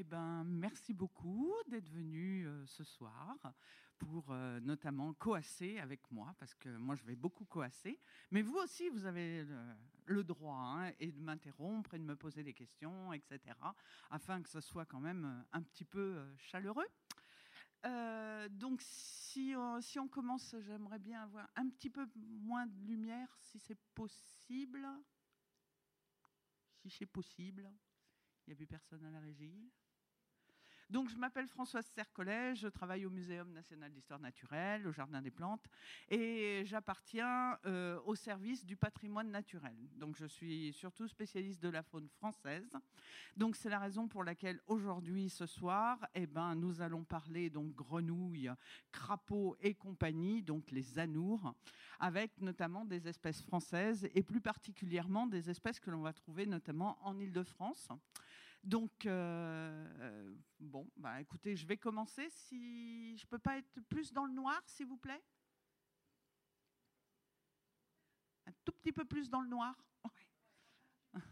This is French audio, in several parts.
Eh ben, merci beaucoup d'être venu euh, ce soir pour euh, notamment coasser avec moi, parce que moi je vais beaucoup coasser. Mais vous aussi, vous avez le, droit hein, et de m'interrompre et de me poser des questions, etc., afin que ce soit quand même euh, un petit peu chaleureux. Donc, si, on- si on commence, j'aimerais bien avoir un petit peu moins de lumière, si c'est possible. Si c'est possible. Il n'y a plus personne à la régie. Donc, je m'appelle Françoise Sercollet, je travaille au Muséum national d'histoire naturelle, au Jardin des plantes, et j'appartiens euh, au service du patrimoine naturel. Donc, je suis surtout spécialiste de la faune française. Donc, c'est la raison pour laquelle aujourd'hui, ce soir, eh ben, nous allons parler donc grenouilles, crapauds et compagnie, donc les anours, avec notamment des espèces françaises et plus particulièrement des espèces que l'on va trouver notamment en Île-de-France. Donc, euh, bon, bah, écoutez, je vais commencer. Si je peux pas être plus dans le noir, s'il vous plaît. Un tout petit peu plus dans le noir.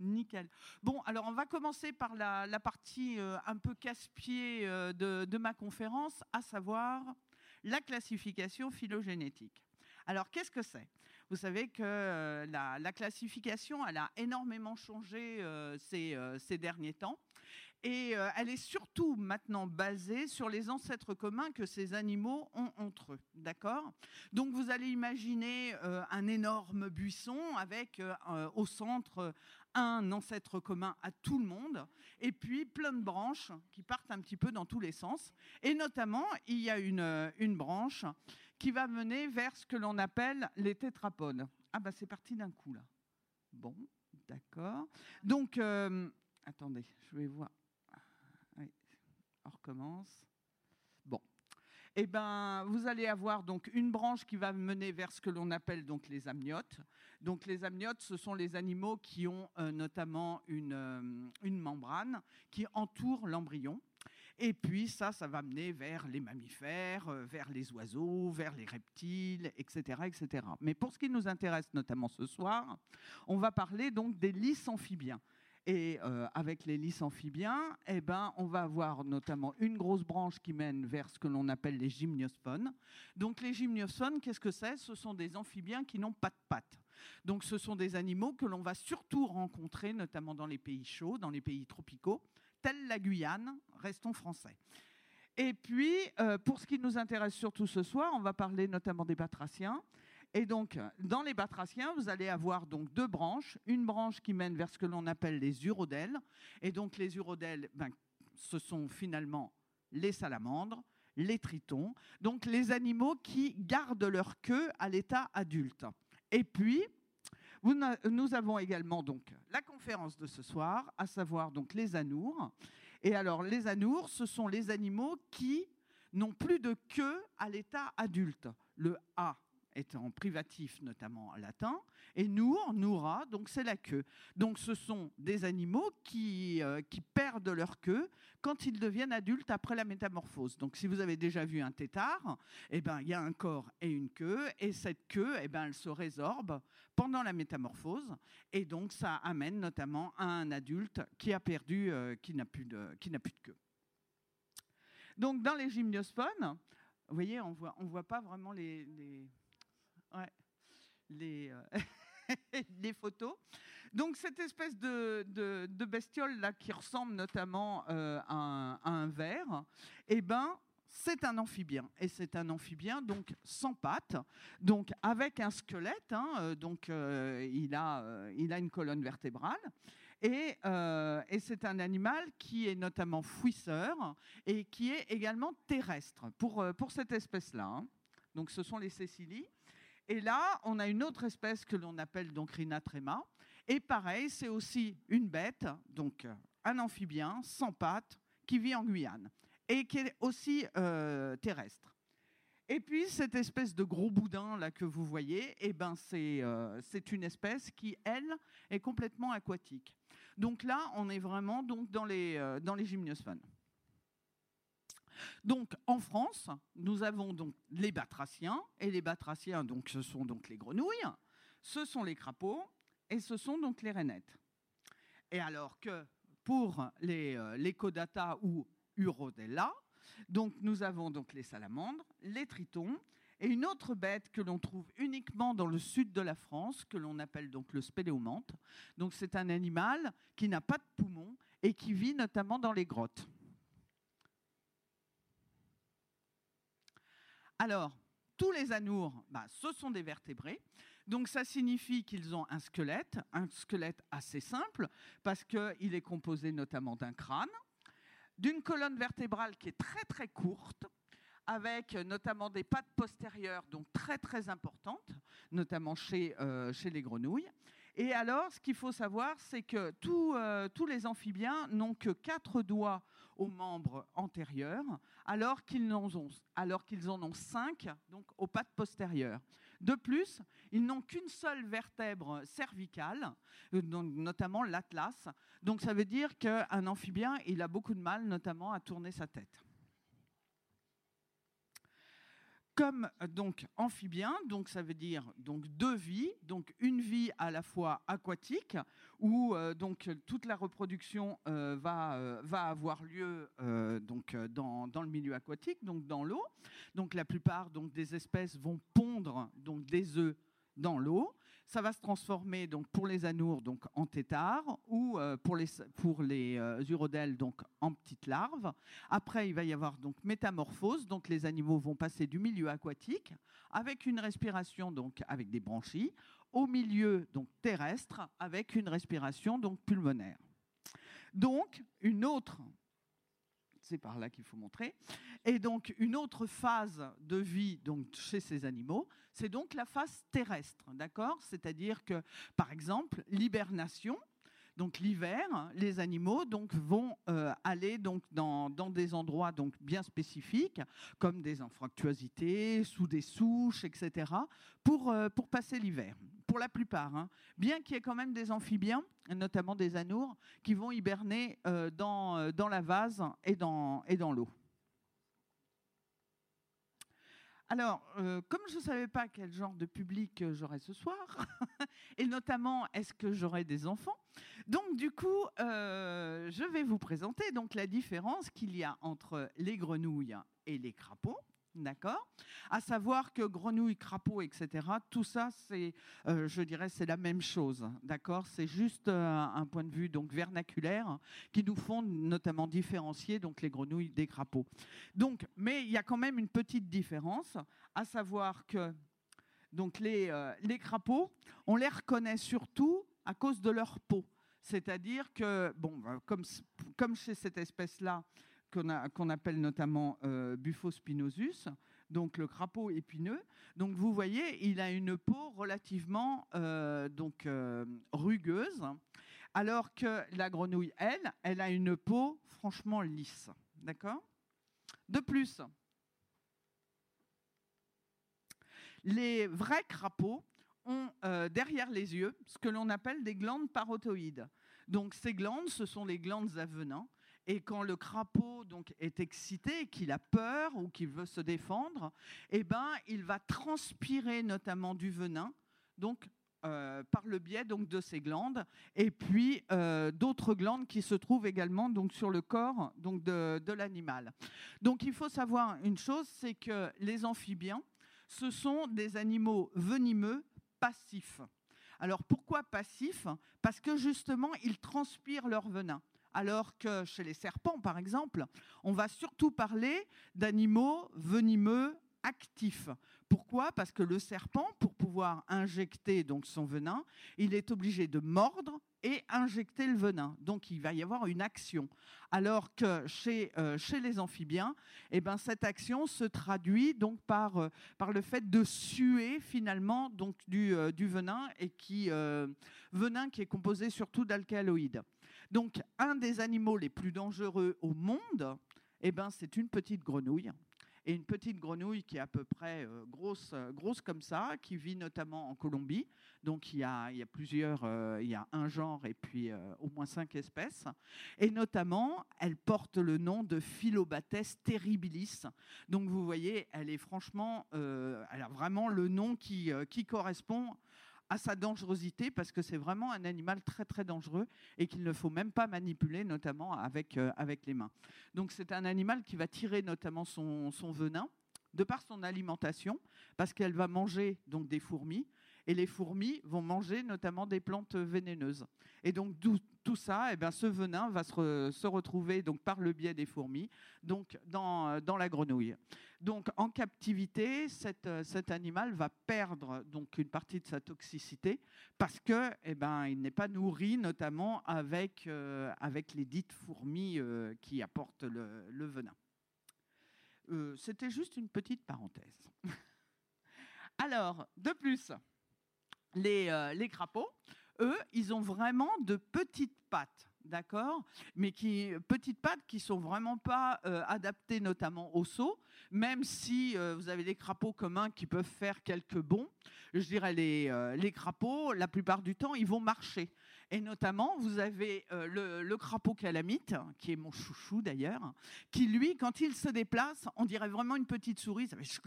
Nickel. Bon, alors on va commencer par la, partie euh, un peu casse-pied euh, de ma conférence, à savoir la classification phylogénétique. Alors, qu'est-ce que c'est? Vous savez que euh, la, la classification, elle a énormément changé euh, ces, euh, ces derniers temps. Et elle est surtout maintenant basée sur les ancêtres communs que ces animaux ont entre eux. D'accord? Donc, vous allez imaginer un énorme buisson avec au centre un ancêtre commun à tout le monde, et puis plein de branches qui partent un petit peu dans tous les sens. Et notamment, il y a une branche qui va mener vers ce que l'on appelle les tétrapodes. Ah bah c'est parti d'un coup là. Bon, d'accord. Donc, euh, attendez, je vais voir. Oui, on recommence. Bon. Eh ben, vous allez avoir donc une branche qui va mener vers ce que l'on appelle donc les amniotes. Donc les amniotes, ce sont les animaux qui ont euh, notamment euh, une membrane qui entoure l'embryon. Et puis ça, ça va mener vers les mammifères, euh, vers les oiseaux, vers les reptiles, etc., etc. Mais pour ce qui nous intéresse notamment ce soir, on va parler donc des lys amphibiens. Et euh, avec les lys amphibiens, eh ben, on va avoir notamment une grosse branche qui mène vers ce que l'on appelle les gymnosphones. Donc les gymnosphones, qu'est-ce que c'est? Ce sont des amphibiens qui n'ont pas de pattes. Donc ce sont des animaux que l'on va surtout rencontrer, notamment dans les pays chauds, dans les pays tropicaux, tels la Guyane, restons français. Et puis, euh, pour ce qui nous intéresse surtout ce soir, on va parler notamment des batraciens. Et donc, dans les batraciens, vous allez avoir donc deux branches. Une branche qui mène vers ce que l'on appelle les urodèles. Et donc, les urodèles, ben, ce sont finalement les salamandres, les tritons, donc les animaux qui gardent leur queue à l'état adulte. Et puis, nous avons également donc la conférence de ce soir, à savoir donc les anours. Et alors, les anours, ce sont les animaux qui n'ont plus de queue à l'état adulte. Le A étant privatif notamment latin, et nour, noura, donc c'est la queue. Donc ce sont des animaux qui, euh, qui perdent leur queue quand ils deviennent adultes après la métamorphose. Donc si vous avez déjà vu un tétard, eh ben, il y a un corps et une queue, et cette queue, eh ben, elle se résorbe pendant la métamorphose, et donc ça amène notamment à un adulte qui a perdu, euh, qui n'a plus de, qui plus de queue. Donc dans les gymnosphones, vous voyez, on voit, on voit pas vraiment les, ouais, les, euh, les photos. Donc cette espèce de, de, bestiole là qui ressemble notamment euh, à, un, à un ver, eh ben c'est un amphibien et c'est un amphibien donc sans pattes, donc avec un squelette, hein, euh, donc il a il a une colonne vertébrale et, et c'est un animal qui est notamment fouisseur et qui est également terrestre pour pour cette espèce là. Donc ce sont les cécilies. Et là, on a une autre espèce que l'on appelle donc Rhinatrema. Et pareil, c'est aussi une bête, donc euh, un amphibien sans pattes, qui vit en Guyane et qui est aussi euh, terrestre. Et puis cette espèce de gros boudin là que vous voyez, eh ben c'est euh, c'est une espèce qui elle est complètement aquatique. Donc là, on est vraiment donc dans les euh, dans les. Donc en France, nous avons donc les batraciens et les batraciens donc ce sont donc les grenouilles, ce sont les crapauds et ce sont donc les rainettes. Et alors que pour les, les Codata ou Urodella. Donc nous avons donc les salamandres, les tritons, et une autre bête que l'on trouve uniquement dans le sud de la France, que l'on appelle donc le spéléomante. Donc c'est un animal qui n'a pas de poumons et qui vit notamment dans les grottes. Alors, tous les anours, bah, ce sont des vertébrés. Donc ça signifie qu'ils ont un squelette, un squelette assez simple, parce qu'il est composé notamment d'un crâne, d'une colonne vertébrale qui est très très courte, avec notamment des pattes postérieures, donc très très importantes, notamment chez, euh, chez les grenouilles. Et alors, ce qu'il faut savoir, c'est que euh, tous les amphibiens n'ont que quatre doigts aux membres antérieurs, alors qu'ils en, en ont cinq donc aux pattes postérieures. De plus, ils n'ont qu'une seule vertèbre cervicale, euh, notamment l'atlas. Donc ça veut dire qu'un amphibien, il a beaucoup de mal, notamment à tourner sa tête comme euh, donc amphibien, donc ça veut dire donc deux vies, donc une vie à la fois aquatique où euh, donc toute la reproduction euh, va va avoir lieu donc dans, dans, le milieu aquatique, donc dans l'eau. Donc la plupart donc des espèces vont pondre donc des œufs dans l'eau. Ça va se transformer donc pour les anours donc en têtards ou euh, pour les pour les euh, urodèles donc en petites larves. Après, il va y avoir donc métamorphose, donc les animaux vont passer du milieu aquatique avec une respiration donc avec des branchies au milieu donc terrestre avec une respiration donc pulmonaire. Donc une autre c'est par là qu'il faut montrer. Et donc, une autre phase de vie donc, chez ces animaux, c'est donc la phase terrestre, d'accord? C'est-à-dire que, par exemple, l'hibernation, donc l'hiver, les animaux vont euh, aller donc dans, des endroits donc bien spécifiques, comme des infractuosités, sous des souches, etc., pour, euh, pour passer l'hiver. Pour la plupart, hein. bien qu'il y ait quand même des amphibiens, notamment des anours, qui vont hiberner euh, dans, la vase et dans l'eau. Alors, euh, comme je ne savais pas quel genre de public euh, j'aurais ce soir, et notamment est-ce que j'aurais des enfants, donc du coup, euh, je vais vous présenter donc la différence qu'il y a entre les grenouilles et les crapauds. D'accord? À savoir que grenouilles, crapauds, etc., tout ça, c'est, euh, je dirais, c'est la même chose. D'accord? C'est juste euh, un point de vue donc vernaculaire qui nous font notamment différencier donc les grenouilles des crapauds. Donc, mais il y a quand même une petite différence, à savoir que donc les, euh, les crapauds, on les reconnaît surtout à cause de leur peau. C'est-à-dire que, bon, comme, comme chez cette espèce-là, qu'on appelle notamment euh, Buphospinosus, donc le crapaud épineux. Donc vous voyez, il a une peau relativement euh, donc euh, rugueuse, alors que la grenouille, elle, elle a une peau franchement lisse. D'accord? De plus, les vrais crapauds ont derrière les yeux ce que l'on appelle des glandes parotoïdes. Donc ces glandes, ce sont les glandes à venin et quand le crapaud donc est excité, qu'il a peur ou qu'il veut se défendre, eh ben, il va transpirer notamment du venin, donc euh, par le biais donc de ces glandes, et puis euh, d'autres glandes qui se trouvent également donc sur le corps donc de l'animal. Donc il faut savoir une chose, c'est que les amphibiens, ce sont des animaux venimeux passifs. Alors pourquoi passifs? Parce que justement, ils transpirent leur venin alors que chez les serpents, par exemple, on va surtout parler d'animaux venimeux actifs. Pourquoi? Parce que le serpent, pour pouvoir injecter donc son venin, il est obligé de mordre et injecter le venin. Donc il va y avoir une action. Alors que chez, euh, chez les amphibiens, eh ben, cette action se traduit donc par, euh, par le fait de suer finalement donc du, euh, du venin et qui venin qui est composé surtout d'alcaloïdes. Donc, un des animaux les plus dangereux au monde, eh ben, c'est une petite grenouille. Et une petite grenouille qui est à peu près euh, grosse, euh, grosse comme ça, qui vit notamment en Colombie. Donc il y a, il y a plusieurs, euh, il y a un genre et puis au moins cinq espèces. Et notamment, elle porte le nom de Philobates terribilis. Donc vous voyez, elle est franchement, elle a vraiment le nom qui, qui correspond à sa dangerosité parce que c'est vraiment un animal très très dangereux et qu'il ne faut même pas manipuler, notamment avec, euh, avec les mains. Donc c'est un animal qui va tirer notamment son, son venin de par son alimentation, parce qu'elle va manger donc des fourmis, et les fourmis vont manger notamment des plantes vénéneuses. Et donc tout ça, eh bien, ce venin va se, retrouver donc par le biais des fourmis, donc dans, dans la grenouille. Donc en captivité, cet animal va perdre donc une partie de sa toxicité parce que, eh ben, il n'est pas nourri notamment avec, euh, avec les dites fourmis euh, qui apportent le, venin. Euh, c'était juste une petite parenthèse. Alors, de plus, les, les crapauds, eux, ils ont vraiment de petites pattes d'accord? Mais qui petites pattes qui sont vraiment pas euh, adaptées notamment au saut, même si euh, vous avez des crapauds communs qui peuvent faire quelques bonds. Je dirais les, euh, les crapauds, la plupart du temps, ils vont marcher. Et notamment, vous avez le, le, crapaud calamite, qui est mon chouchou d'ailleurs, qui lui, quand il se déplace, on dirait vraiment une petite souris, ça fait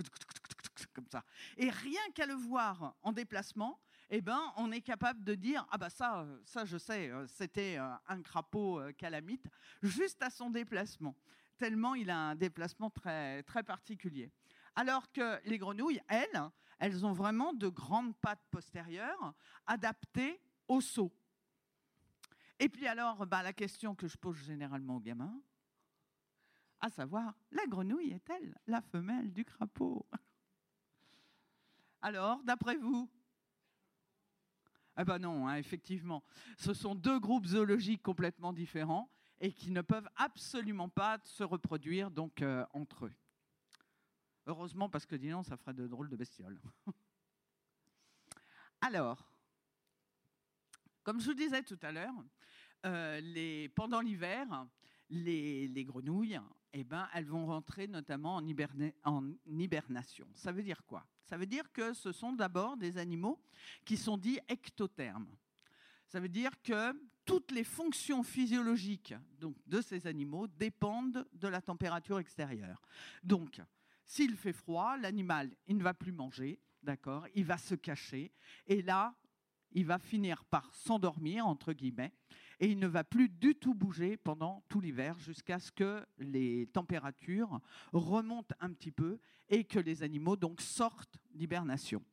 comme ça. Et rien qu'à le voir en déplacement, eh ben, on est capable de dire ah bah ça, euh, ça je sais, euh, c'était euh, un crapaud calamite juste à son déplacement, tellement il a un déplacement très très particulier. Alors que les grenouilles, elles, elles ont vraiment de grandes pattes postérieures adaptées au saut. Et puis alors, bah, la question que je pose généralement aux gamins, à savoir, la grenouille est-elle la femelle du crapaud? Alors, d'après vous, ah ben non, hein, effectivement. Ce sont deux groupes zoologiques complètement différents et qui ne peuvent absolument pas se reproduire donc euh, entre eux. Heureusement parce que sinon ça ferait de drôles de bestioles. Alors, comme je vous disais tout à l'heure, euh, pendant l'hiver, les, grenouilles, eh ben, elles vont rentrer notamment en, en, hibernation. Ça veut dire quoi? Ça veut dire que ce sont d'abord des animaux qui sont dits ectothermes. Ça veut dire que toutes les fonctions physiologiques donc, de ces animaux dépendent de la température extérieure. Donc, s'il fait froid, l'animal, il ne va plus manger, d'accord Il va se cacher. Et là, il va finir par s'endormir, entre guillemets et il ne va plus du tout bouger pendant tout l'hiver jusqu'à ce que les températures remontent un petit peu et que les animaux donc sortent d'hibernation.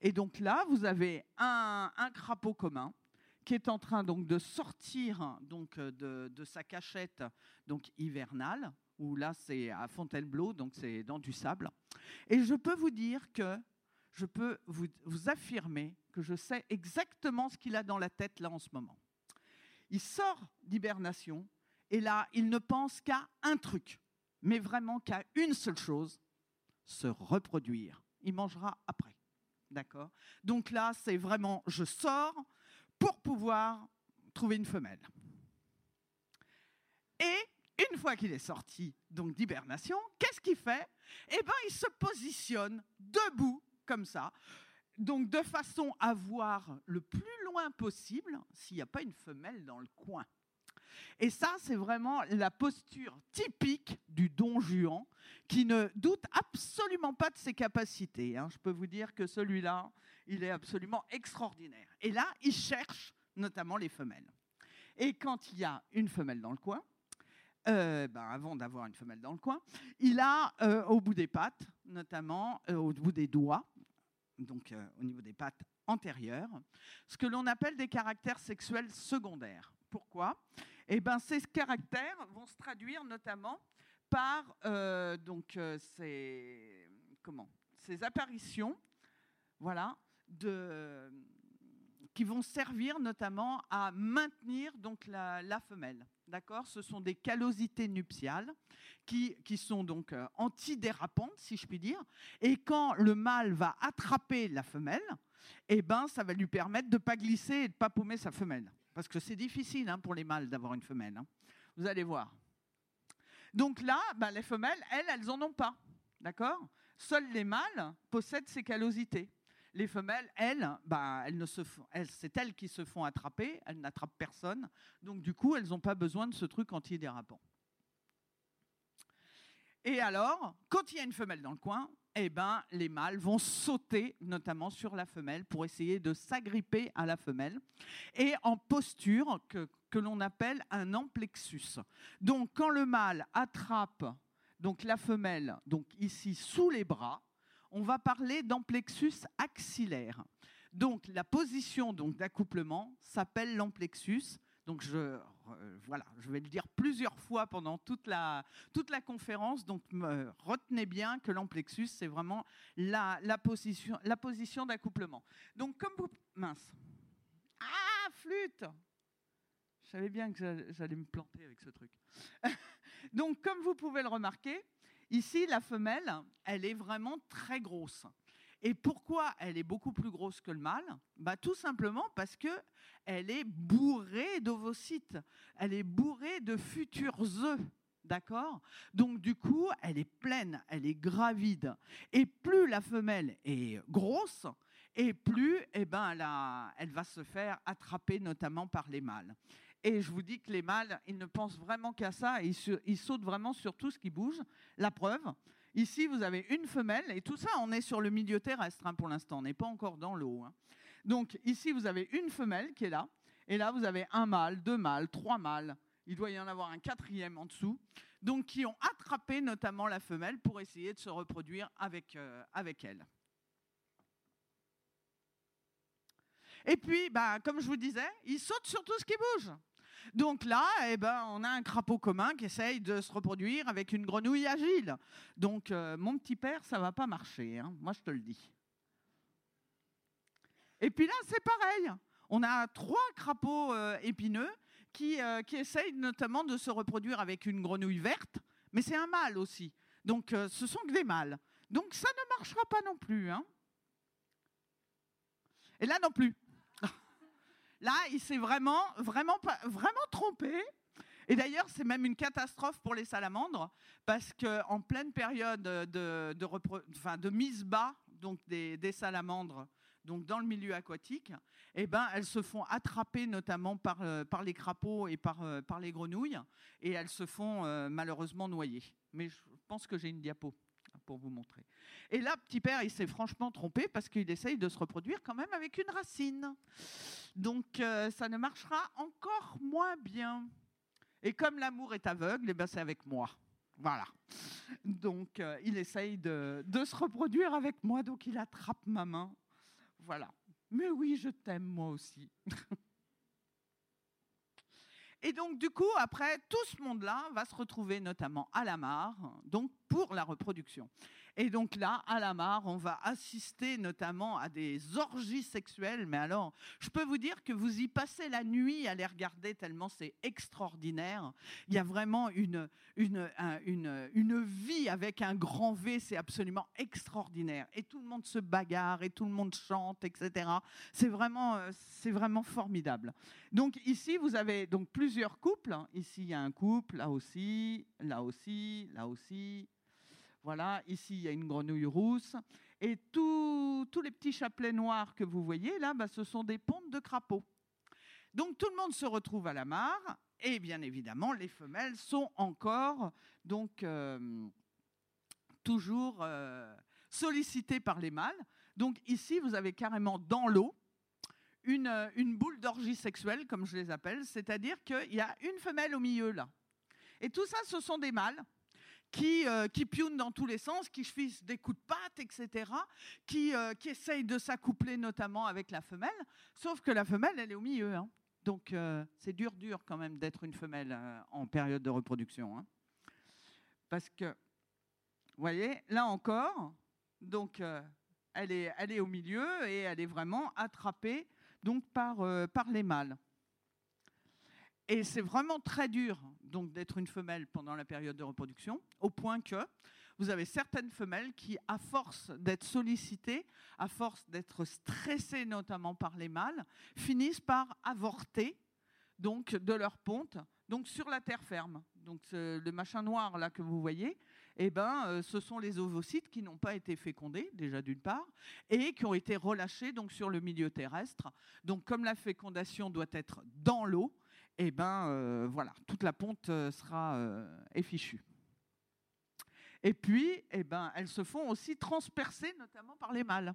Et donc là, vous avez un, crapaud commun qui est en train donc de sortir donc de, sa cachette donc hivernale où là c'est à Fontainebleau donc c'est dans du sable et je peux vous dire que je peux vous, vous affirmer que je sais exactement ce qu'il a dans la tête là en ce moment il sort d'hibernation et là, il ne pense qu'à un truc, mais vraiment qu'à une seule chose, se reproduire. Il mangera après. D'accord? Donc là, c'est vraiment, je sors pour pouvoir trouver une femelle. Et une fois qu'il est sorti donc d'hibernation, qu'est-ce qu'il fait? Eh bien, il se positionne debout comme ça, donc de façon à voir le plus loin possible s'il n'y a pas une femelle dans le coin. Et ça, c'est vraiment la posture typique du don Juan, qui ne doute absolument pas de ses capacités. Hein. Je peux vous dire que celui-là, il est absolument extraordinaire. Et là, il cherche notamment les femelles. Et quand il y a une femelle dans le coin, euh, ben avant d'avoir une femelle dans le coin, il a euh, au bout des pattes, notamment euh, au bout des doigts, donc au niveau des pattes antérieures, ce que l'on appelle des caractères sexuels secondaires. Pourquoi? Eh ben, ces caractères vont se traduire notamment par euh, donc, euh, ces, comment, ces apparitions voilà, qui vont servir notamment à maintenir donc, la, la femelle. D'accord? Ce sont des callosités nuptiales qui, qui sont donc euh, antidérapantes, si je puis dire. Et quand le mâle va attraper la femelle, eh ben, ça va lui permettre de ne pas glisser et de ne pas paumer sa femelle. Parce que c'est difficile hein, pour les mâles d'avoir une femelle. Hein. Vous allez voir. Donc là, ben, les femelles, elles, elles n'en ont pas. D'accord? Seuls les mâles possèdent ces callosités. Les femelles, elles, bah, elles, c'est elles qui se font attraper, elles n'attrapent personne. Donc du coup, elles n'ont pas besoin de ce truc antidérapant. Et alors, quand il y a une femelle dans le coin, eh ben, les mâles vont sauter notamment sur la femelle pour essayer de s'agripper à la femelle et en posture que, que l'on appelle un amplexus. Donc quand le mâle attrape donc la femelle donc ici sous les bras, on va parler d'amplexus axillaire. Donc la position donc d'accouplement s'appelle l'amplexus. Donc je, euh, voilà, je vais le dire plusieurs fois pendant toute la, toute la conférence. Donc retenez bien que l'amplexus, c'est vraiment la, la, position, la position d'accouplement. Donc comme vous... Mince. Ah, flûte savais bien que j'allais me planter avec ce truc. Donc comme vous pouvez le remarquer, ici la femelle, elle est vraiment très grosse. Et pourquoi elle est beaucoup plus grosse que le mâle? Bah, Tout simplement parce qu'elle est bourrée d'ovocytes, elle est bourrée de futurs œufs. D'accord? Donc du coup, elle est pleine, elle est gravide. Et plus la femelle est grosse, et plus eh ben, elle va se faire attraper notamment par les mâles. Et je vous dis que les mâles, ils ne pensent vraiment qu'à ça, ils, sautent vraiment sur tout ce qui bouge. La preuve, Ici, vous avez une femelle, et tout ça, on est sur le milieu terrestre hein, pour l'instant, on n'est pas encore dans l'eau. Hein. Donc ici, vous avez une femelle qui est là, et là, vous avez un mâle, deux mâles, trois mâles. Il doit y en avoir un quatrième en dessous, donc qui ont attrapé notamment la femelle pour essayer de se reproduire avec, euh, avec elle. Et puis, bah, comme je vous disais, ils sautent sur tout ce qui bouge. Donc là, eh ben, on a un crapaud commun qui essaye de se reproduire avec une grenouille agile. Donc, euh, mon petit père, ça va pas marcher, hein. moi je te le dis. Et puis là, c'est pareil. On a trois crapauds euh, épineux qui, euh, qui essayent notamment de se reproduire avec une grenouille verte, mais c'est un mâle aussi. Donc, ce sont que des mâles. Donc, ça ne marchera pas non plus. Hein. Et là non plus. Là, il s'est vraiment, trompé. Et d'ailleurs, c'est même une catastrophe pour les salamandres, parce qu'en pleine période de, mise bas donc des, salamandres donc dans le milieu aquatique, eh ben, elles se font attraper notamment par, euh, les crapauds et par, euh, par les grenouilles, et elles se font euh, malheureusement noyer. Mais je pense que j'ai une diapo pour vous montrer. Et là, petit père, il s'est franchement trompé parce qu'il essaye de se reproduire quand même avec une racine. Donc, euh, ça ne marchera encore moins bien. Et comme l'amour est aveugle, eh ben, c'est avec moi. Voilà. Donc, euh, il essaye de, de se reproduire avec moi, donc il attrape ma main. Voilà. Mais oui, je t'aime moi aussi. Et donc, du coup, après, tout ce monde-là va se retrouver notamment à la mare, donc pour la reproduction. Et donc là, à la mare, on va assister notamment à des orgies sexuelles. Mais alors, je peux vous dire que vous y passez la nuit à les regarder tellement c'est extraordinaire. Il y a vraiment une, une, une, vie avec un grand V, c'est absolument extraordinaire. Et tout le monde se bagarre et tout le monde chante, etc. C'est vraiment, c'est vraiment formidable. Donc ici, vous avez donc plusieurs couples. Ici, il y a un couple, là aussi, là aussi, là aussi, voilà, ici, il y a une grenouille rousse. Et tous les petits chapelets noirs que vous voyez là, bah, ce sont des pontes de crapauds. Donc tout le monde se retrouve à la mare. Et bien évidemment, les femelles sont encore donc euh, toujours euh, sollicitées par les mâles. Donc ici, vous avez carrément dans l'eau une, une boule d'orgie sexuelle, comme je les appelle, c'est-à-dire qu'il y a une femelle au milieu là. Et tout ça, ce sont des mâles qui, euh, qui dans tous les sens, qui fissent des coups de patte, etc., qui, euh, qui essayent de s'accoupler notamment avec la femelle, sauf que la femelle, elle est au milieu. Hein. Donc euh, c'est dur, dur quand même d'être une femelle en période de reproduction. Hein. Parce que, vous voyez, là encore, donc elle, est, elle est au milieu et elle est vraiment attrapée donc par, par les mâles. Et c'est vraiment très dur donc d'être une femelle pendant la période de reproduction, au point que vous avez certaines femelles qui, à force d'être sollicitées, à force d'être stressées notamment par les mâles, finissent par avorter donc de leur ponte, donc sur la terre ferme. Donc le machin noir là que vous voyez, eh ben, euh, ce sont les ovocytes qui n'ont pas été fécondés déjà d'une part et qui ont été relâchés donc sur le milieu terrestre. Donc comme la fécondation doit être dans l'eau, eh ben euh, voilà, toute la ponte euh, sera euh, effichue. Et puis, eh ben, elles se font aussi transpercer, notamment par les mâles.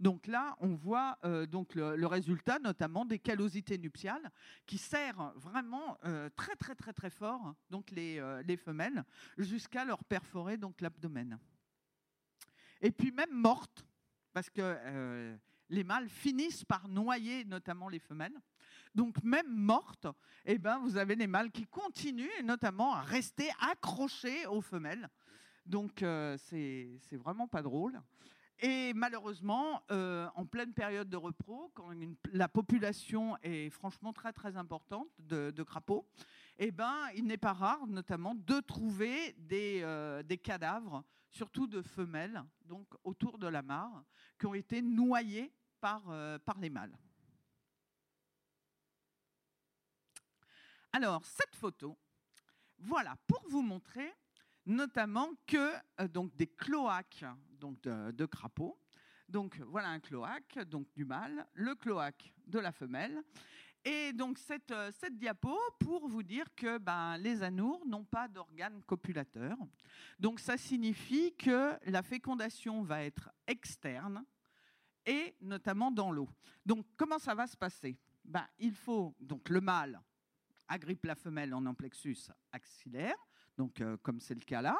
Donc là, on voit euh, donc le, résultat, notamment des callosités nuptiales, qui serrent vraiment très très très très fort donc les, les femelles jusqu'à leur perforer donc l'abdomen. Et puis même mortes, parce que les mâles finissent par noyer notamment les femelles. Donc même mortes, eh ben, vous avez les mâles qui continuent notamment à rester accrochés aux femelles. Donc c'est vraiment pas drôle. Et malheureusement, euh, en pleine période de repro, quand la population est franchement très très importante de, crapauds, eh ben, il n'est pas rare, notamment, de trouver des, euh, des, cadavres, surtout de femelles, donc autour de la mare, qui ont été noyées euh, par les mâles. Alors, cette photo, voilà, pour vous montrer notamment que donc des cloaques donc de, crapauds. Donc voilà un cloaque, donc du mâle, le cloaque de la femelle. Et donc cette, euh, cette diapo pour vous dire que ben, les anours n'ont pas d'organes copulateurs. Donc ça signifie que la fécondation va être externe et notamment dans l'eau. Donc comment ça va se passer? Ben, Il faut donc le mâle agrippe la femelle en amplexus axillaire donc euh, comme c'est le cas là.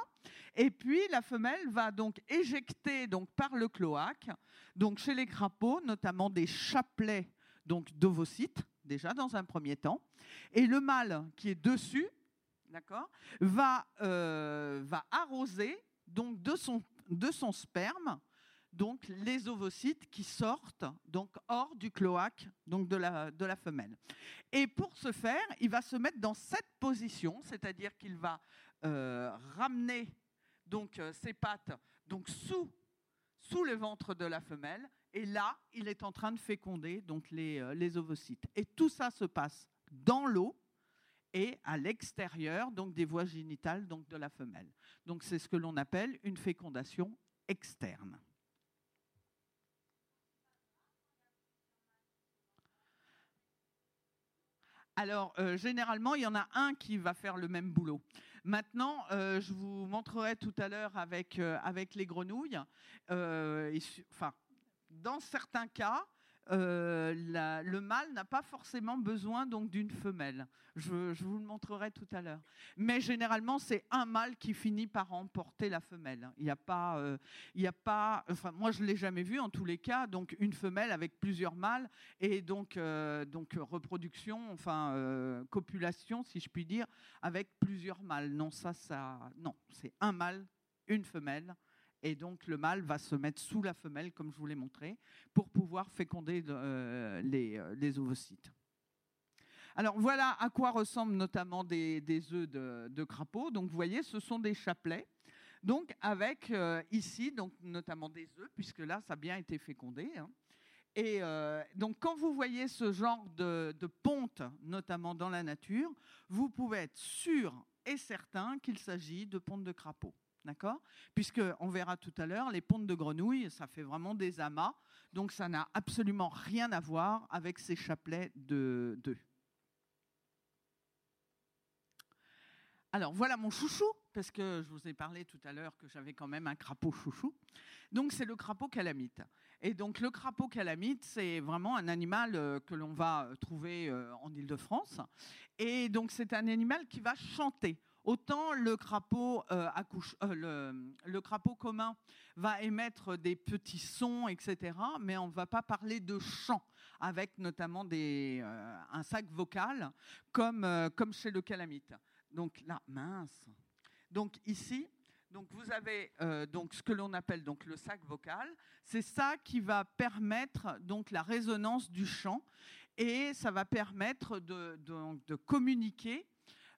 Et puis la femelle va donc éjecter donc par le cloaque, donc chez les crapauds, notamment des chapelets donc d'ovocytes déjà dans un premier temps, et le mâle qui est dessus, d'accord, va euh, va arroser donc de son de son sperme donc les ovocytes qui sortent donc hors du cloaque donc de la, de la femelle. Et pour ce faire, il va se mettre dans cette position, c'est-à-dire qu'il va euh, ramener donc euh, ses pattes donc sous sous le ventre de la femelle et là il est en train de féconder donc les, euh, les ovocytes et tout ça se passe dans l'eau et à l'extérieur donc des voies génitales donc de la femelle. Donc c'est ce que l'on appelle une fécondation externe. Alors, généralement, il y en a un qui va faire le même boulot. Maintenant, euh, je vous montrerai tout à l'heure avec, euh, avec les grenouilles. Euh, enfin, dans certains cas, euh, le mâle n'a pas forcément besoin donc d'une femelle. Je, vous le montrerai tout à l'heure. Mais généralement, c'est un mâle qui finit par emporter la femelle. Il n'y a pas, euh, il a pas. Enfin, moi, je l'ai jamais vu en tous les cas. Donc, une femelle avec plusieurs mâles et donc euh, donc reproduction, enfin copulation, si je puis dire, avec plusieurs mâles. Non, ça, ça, non, c'est un mâle, une femelle et donc le mâle va se mettre sous la femelle, comme je vous l'ai montré, pour pouvoir féconder euh, euh, les, ovocytes. Alors voilà à quoi ressemblent notamment des, œufs de, crapaud. Donc vous voyez, ce sont des chapelets. Donc avec euh, ici, donc notamment des œufs, puisque là ça a bien été fécondé. Hein. Et donc quand vous voyez ce genre de, de ponte, notamment dans la nature, vous pouvez être sûr et certain qu'il s'agit de pontes de crapaud. D'accord? Puisque on verra tout à l'heure, les pontes de grenouilles, ça fait vraiment des amas, donc ça n'a absolument rien à voir avec ces chapelets de d'œufs. Alors voilà mon chouchou, parce que je vous ai parlé tout à l'heure que j'avais quand même un crapaud chouchou. Donc c'est le crapaud calamite. Et donc le crapaud calamite, c'est vraiment un animal euh, que l'on va trouver euh, en Île-de-France. Et donc c'est un animal qui va chanter. Autant le crapaud, euh, euh, le, crapaud commun va émettre des petits sons, etc., mais on ne va pas parler de chant, avec notamment des, euh, un sac vocal, comme, comme chez le calamite. Donc là, mince. Donc ici, donc vous avez donc ce que l'on appelle donc le sac vocal. C'est ça qui va permettre donc la résonance du chant et ça va permettre de, de communiquer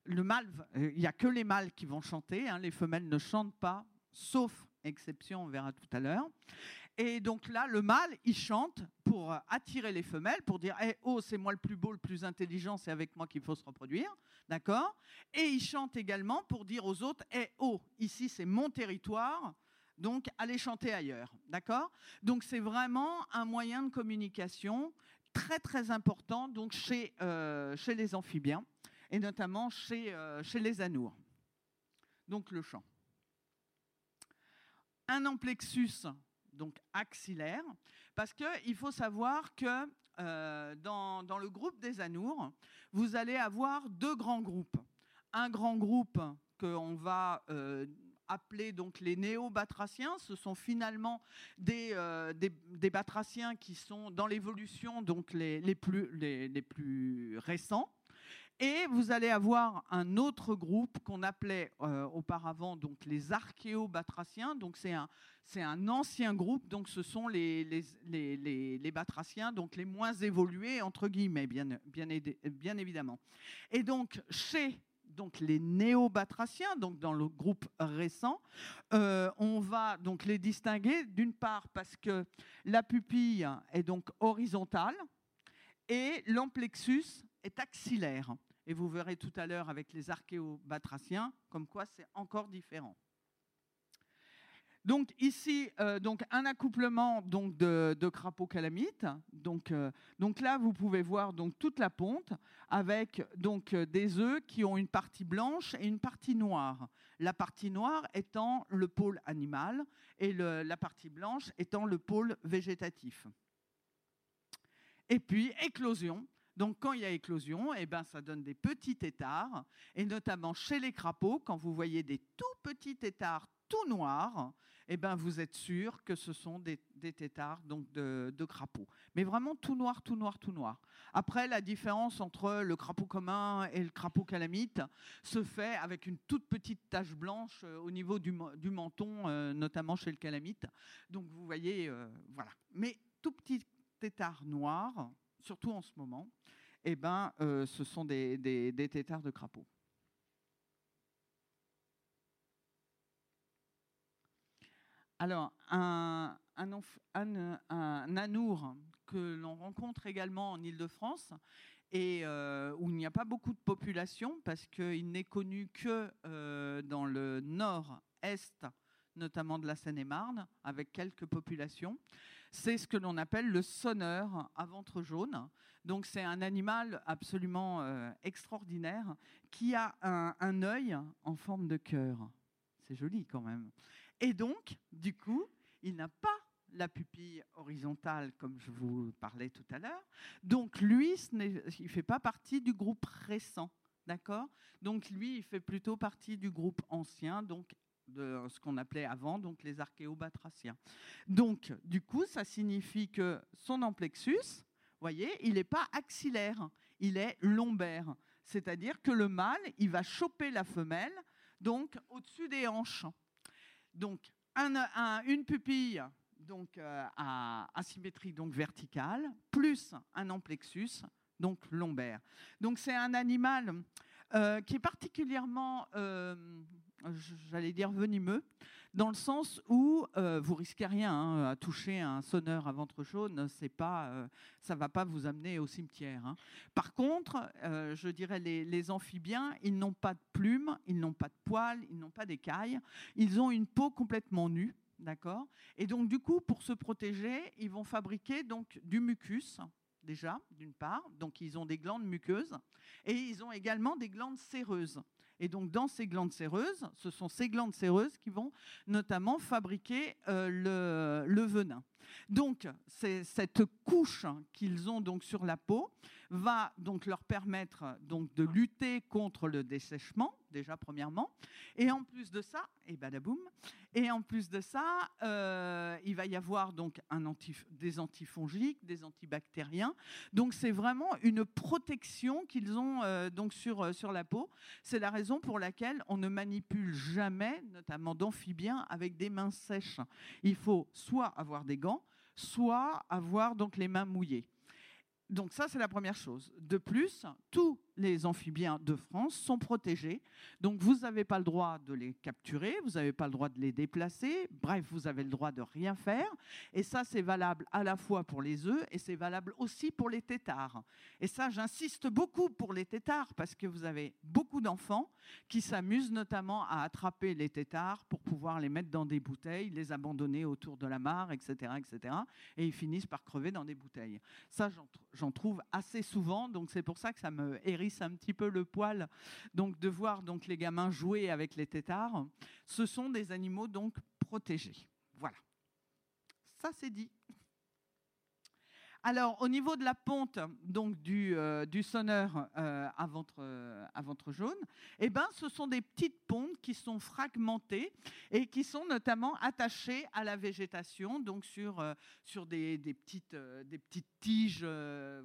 le mâle, euh, il n'y a que les mâles qui vont chanter, hein, les femelles ne chantent pas, sauf exception, on verra tout à l'heure. Et donc là, le mâle, il chante pour attirer les femelles, pour dire eh, Oh, c'est moi le plus beau, le plus intelligent, c'est avec moi qu'il faut se reproduire. D'accord? Et il chante également pour dire aux autres Eh, oh, ici, c'est mon territoire, donc allez chanter ailleurs. D'accord? Donc c'est vraiment un moyen de communication très, très important donc chez, euh, chez les amphibiens et notamment chez, euh, chez les anours. Donc le chant. un amplexus donc axillaire, parce qu'il faut savoir que euh, dans, dans, le groupe des anours, vous allez avoir deux grands groupes. Un grand groupe qu'on va euh, appeler donc les néo-batraciens. Ce sont finalement des, euh, des, des, batraciens qui sont dans l'évolution donc les, les, plus, les, les plus récents. Et vous allez avoir un autre groupe qu'on appelait euh, auparavant donc les archéobatraciens. Donc c'est un, c'est un ancien groupe. Donc ce sont les, les, les, les, batraciens, donc les moins évolués entre guillemets, bien, bien, bien évidemment. Et donc chez donc les néo-batraciens, donc dans le groupe récent, euh, on va donc les distinguer d'une part parce que la pupille est donc horizontale et l'amplexus est axillaire. Et vous verrez tout à l'heure avec les archéobatraciens comme quoi c'est encore différent. Donc ici, euh, donc un accouplement de, de crapaud calamite. Donc, euh, donc là, vous pouvez voir donc toute la ponte avec donc euh, des œufs qui ont une partie blanche et une partie noire. La partie noire étant le pôle animal et la partie blanche étant le pôle végétatif. Et puis éclosion. Donc quand il y a éclosion, eh ben, ça donne des petits têtards, et notamment chez les crapauds, quand vous voyez des tout petits têtards tout noirs, eh ben, vous êtes sûr que ce sont des, têtards donc de, crapauds. Mais vraiment tout noir, tout noir, tout noir. Après, la différence entre le crapaud commun et le crapaud calamite se fait avec une toute petite tache blanche euh, au niveau du, du menton, euh, notamment chez le calamite. Donc vous voyez, euh, voilà. Mais tout petit tétard noir, surtout en ce moment, eh ben, euh, ce sont des, têtards de crapaud. Alors, un anour que l'on rencontre également en Ile-de-France et euh, où il n'y a pas beaucoup de population parce qu'il n'est connu que euh, dans le nord-est, notamment de la Seine-et-Marne, avec quelques populations. C'est ce que l'on appelle le sonneur à ventre jaune. Donc c'est un animal absolument euh, extraordinaire qui a un, œil en forme de cœur. C'est joli quand même. Et donc, du coup, il n'a pas la pupille horizontale comme je vous parlais tout à l'heure. Donc lui, ce il ne fait pas partie du groupe récent. D'accord? Donc lui, il fait plutôt partie du groupe ancien, donc de ce qu'on appelait avant donc les archéobatraciens. Donc du coup, ça signifie que son amplexus, voyez, il n'est pas axillaire, il est lombaire. C'est-à-dire que le mâle, il va choper la femelle donc au-dessus des hanches. Donc un, un, une pupille donc euh, à asymétrie donc verticale plus un amplexus donc lombaire. Donc c'est un animal euh, qui est particulièrement euh, j'allais dire venimeux, dans le sens où euh, vous risquez rien hein, à toucher un sonneur à ventre jaune, c'est pas, euh, ça va pas vous amener au cimetière. Hein. Par contre, euh, je dirais les, les amphibiens, ils n'ont pas de plumes, ils n'ont pas de poils, ils n'ont pas d'écailles, ils ont une peau complètement nue, d'accord? Et donc du coup, pour se protéger, ils vont fabriquer donc du mucus déjà, d'une part. Donc, ils ont des glandes muqueuses et ils ont également des glandes séreuses. Et donc, dans ces glandes séreuses, ce sont ces glandes séreuses qui vont notamment fabriquer euh, le, le, venin. Donc, cette couche qu'ils ont donc sur la peau va donc leur permettre donc de lutter contre le dessèchement déjà premièrement, et en plus de ça, et badaboum, et en plus de ça, euh, il va y avoir donc un des antifongiques, des antibactériens. Donc c'est vraiment une protection qu'ils ont euh, donc sur euh, sur la peau. C'est la raison pour laquelle on ne manipule jamais, notamment d'amphibiens, avec des mains sèches. Il faut soit avoir des gants, soit avoir donc les mains mouillées. Donc ça, c'est la première chose. De plus, tous les amphibiens de France sont protégés. Donc vous n'avez pas le droit de les capturer, vous n'avez pas le droit de les déplacer. Bref, vous avez le droit de rien faire. Et ça, c'est valable à la fois pour les œufs et c'est valable aussi pour les têtards. Et ça, j'insiste beaucoup pour les têtards parce que vous avez beaucoup d'enfants qui s'amusent notamment à attraper les têtards pour pouvoir les mettre dans des bouteilles, les abandonner autour de la mare, etc., etc. Et ils finissent par crever dans des bouteilles. Ça, j'en trouve assez souvent. Donc c'est pour ça que ça me hérisse un petit peu le poil donc de voir donc les gamins jouer avec les têtards. Ce sont des animaux donc protégés. Voilà. Ça, c'est dit. Alors, au niveau de la ponte donc du, euh, sonneur euh, à, ventre, euh, à ventre jaune, eh ben, ce sont des petites pontes qui sont fragmentées et qui sont notamment attachées à la végétation, donc sur, sur des, des petites, des petites tiges,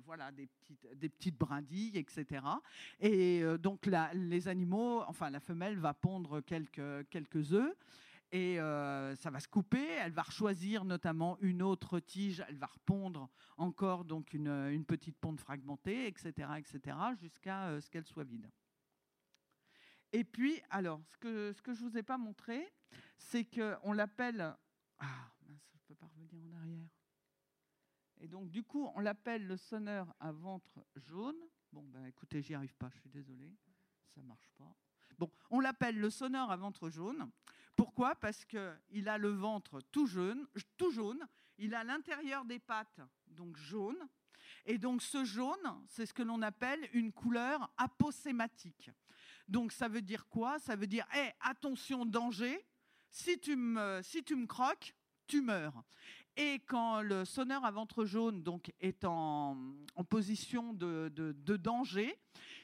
voilà, des petites, des petites brindilles, etc. Et donc, la, les animaux, enfin, la femelle va pondre quelques, quelques œufs et euh, ça va se couper. Elle va choisir notamment une autre tige, elle va repondre encore donc une, petite ponte fragmentée, etc., etc., jusqu'à euh, ce qu'elle soit vide. Et puis, alors, ce que, je ne vous ai pas montré, c'est qu'on l'appelle... Ah, mince, je ne peux pas revenir en arrière. Et donc, du coup, on l'appelle le sonneur à ventre jaune. Bon, ben écoutez, j'y arrive pas, je suis désolée, ça marche pas. Bon, on l'appelle le sonneur à ventre jaune. Pourquoi? Parce qu'il a le ventre tout jaune, tout jaune, il a l'intérieur des pattes donc jaune, et donc ce jaune, c'est ce que l'on appelle une couleur aposématique. Donc ça veut dire quoi? Ça veut dire, hé, attention, danger, si tu, me, si tu me croques, tu meurs. Et quand le sonneur à ventre jaune donc, est en, position de, de, danger,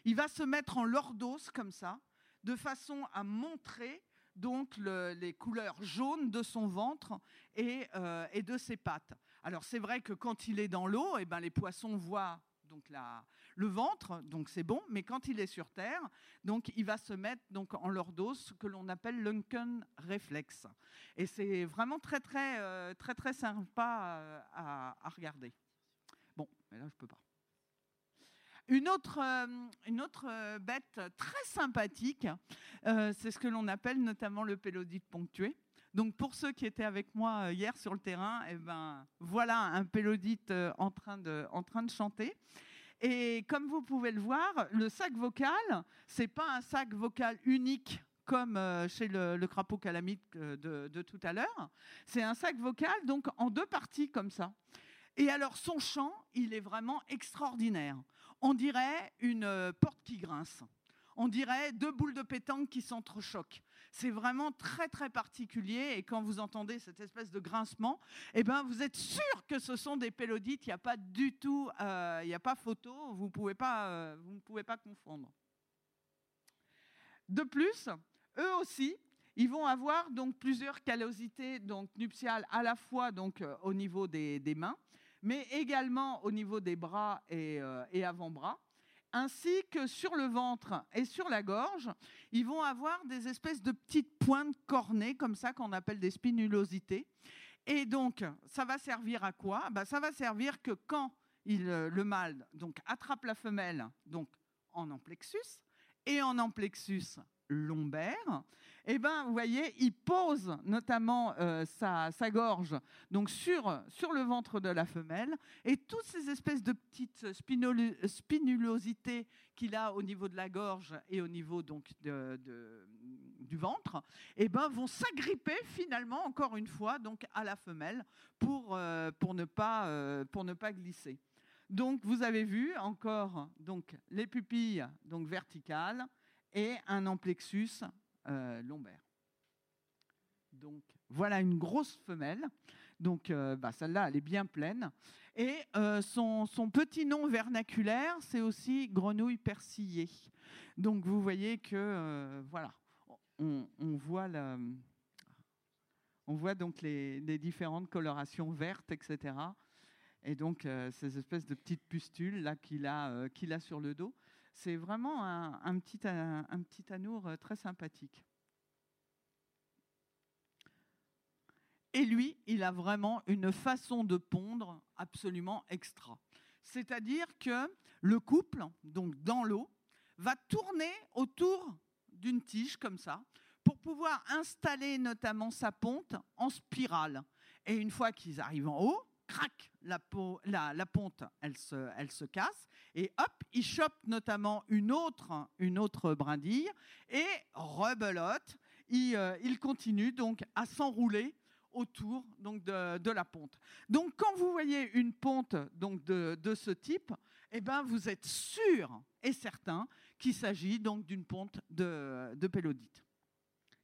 il va se mettre en lordose comme ça, de façon à montrer donc les couleurs jaunes de son ventre euh, et, de ses pattes. Alors c'est vrai que quand il est dans l'eau, eh ben, les poissons voient donc le ventre, donc c'est bon, mais quand il est sur terre, donc il va se mettre donc en lordos, ce que l'on appelle l'unken réflexe. Et c'est vraiment très très euh, très très sympa euh, à regarder. Bon, mais là je peux pas. Une autre, euh, une autre euh, bête très sympathique, euh, c'est ce que l'on appelle notamment le pélodite ponctué. Donc pour ceux qui étaient avec moi hier sur le terrain, eh ben, voilà un pélodite en train de, en train de chanter. Et comme vous pouvez le voir, le sac vocal, c'est pas un sac vocal unique comme chez le, crapaud calamite de, de tout à l'heure. C'est un sac vocal donc en deux parties comme ça. Et alors son chant, il est vraiment extraordinaire on dirait une euh, porte qui grince. On dirait deux boules de pétanque qui s'entrechoquent. C'est vraiment très très particulier et quand vous entendez cette espèce de grincement, eh ben vous êtes sûr que ce sont des pélodites. Il n'y a pas du tout, euh, il n'y a pas photo. Vous pouvez pas, euh, vous ne pouvez pas confondre. De plus, eux aussi, ils vont avoir donc plusieurs callosités donc nuptiales à la fois donc au niveau des mains mais également au niveau des bras euh, et, avant-bras, ainsi que sur le ventre et sur la gorge, ils vont avoir des espèces de petites pointes cornées, comme ça qu'on appelle des spinulosités. Et donc, ça va servir à quoi? Bah, Ça va servir que quand il, euh, le mâle donc, attrape la femelle donc, en amplexus, et en amplexus lombaire, eh ben, vous voyez, il pose notamment euh, sa, gorge donc sur, sur le ventre de la femelle et toutes ces espèces de petites spinulosités qu'il a au niveau de la gorge et au niveau donc du ventre, eh ben, vont s'agripper finalement encore une fois donc à la femelle pour, euh, pour, ne, pas, euh, pour ne pas glisser. Donc vous avez vu encore donc les pupilles donc verticales et un amplexus euh, lombaire. Donc voilà une grosse femelle. Donc euh, bah, celle-là, elle est bien pleine. Et euh, son, petit nom vernaculaire, c'est aussi grenouille persillée. Donc vous voyez que voilà, on, voit on voit donc les, différentes colorations vertes, etc. Et donc ces espèces de petites pustules là qu'il a, qu'il a sur le dos. C'est vraiment un, petit, petit anour euh, très sympathique. Et lui, il a vraiment une façon de pondre absolument extra. C'est-à-dire que le couple, donc dans l'eau, va tourner autour d'une tige comme ça pour pouvoir installer notamment sa ponte en spirale. Et une fois qu'ils arrivent en haut, crac, la, la, ponte, elle se, elle se casse, et hop, il chope notamment une autre, une autre brindille, et rebelote, il, euh, continue donc à s'enrouler autour donc de, la ponte. Donc quand vous voyez une ponte donc de, de ce type, eh ben, vous êtes sûr et certain qu'il s'agit donc d'une ponte de, de pélodite.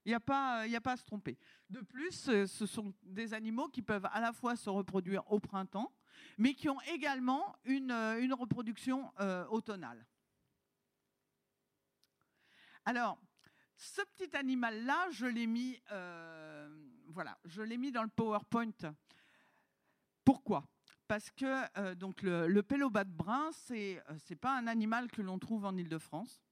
Il n'y a, pas, a pas à se tromper. De plus, ce sont des animaux qui peuvent à la fois se reproduire au printemps, mais qui ont également une, une reproduction automnale. Alors, ce petit animal-là, je l'ai mis, euh, dans le PowerPoint. Pourquoi? Parce que euh, le, le brun, c'est n'est euh, pas un animal que l'on trouve en Île-de-France.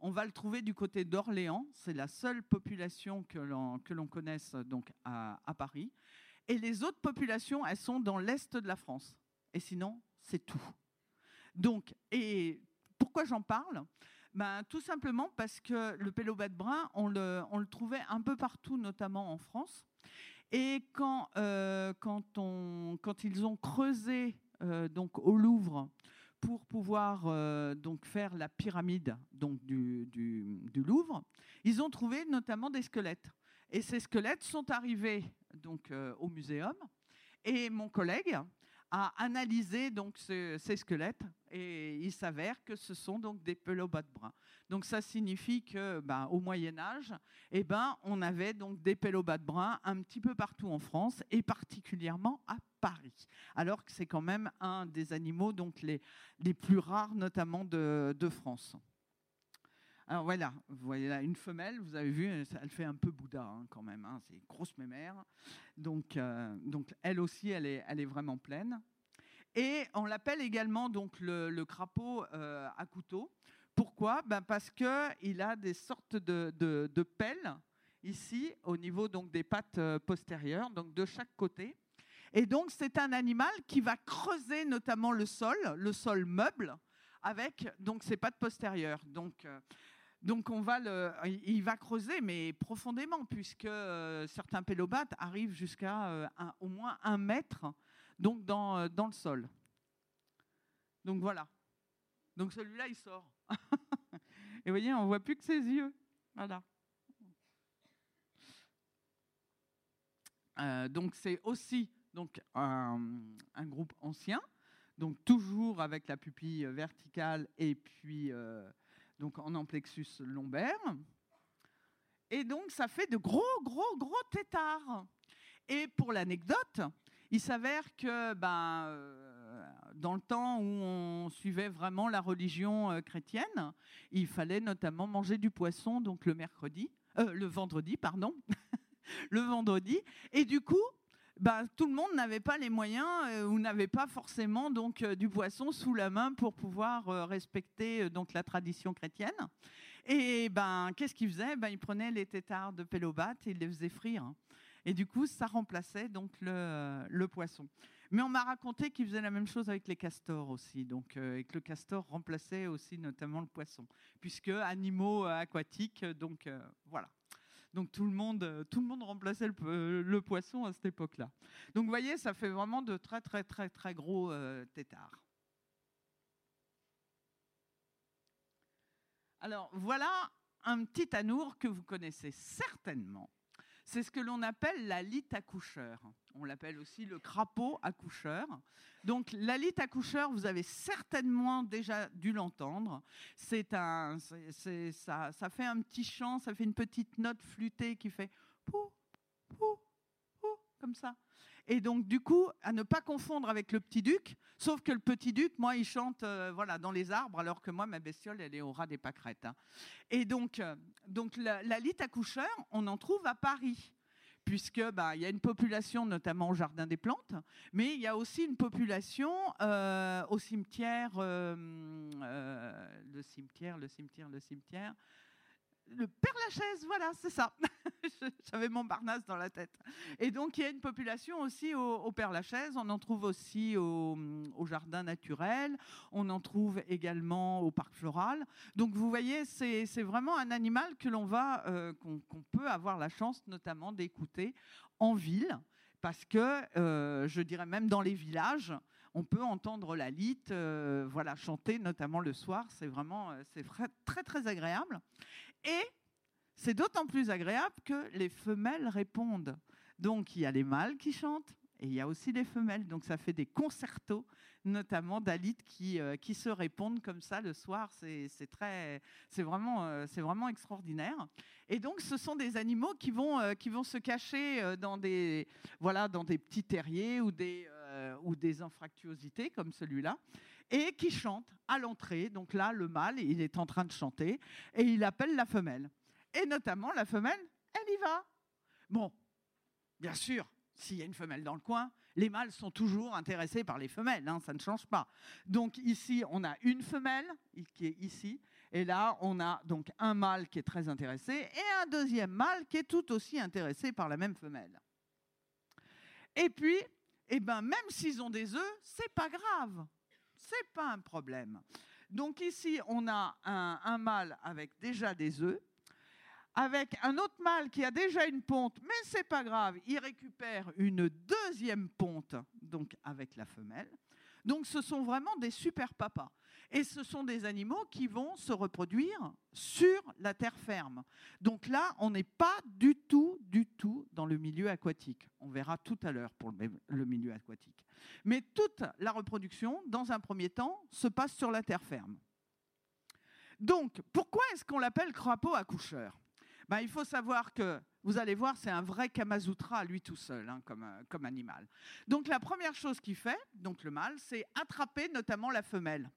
On va le trouver du côté d'Orléans. C'est la seule population que l'on connaisse donc à, Paris. Et les autres populations, elles sont dans l'est de la France. Et sinon, c'est tout. Donc, et pourquoi j'en parle? Ben, Tout simplement parce que le pélobat brun, on le, on le, trouvait un peu partout, notamment en France. Et quand, euh, quand, on, quand ils ont creusé euh, donc au Louvre pour pouvoir euh, donc faire la pyramide donc du, du, Louvre, ils ont trouvé notamment des squelettes. Et ces squelettes sont arrivés donc au muséum. Et mon collègue a analysé donc ces squelettes et il s'avère que ce sont donc des pélobates bruns. Donc ça signifie que ben, au Moyen Âge, eh ben, on avait donc des pélobates bruns un petit peu partout en France et particulièrement à Paris. Alors que c'est quand même un des animaux donc les, les plus rares notamment de, de France. Alors voilà, vous voyez là une femelle, vous avez vu, elle fait un peu Bouddha hein, quand même, hein, c'est une grosse mémère. Donc, euh, donc elle aussi, elle est, elle est vraiment pleine. Et on l'appelle également donc le, crapaud euh, à couteau. Pourquoi? Ben Parce qu'il a des sortes de, de, pelles ici au niveau donc des pattes euh, postérieures, donc de chaque côté. Et donc c'est un animal qui va creuser notamment le sol, le sol meuble, avec donc ses pattes postérieures. Donc donc on va il va creuser, mais profondément, puisque euh, certains pélobates arrivent jusqu'à euh, au moins un mètre euh, dans le sol. Donc voilà. Donc celui-là, il sort. Et vous voyez, on voit plus que ses yeux. Voilà. donc c'est aussi donc un, un, groupe ancien, donc toujours avec la pupille verticale et puis donc en amplexus lombaire. Et donc, ça fait de gros, gros, gros tétards. Et pour l'anecdote, il s'avère que ben, euh, dans le temps où on suivait vraiment la religion euh, chrétienne, il fallait notamment manger du poisson donc le mercredi, euh, le vendredi, pardon, le vendredi. Et du coup, bah, tout le monde n'avait pas les moyens euh, ou n'avait pas forcément donc euh, du poisson sous la main pour pouvoir euh, respecter donc la tradition chrétienne. Et ben qu'est-ce qu'il faisait ben, Il prenait les tétards de Pélobat et il les faisait frire. Et du coup, ça remplaçait donc le, poisson. Mais on m'a raconté qu'il faisait la même chose avec les castors aussi, donc et que le castor remplaçait aussi notamment le poisson, puisque animaux aquatiques, donc voilà. Donc tout le monde, euh, tout le monde remplaçait euh, le, poisson à cette époque-là. Donc vous voyez, ça fait vraiment de très très très très gros euh, têtards. Alors voilà un petit anour que vous connaissez certainement. C'est ce que l'on appelle la lite accoucheur. On l'appelle aussi le crapaud accoucheur. Donc la lite accoucheur, vous avez certainement déjà dû l'entendre. C'est un, ça, ça fait un petit chant, ça fait une petite note flûtée qui fait pou, pou, pou, comme ça. Et donc, du coup, à ne pas confondre avec le petit duc, sauf que le petit duc, moi, il chante euh, voilà, dans les arbres, alors que moi, ma bestiole, elle est au ras des pâquerettes. Hein. Et donc, euh, donc la, lite accoucheur, on en trouve à Paris puisque bah, il y a une population notamment au jardin des plantes, mais il y a aussi une population euh, au cimetière, le cimetière, le cimetière, le cimetière, le Père Lachaise, voilà, c'est ça. J'avais Montparnasse dans la tête. Et donc, il y a une population aussi au, Père Lachaise. On en trouve aussi au, Jardin naturel. On en trouve également au Parc floral. Donc, vous voyez, c'est vraiment un animal que l'on va, euh, qu'on peut avoir la chance notamment d'écouter en ville. Parce que, euh, je dirais même dans les villages, on peut entendre la lite, euh, voilà, chanter, notamment le soir. C'est vraiment, c'est très, très agréable. Et c'est d'autant plus agréable que les femelles répondent. Donc il y a les mâles qui chantent et il y a aussi des femelles. Donc ça fait des concertos, notamment d'alites qui, euh, qui se répondent comme ça le soir. C'est vraiment, euh, vraiment extraordinaire. Et donc ce sont des animaux qui vont, euh, qui vont se cacher dans des, voilà, dans des petits terriers ou des, ou des infractuosités comme celui-là. Et qui chantent à l'entrée. Donc là, le mâle, il est en train de chanter et il appelle la femelle. Et notamment, la femelle, elle y va. Bon, bien sûr, s'il y a une femelle dans le coin, les mâles sont toujours intéressés par les femelles, hein, ça ne change pas. Donc ici, on a une femelle qui est ici, et là, on a donc un mâle qui est très intéressé et un deuxième mâle qui est tout aussi intéressé par la même femelle. Et puis, eh ben, même s'ils ont des œufs, c'est pas grave, c'est pas un problème. Donc ici, on a un, mâle avec déjà des œufs avec un autre mâle qui a déjà une ponte, mais c'est pas grave, il récupère une deuxième ponte, donc avec la femelle. Donc ce sont vraiment des super papas. Et ce sont des animaux qui vont se reproduire sur la terre ferme. Donc là, on n'est pas du tout, du tout dans le milieu aquatique. On verra tout à l'heure pour le milieu aquatique. Mais toute la reproduction, dans un premier temps, se passe sur la terre ferme. Donc, pourquoi est-ce qu'on l'appelle crapaud accoucheur? Ben, il faut savoir que, vous allez voir, c'est un vrai Kamasutra lui tout seul, hein, comme, euh, comme animal. Donc la première chose qu'il fait, donc le mâle, c'est attraper notamment la femelle.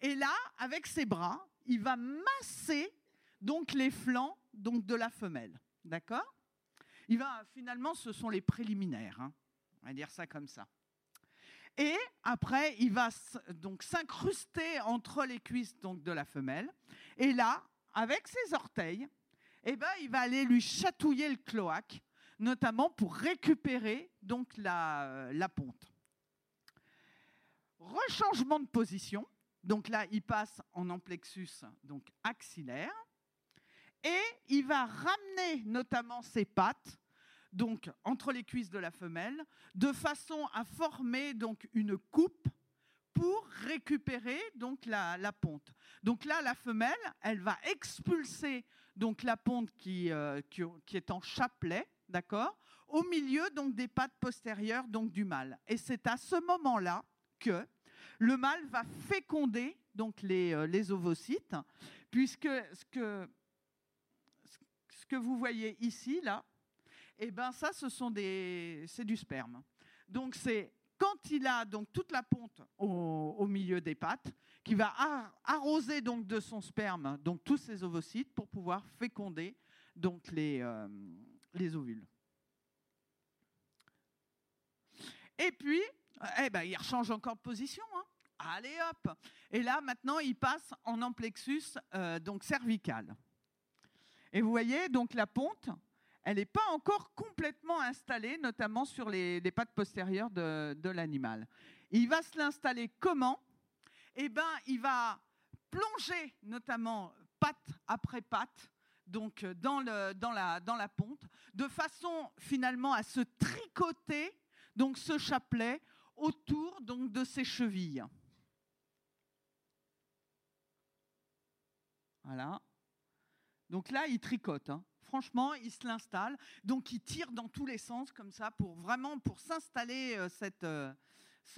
Et là, avec ses bras, il va masser donc les flancs donc, de la femelle. D'accord? Il va, finalement, ce sont les préliminaires. Hein. on va dire ça comme ça. Et après, il va donc s'incruster entre les cuisses donc, de la femelle. Et là, avec ses orteils, eh ben, il va aller lui chatouiller le cloaque, notamment pour récupérer donc la, la ponte. Rechangement de position. Donc là, il passe en amplexus donc axillaire. Et il va ramener notamment ses pattes donc entre les cuisses de la femelle, de façon à former donc une coupe pour récupérer donc la, ponte. Donc là, la femelle, elle va expulser donc la ponte qui, euh, qui, est en chapelet, d'accord, au milieu donc des pattes postérieures donc du mâle. Et c'est à ce moment-là le mâle va féconder donc les, euh, ovocytes, puisque ce que, vous voyez ici là, eh ben ça, ce sont des, c'est du sperme. Donc c'est quand il a donc toute la ponte au, milieu des pattes, qui va arroser donc de son sperme donc tous ses ovocytes pour pouvoir féconder donc les, euh, les ovules. Et puis, eh ben, il rechange encore de position. Hein. Allez hop Et là, maintenant, il passe en amplexus euh, donc cervical. Et vous voyez, donc la ponte, elle n'est pas encore complètement installée, notamment sur les, pattes postérieures de, l'animal. Il va se l'installer comment? Eh bien, il va plonger notamment patte après patte, donc dans, le, dans, la, dans la ponte, de façon finalement à se tricoter donc ce chapelet autour donc de ses chevilles. Voilà. Donc là, il tricote. Hein franchement, il se l'installe. Donc, il tire dans tous les sens comme ça pour vraiment pour s'installer euh,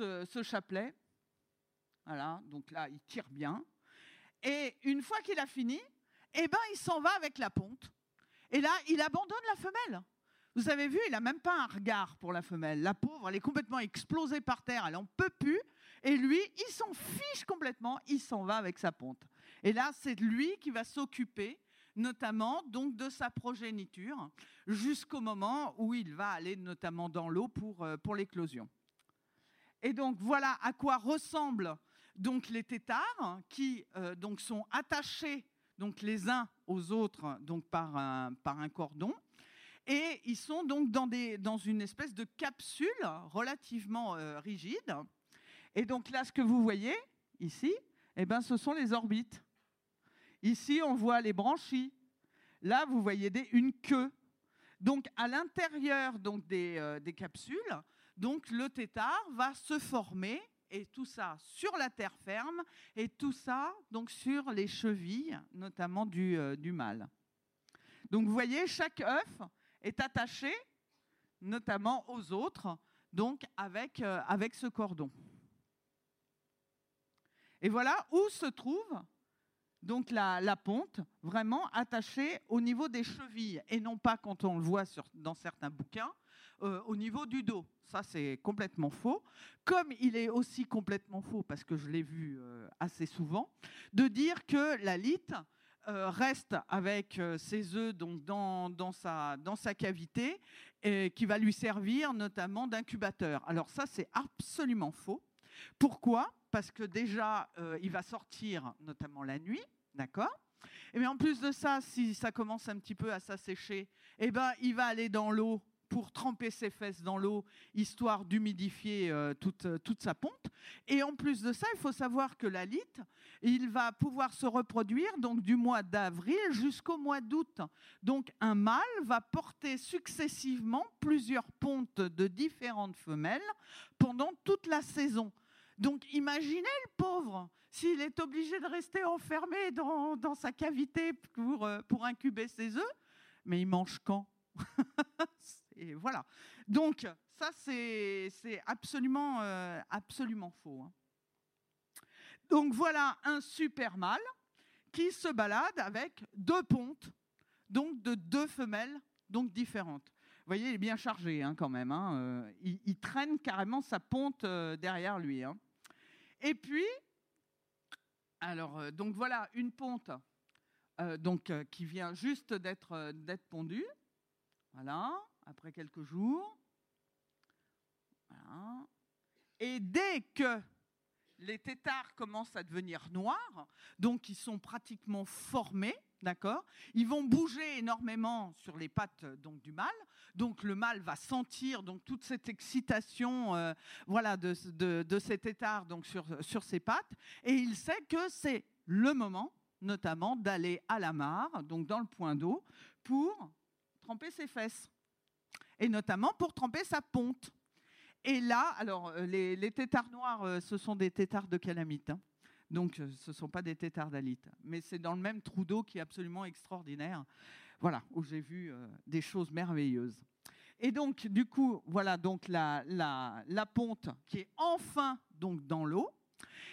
euh, ce, chapelet. Voilà, donc là, il tire bien. Et une fois qu'il a fini, eh ben, il s'en va avec la ponte. Et là, il abandonne la femelle. Vous avez vu, il n'a même pas un regard pour la femelle. La pauvre, elle est complètement explosée par terre, elle n'en peut plus. Et lui, il s'en fiche complètement, il s'en va avec sa ponte. Et là, c'est lui qui va s'occuper notamment donc de sa progéniture, jusqu'au moment où il va aller notamment dans l'eau pour, euh, pour l'éclosion. Et donc voilà à quoi ressemblent donc les têtards qui euh, donc sont attachés donc les uns aux autres donc par un, par un cordon et ils sont donc dans, des, dans une espèce de capsule relativement euh, rigide. Et donc là, ce que vous voyez ici, eh ben, ce sont les orbites. Ici, on voit les branchies. Là, vous voyez une queue. Donc, à l'intérieur donc, des, euh, capsules, donc, le tétard va se former, et tout ça sur la terre ferme, et tout ça donc, sur les chevilles, notamment du, euh, du mâle. Donc, vous voyez, chaque œuf est attaché notamment aux autres, donc avec, euh, avec ce cordon. Et voilà où se trouve donc la, la, ponte vraiment attachée au niveau des chevilles et non pas quand on le voit sur, dans certains bouquins euh, au niveau du dos. Ça c'est complètement faux. Comme il est aussi complètement faux parce que je l'ai vu euh, assez souvent de dire que la lite euh, reste avec euh, ses œufs donc dans, dans, sa, dans sa cavité et qui va lui servir notamment d'incubateur. Alors ça c'est absolument faux. Pourquoi? Parce que déjà il va sortir notamment la nuit D'accord? Et bien en plus de ça, si ça commence un petit peu à s'assécher, eh ben, il va aller dans l'eau pour tremper ses fesses dans l'eau, histoire d'humidifier euh, toute, toute, sa ponte. Et en plus de ça, il faut savoir que la lite, il va pouvoir se reproduire donc du mois d'avril jusqu'au mois d'août. Donc un mâle va porter successivement plusieurs pontes de différentes femelles pendant toute la saison. Donc imaginez le pauvre, s'il est obligé de rester enfermé dans, sa cavité pour, euh, pour incuber ses œufs, mais il mange quand? Et voilà. Donc ça, c'est absolument, euh, absolument faux. Hein. Donc voilà un super mâle qui se balade avec deux pontes, donc de deux femelles, donc différentes. Vous voyez, il est bien chargé hein, quand même. Hein, euh, il, traîne carrément sa ponte derrière lui. Et puis, alors, euh, donc voilà, une ponte euh, donc, euh, qui vient juste d'être d'être pondue. Voilà, après quelques jours. Et dès que les têtards commencent à devenir noirs, donc ils sont pratiquement formés, d'accord Ils vont bouger énormément sur les pattes donc du mâle. Donc le mâle va sentir donc toute cette excitation, euh, voilà, de, de, étard donc sur, sur ses pattes, et il sait que c'est le moment, notamment, d'aller à la mare, donc dans le point d'eau, pour tremper ses fesses, et notamment pour tremper sa ponte. Et là, alors euh, les, les têtards noirs, euh, ce sont des têtards de calamite. Hein. Donc, ce ne sont pas des têtards d'alite. Mais c'est dans le même trou d'eau qui est absolument extraordinaire voilà, où j'ai vu euh, des choses merveilleuses. Et donc, du coup, voilà donc la, la, la ponte qui est enfin donc dans l'eau.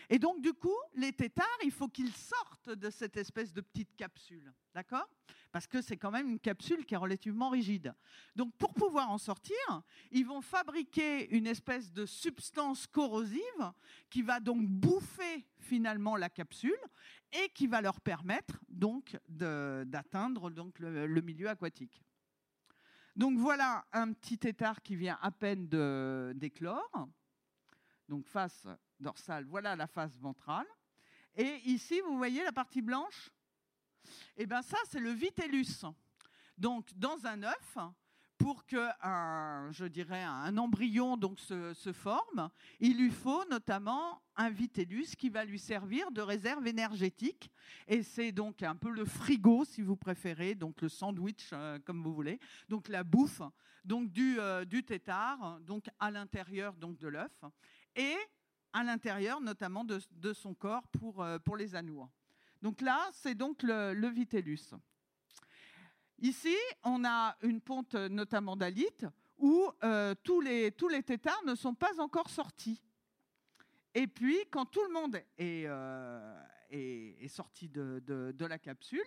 Et donc, du coup, les têtards, il faut qu'ils sortent de cette espèce de petite capsule. D'accord? Parce que c'est quand même une capsule qui est relativement rigide. Donc, pour pouvoir en sortir, ils vont fabriquer une espèce de substance corrosive qui va donc bouffer finalement la capsule et qui va leur permettre donc d'atteindre donc le, le, milieu aquatique. Donc voilà un petit tétard qui vient à peine d'éclore. Donc face dorsale, voilà la face ventrale. Et ici, vous voyez la partie blanche? Eh bien ça, c'est le vitellus. Donc dans un œuf, pour que un, je dirais, un embryon donc se, forme, il lui faut notamment un vitellus qui va lui servir de réserve énergétique. Et c'est donc un peu le frigo, si vous préférez, donc le sandwich, euh, comme vous voulez, donc la bouffe donc du, euh, du tétard, donc à l'intérieur donc de l'œuf, et à l'intérieur notamment de, de, son corps pour, euh, pour les anours. Donc là, c'est donc le, vitellus. Ici, on a une ponte notamment d'alite où euh, tous, les, tous têtards ne sont pas encore sortis. Et puis, quand tout le monde est, euh, sorti de, la capsule,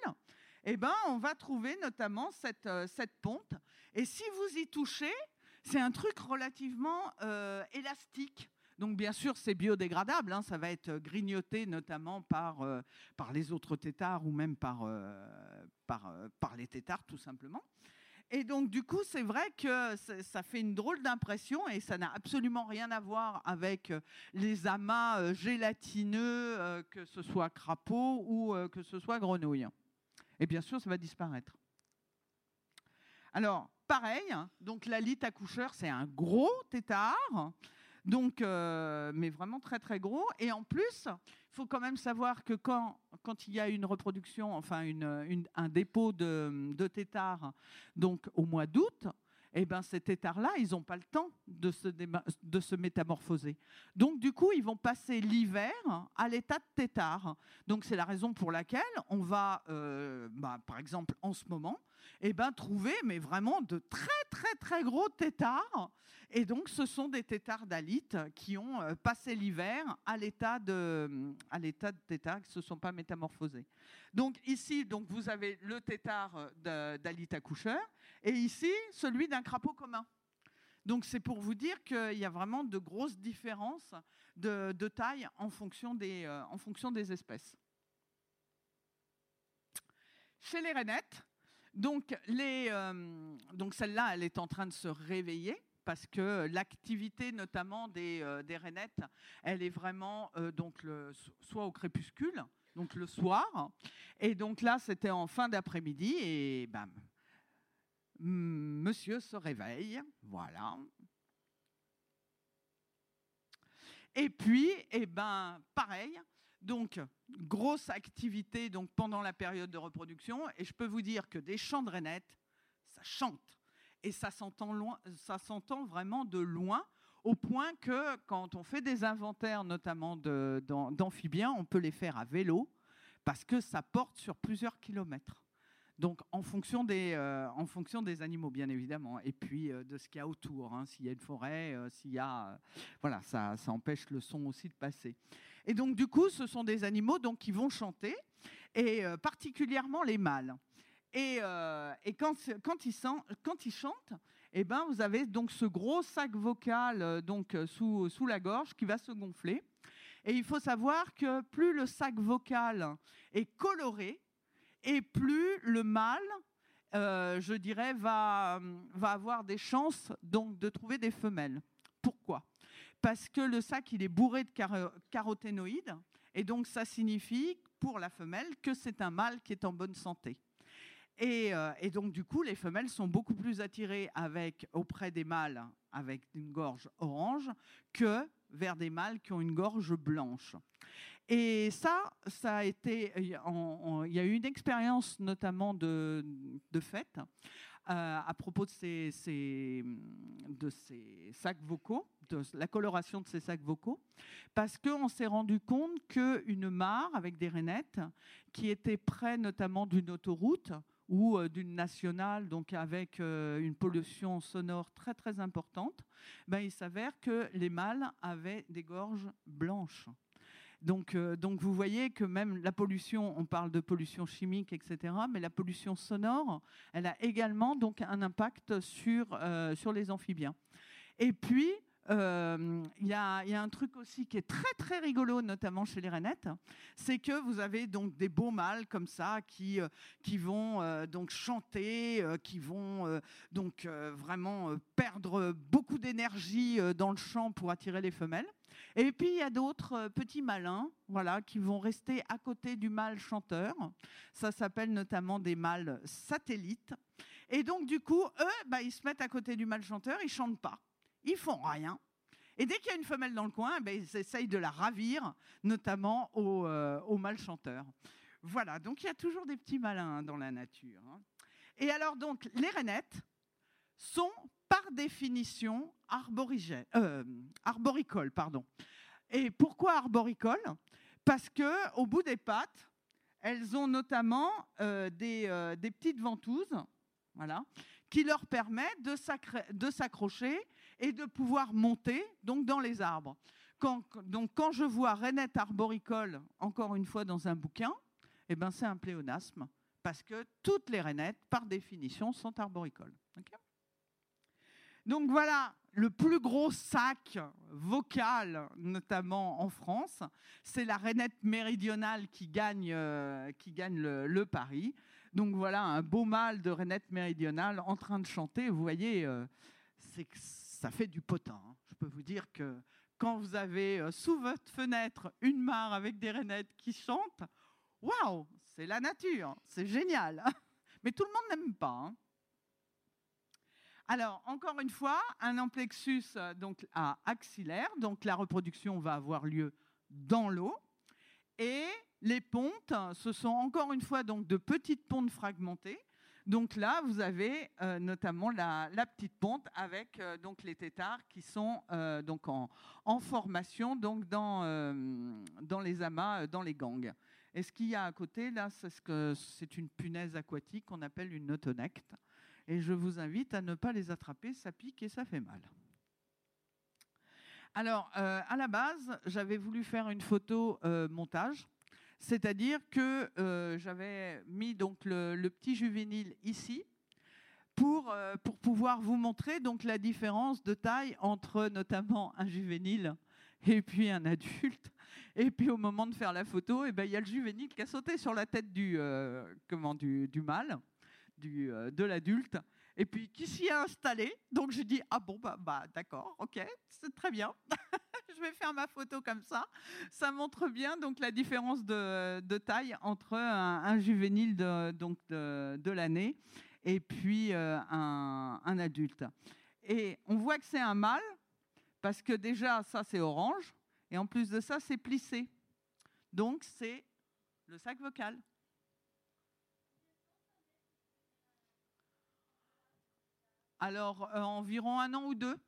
eh ben, on va trouver notamment cette, euh, cette ponte. Et si vous y touchez, c'est un truc relativement élastique. Donc bien sûr, c'est biodégradable, hein, ça va être grignoté notamment par, euh, par les autres têtards ou même par, euh, euh, par, les têtards tout simplement. Et donc du coup, c'est vrai que ça fait une drôle d'impression et ça n'a absolument rien à voir avec les amas gélatineux, que ce soit crapaud ou que ce soit grenouille. Et bien sûr, ça va disparaître. Alors, pareil, hein, donc la lite accoucheur, c'est un gros tétard. Donc, euh, mais vraiment très très gros. Et en plus, il faut quand même savoir que quand, quand il y a une reproduction, enfin une, un dépôt de, de donc au mois d'août, eh ben, ces tétards-là, ils n'ont pas le temps de se, de se métamorphoser. Donc, du coup, ils vont passer l'hiver à l'état de tétard. Donc, c'est la raison pour laquelle on va, euh, bah, par exemple, en ce moment, eh ben, trouvé mais vraiment de très très très gros têtards. Et donc, ce sont des têtards d'alite qui ont euh, passé l'hiver à l'état de, à l'état de tétard, qui ne se sont pas métamorphosés. Donc ici, donc, vous avez le tétard d'alite accoucheur, et ici, celui d'un crapaud commun. Donc c'est pour vous dire qu'il y a vraiment de grosses différences de, taille en fonction, des, euh, en fonction des espèces. Chez les rainettes, donc, euh, donc celle-là, elle est en train de se réveiller parce que l'activité notamment des, euh, rainettes, elle est vraiment donc le, soit au crépuscule, donc le soir, et donc là c'était en fin d'après-midi et bam, Monsieur se réveille, voilà. Et puis, eh ben, pareil. Donc, grosse activité donc pendant la période de reproduction. Et je peux vous dire que des chants de rainettes, ça chante. Et ça s'entend vraiment de loin, au point que quand on fait des inventaires, notamment d'amphibiens, on peut les faire à vélo, parce que ça porte sur plusieurs kilomètres. Donc en fonction des, euh, en fonction des animaux, bien évidemment, et puis euh, de ce qu'il y a autour. Hein. s'il y a une forêt, euh, s'il y a, voilà, ça, ça, empêche le son aussi de passer. Et donc du coup, ce sont des animaux donc qui vont chanter, et particulièrement les mâles. Et, et quand, ils chantent, eh ben, vous avez donc ce gros sac vocal donc sous, la gorge qui va se gonfler. Et il faut savoir que plus le sac vocal est coloré, et plus le mâle, euh, je dirais, va, va avoir des chances donc de trouver des femelles. Pourquoi? Parce que le sac, il est bourré de caroténoïdes, et donc ça signifie pour la femelle que c'est un mâle qui est en bonne santé. Et, euh, donc, du coup, les femelles sont beaucoup plus attirées auprès des mâles avec une gorge orange que vers des mâles qui ont une gorge blanche. Et ça, ça a été, il y a eu une expérience notamment de, euh, à propos de ces, de ces sacs vocaux, de la coloration de ces sacs vocaux, parce qu'on s'est rendu compte qu'une mare avec des rainettes qui était près notamment d'une autoroute ou euh, d'une nationale, donc avec euh, une pollution sonore très très importante, ben, il s'avère que les mâles avaient des gorges blanches. Donc, euh, donc vous voyez que même la pollution, on parle de pollution chimique, etc., mais la pollution sonore, elle a également donc un impact sur, euh, sur les amphibiens. Et puis, euh, il y, a, un truc aussi qui est très très rigolo, notamment chez les rainettes, c'est que vous avez donc des beaux mâles comme ça qui, qui vont donc chanter, qui vont donc vraiment perdre beaucoup d'énergie dans le chant pour attirer les femelles. Et puis il y a d'autres euh, petits malins, voilà, qui vont rester à côté du mâle chanteur. Ça s'appelle notamment des mâles satellites. Et donc du coup, eux, bah, ils se mettent à côté du mâle chanteur, ils chantent pas, ils font rien. Et dès qu'il y a une femelle dans le coin, bah, ils essayent de la ravir, notamment au, euh, au mâle chanteur. Voilà, donc il y a toujours des petits malins dans la nature. Hein. Et alors donc, les rainettes sont par définition euh, arboricoles. Pardon. Et pourquoi arboricoles? Parce que au bout des pattes, elles ont notamment euh, euh, des, petites ventouses, voilà, qui leur permettent de s'accrocher et de pouvoir monter donc dans les arbres. Quand, donc quand je vois rainette arboricole, encore une fois dans un bouquin, eh ben c'est un pléonasme, parce que toutes les rainettes, par définition, sont arboricoles. Donc voilà, le plus gros sac vocal, notamment en France, c'est la rainette méridionale qui gagne, euh, qui gagne le, pari. Donc voilà, un beau mâle de rainette méridionale en train de chanter. Vous voyez, euh, ça fait du potin. Hein. Je peux vous dire que quand vous avez euh, sous votre fenêtre une mare avec des rainettes qui chantent, waouh, c'est la nature, c'est génial. Mais tout le monde n'aime pas. Hein. Alors, encore une fois, un amplexus euh, donc, à axillaire, donc la reproduction va avoir lieu dans l'eau. Et les pontes, ce sont encore une fois donc, de petites pontes fragmentées. Donc là, vous avez euh, notamment la, petite ponte avec euh, donc les têtards qui sont donc en, formation donc dans, dans les amas, dans les gangs. Et ce qu'il y a à côté, là, c'est ce une punaise aquatique qu'on appelle une notonecte. Et je vous invite à ne pas les attraper, ça pique et ça fait mal. Alors, euh, à la base, j'avais voulu faire une photo euh, montage, c'est-à-dire que euh, j'avais mis donc le, petit juvénile ici pour, pour pouvoir vous montrer donc la différence de taille entre notamment un juvénile et puis un adulte. Et puis au moment de faire la photo, eh ben, il y a le juvénile qui a sauté sur la tête du, comment, du, du mâle, du, de l'adulte et puis qui s'y est installé? Donc je dis ah bon bah, bah d'accord, ok, c'est très bien. je vais faire ma photo comme ça. Ça montre bien donc la différence de, taille entre un, juvénile de, donc de, l'année et puis euh, un, adulte. Et on voit que c'est un mâle parce que déjà ça c'est orange et en plus de ça c'est plissé. Donc c'est le sac vocal. Alors, euh, environ un an ou deux.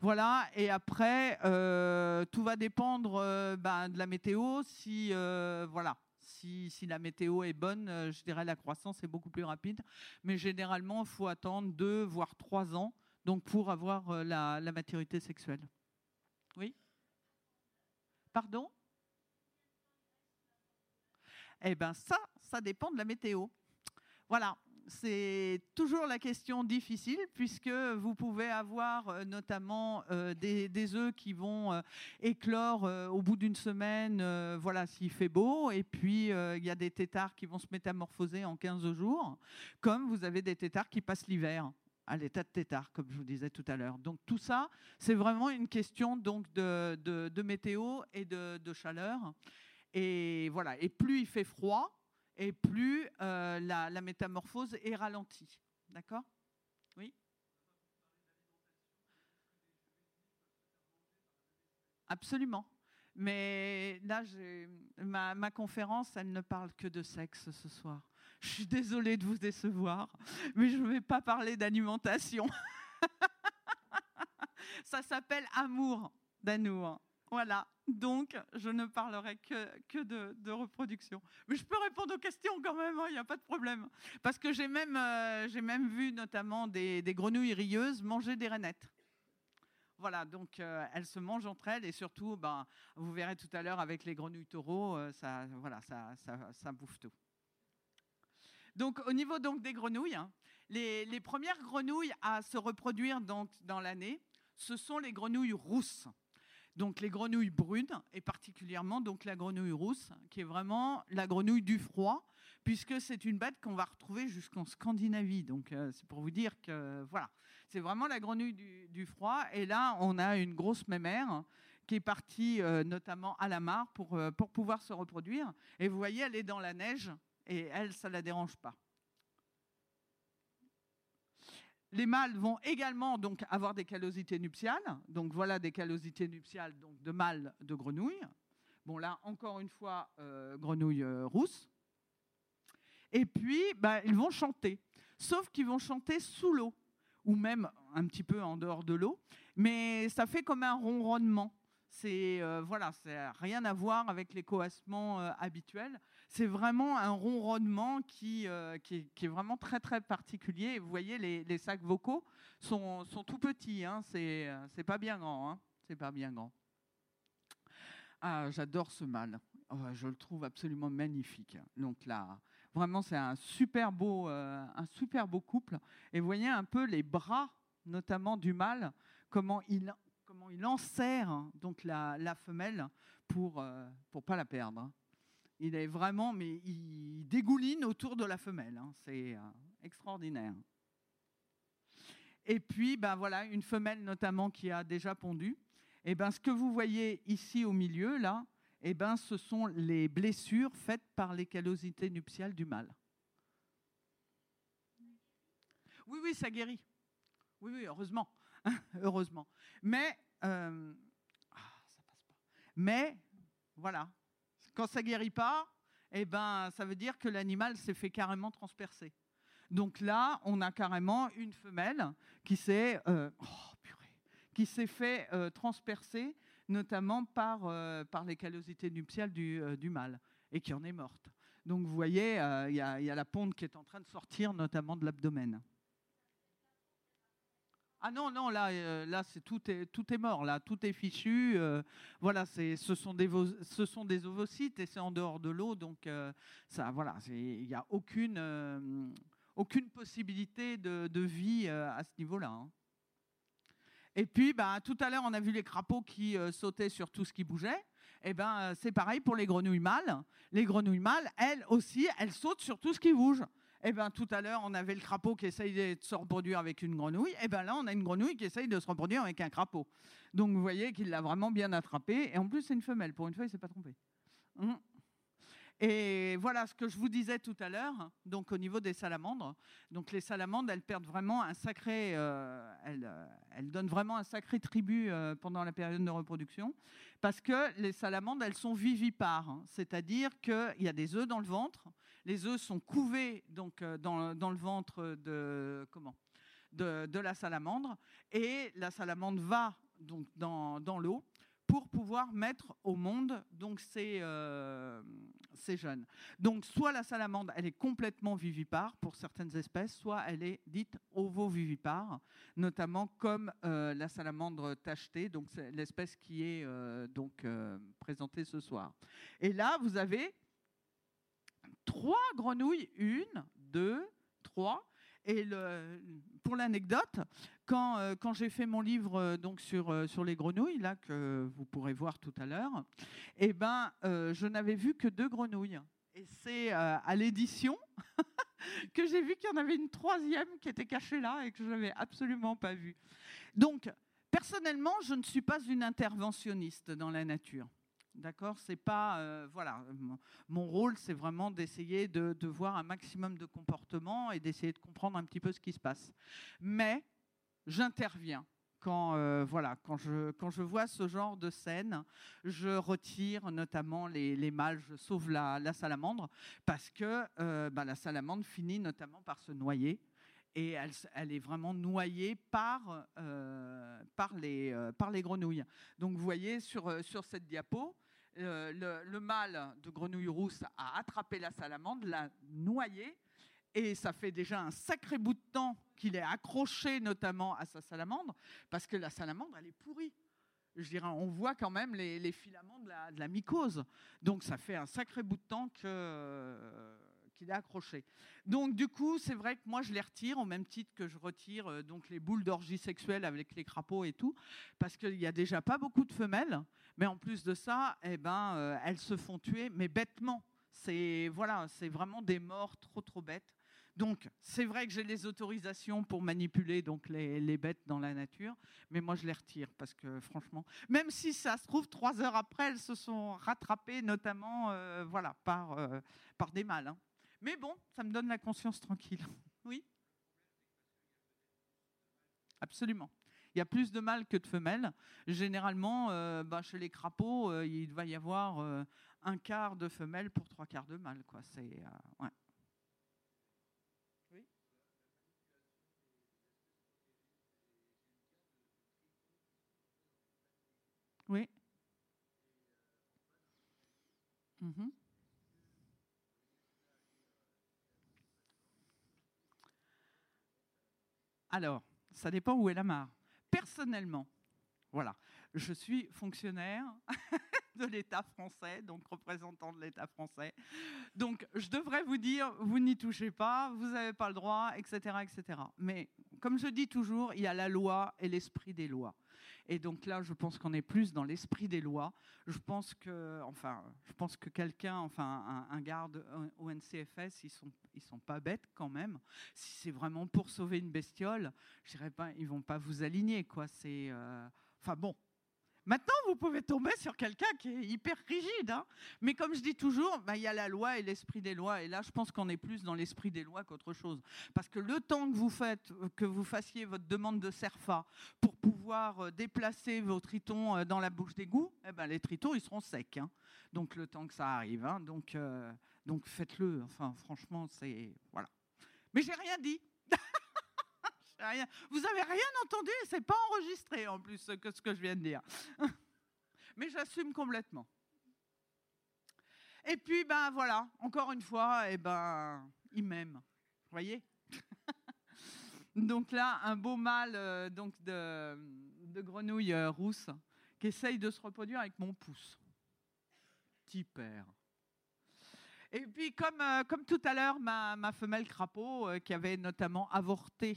Voilà, et après, euh, tout va dépendre euh, ben, de la météo. Si, la météo est bonne, je dirais la croissance est beaucoup plus rapide. Mais généralement, il faut attendre deux, voire trois ans donc pour avoir la, la maturité sexuelle. Oui? Pardon? Eh bien, ça, ça dépend de la météo. Voilà, c'est toujours la question difficile puisque vous pouvez avoir euh, notamment euh, des, œufs qui vont euh, éclore au bout d'une semaine, voilà, s'il fait beau, et puis il y a des têtards qui vont se métamorphoser en 15 jours, comme vous avez des têtards qui passent l'hiver à l'état de tétard, comme je vous disais tout à l'heure. Donc tout ça, c'est vraiment une question donc de, météo et de, de, chaleur. Et voilà. Et plus il fait froid, et plus euh, la, métamorphose est ralentie. D'accord? Oui? Absolument. Mais là, ma, ma conférence, elle ne parle que de sexe ce soir. Je suis désolée de vous décevoir, mais je ne vais pas parler d'alimentation. Ça s'appelle amour d'amour. Voilà, donc je ne parlerai que, que de, reproduction. Mais je peux répondre aux questions quand même, il hein, n'y a pas de problème. Parce que j'ai même, euh, même vu notamment des, grenouilles rieuses manger des rainettes. Voilà, donc euh, elles se mangent entre elles et surtout, ben, vous verrez tout à l'heure avec les grenouilles taureaux, euh, ça, voilà, ça, ça, bouffe tout. Donc au niveau donc des grenouilles, hein, les, les, premières grenouilles à se reproduire donc, dans l'année, ce sont les grenouilles rousses donc les grenouilles brunes et particulièrement donc la grenouille rousse, qui est vraiment la grenouille du froid, puisque c'est une bête qu'on va retrouver jusqu'en Scandinavie. Donc euh, c'est pour vous dire que voilà, c'est vraiment la grenouille du, froid. Et là, on a une grosse mémère qui est partie euh, notamment à la mare pour, euh, pour pouvoir se reproduire. Et vous voyez, elle est dans la neige et elle, ça la dérange pas. Les mâles vont également donc avoir des callosités nuptiales. Donc voilà des callosités nuptiales donc de mâles de grenouilles. Bon là encore une fois euh, grenouille euh, rousse. Et puis bah, ils vont chanter, sauf qu'ils vont chanter sous l'eau ou même un petit peu en dehors de l'eau, mais ça fait comme un ronronnement. C'est euh, voilà, c'est rien à voir avec les coassements habituels c'est vraiment un ronronnement qui, euh, qui, est, vraiment très très particulier. Vous voyez, les, sacs vocaux sont, sont tout petits, hein. c'est, euh, pas bien grand. Hein. c'est pas bien grand. Ah, j'adore ce mâle. Oh, je le trouve absolument magnifique. Donc là, vraiment, c'est un super beau, euh, un super beau couple. Et vous voyez un peu les bras, notamment du mâle, comment il, comment il enserre donc la, femelle pour ne pas la perdre. Il est vraiment, mais il dégouline autour de la femelle. Hein. C'est euh, extraordinaire. Et puis, ben voilà, une femelle notamment qui a déjà pondu. Et ben, ce que vous voyez ici au milieu, là, ben, ce sont les blessures faites par les callosités nuptiales du mâle. Oui, oui, ça guérit. Oui, oui, heureusement. heureusement. Mais, euh, ah, passe pas. Mais, voilà, quand ça guérit pas, eh ben, ça veut dire que l'animal s'est fait carrément transpercer. Donc là, on a carrément une femelle qui s'est euh, oh, fait euh, transpercer, notamment par, euh, par les callosités nuptiales du, du mâle. et qui en est morte. Donc vous voyez, il y, a la ponte qui est en train de sortir, notamment de l'abdomen. Ah non, non, là, euh, là c'est tout, est, tout est mort, là, tout est fichu. Euh, voilà, ce, sont des, ce sont des ovocytes et c'est en dehors de l'eau, donc ça, voilà, il n'y a aucune, aucune possibilité de, vie à ce niveau-là. Hein. Et puis, bah, tout à l'heure, on a vu les crapauds qui sautaient sur tout ce qui bougeait eh ben, euh, c'est pareil pour les grenouilles mâles. Les grenouilles mâles, elles aussi, elles sautent sur tout ce qui bouge. Eh ben, tout à l'heure, on avait le crapaud qui essaye de se reproduire avec une grenouille. Eh ben, là, on a une grenouille qui essaye de se reproduire avec un crapaud. Donc, vous voyez qu'il l'a vraiment bien attrapé. Et en plus, c'est une femelle. Pour une fois, il s'est pas trompé. Hum. Et voilà ce que je vous disais tout à l'heure, donc au niveau des salamandres. Donc les salamandres, elles perdent vraiment un sacré, euh, euh, elles, donnent vraiment un sacré tribut euh, pendant la période de reproduction, parce que les salamandres, elles sont vivipares, c'est-à-dire qu'il y a des œufs dans le ventre. Les œufs sont couvés donc dans, le ventre de comment de, de, la salamandre, et la salamandre va donc dans, dans l'eau pour pouvoir mettre au monde donc ces, euh, ces jeunes. Donc soit la salamandre, elle est complètement vivipare pour certaines espèces, soit elle est dite ovovivipare, notamment comme euh, la salamandre tachetée, donc l'espèce qui est euh, donc présentée ce soir. Et là, vous avez trois grenouilles, une, deux, trois, et pour l'anecdote, quand, euh, quand j'ai fait mon livre euh, donc sur, euh, sur les grenouilles, là que vous pourrez voir tout à l'heure, eh ben, je n'avais vu que deux grenouilles. Et c'est à l'édition que j'ai vu qu'il y en avait une troisième qui était cachée là et que je n'avais absolument pas vue. Donc, personnellement, je ne suis pas une interventionniste dans la nature. D'accord? C'est pas. Euh, voilà. Mon rôle, c'est vraiment d'essayer de, voir un maximum de comportements et d'essayer de comprendre un petit peu ce qui se passe. Mais j'interviens. Quand, euh, voilà, quand, je, quand je vois ce genre de scène, je retire notamment les, mâles, je sauve la, salamandre, parce que euh, bah, la salamandre finit notamment par se noyer et elle, elle, est vraiment noyée par, par, les, par les grenouilles. Donc vous voyez sur, sur cette diapo, le, mâle de grenouille rousse a attrapé la salamandre, l'a noyée, et ça fait déjà un sacré bout de temps qu'il est accroché notamment à sa salamandre, parce que la salamandre, elle est pourrie. Je dirais, on voit quand même les, filaments de la, mycose. Donc ça fait un sacré bout de temps qu'il est accroché. Donc du coup, c'est vrai que moi je les retire au même titre que je retire euh, donc les boules d'orgie sexuelle avec les crapauds et tout, parce qu'il n'y a déjà pas beaucoup de femelles, mais en plus de ça, eh ben, euh, elles se font tuer, mais bêtement. C'est voilà, vraiment des morts trop trop bêtes. Donc, c'est vrai que j'ai les autorisations pour manipuler donc les, bêtes dans la nature, mais moi je les retire parce que franchement, même si ça se trouve trois heures après, elles se sont rattrapées, notamment euh, voilà par par des mâles. Hein. Mais bon, ça me donne la conscience tranquille. Oui? Absolument. Il y a plus de mâles que de femelles. Généralement, euh, bah, chez les crapauds, euh, il va y avoir euh, un quart de femelles pour trois quarts de mâles. Quoi. C'est, ouais. Oui Oui. Mm-hmm. Alors, ça dépend où est la mare. Personnellement, voilà, je suis fonctionnaire de l'État français, donc représentant de l'État français. Donc, je devrais vous dire, vous n'y touchez pas, vous n'avez pas le droit, etc., etc. Mais comme je dis toujours, il y a la loi et l'esprit des lois. Et donc là, je pense qu'on est plus dans l'esprit des lois. Je pense que, enfin, je pense que quelqu'un, enfin, un, garde au NCFS, ils sont, ils sont pas bêtes quand même. Si c'est vraiment pour sauver une bestiole, je dirais pas, ils vont pas vous aligner, quoi. C'est, euh, enfin bon, Maintenant, vous pouvez tomber sur quelqu'un qui est hyper rigide. Hein. Mais comme je dis toujours, bah, il y a la loi et l'esprit des lois. Et là, je pense qu'on est plus dans l'esprit des lois qu'autre chose. Parce que le temps que vous, faites, que vous fassiez votre demande de CERFA pour pouvoir euh, déplacer vos tritons euh, dans la bouche d'égout, eh ben, les tritons, ils seront secs. Hein. Donc, le temps que ça arrive. Hein. Donc, euh, donc faites-le. Enfin, franchement, c'est... Voilà. Mais j'ai rien dit. Vous avez rien entendu, c'est pas enregistré en plus que ce que je viens de dire. Mais j'assume complètement. Et puis, ben voilà, encore une fois, et eh ben, ils m'aiment. Vous voyez? Donc là, un beau mâle euh, donc de, grenouille euh, rousse qui essaye de se reproduire avec mon pouce. Petit père. Et puis, comme, euh, comme tout à l'heure, ma, femelle crapaud, qui avait notamment avorté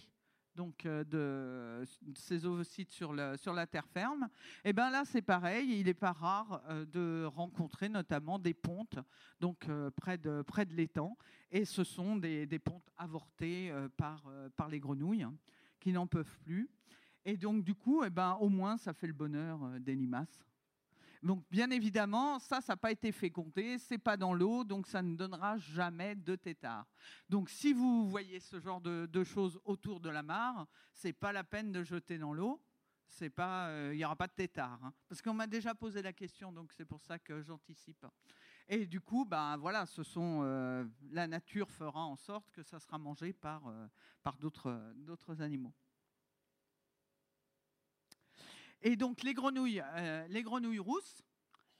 donc euh, de, ces ovocytes sur, le, sur la terre ferme, et eh ben là c'est pareil, il n'est pas rare euh, de rencontrer notamment des pontes donc euh, près de près de l'étang, et ce sont des, pontes avortées par par les grenouilles hein, qui n'en peuvent plus, et donc du coup, eh ben au moins ça fait le bonheur des limaces. Donc, bien évidemment, ça, ça n'a pas été fécondé, c'est pas dans l'eau, donc ça ne donnera jamais de tétard. Donc, si vous voyez ce genre de, choses autour de la mare, c'est pas la peine de jeter dans l'eau. C'est pas, euh, il n'y aura pas de tétard, hein. parce qu'on m'a déjà posé la question, donc c'est pour ça que j'anticipe. Et du coup, ben voilà, ce sont euh, la nature fera en sorte que ça sera mangé par euh, d'autres animaux. Et donc les grenouilles, euh, les grenouilles rousses,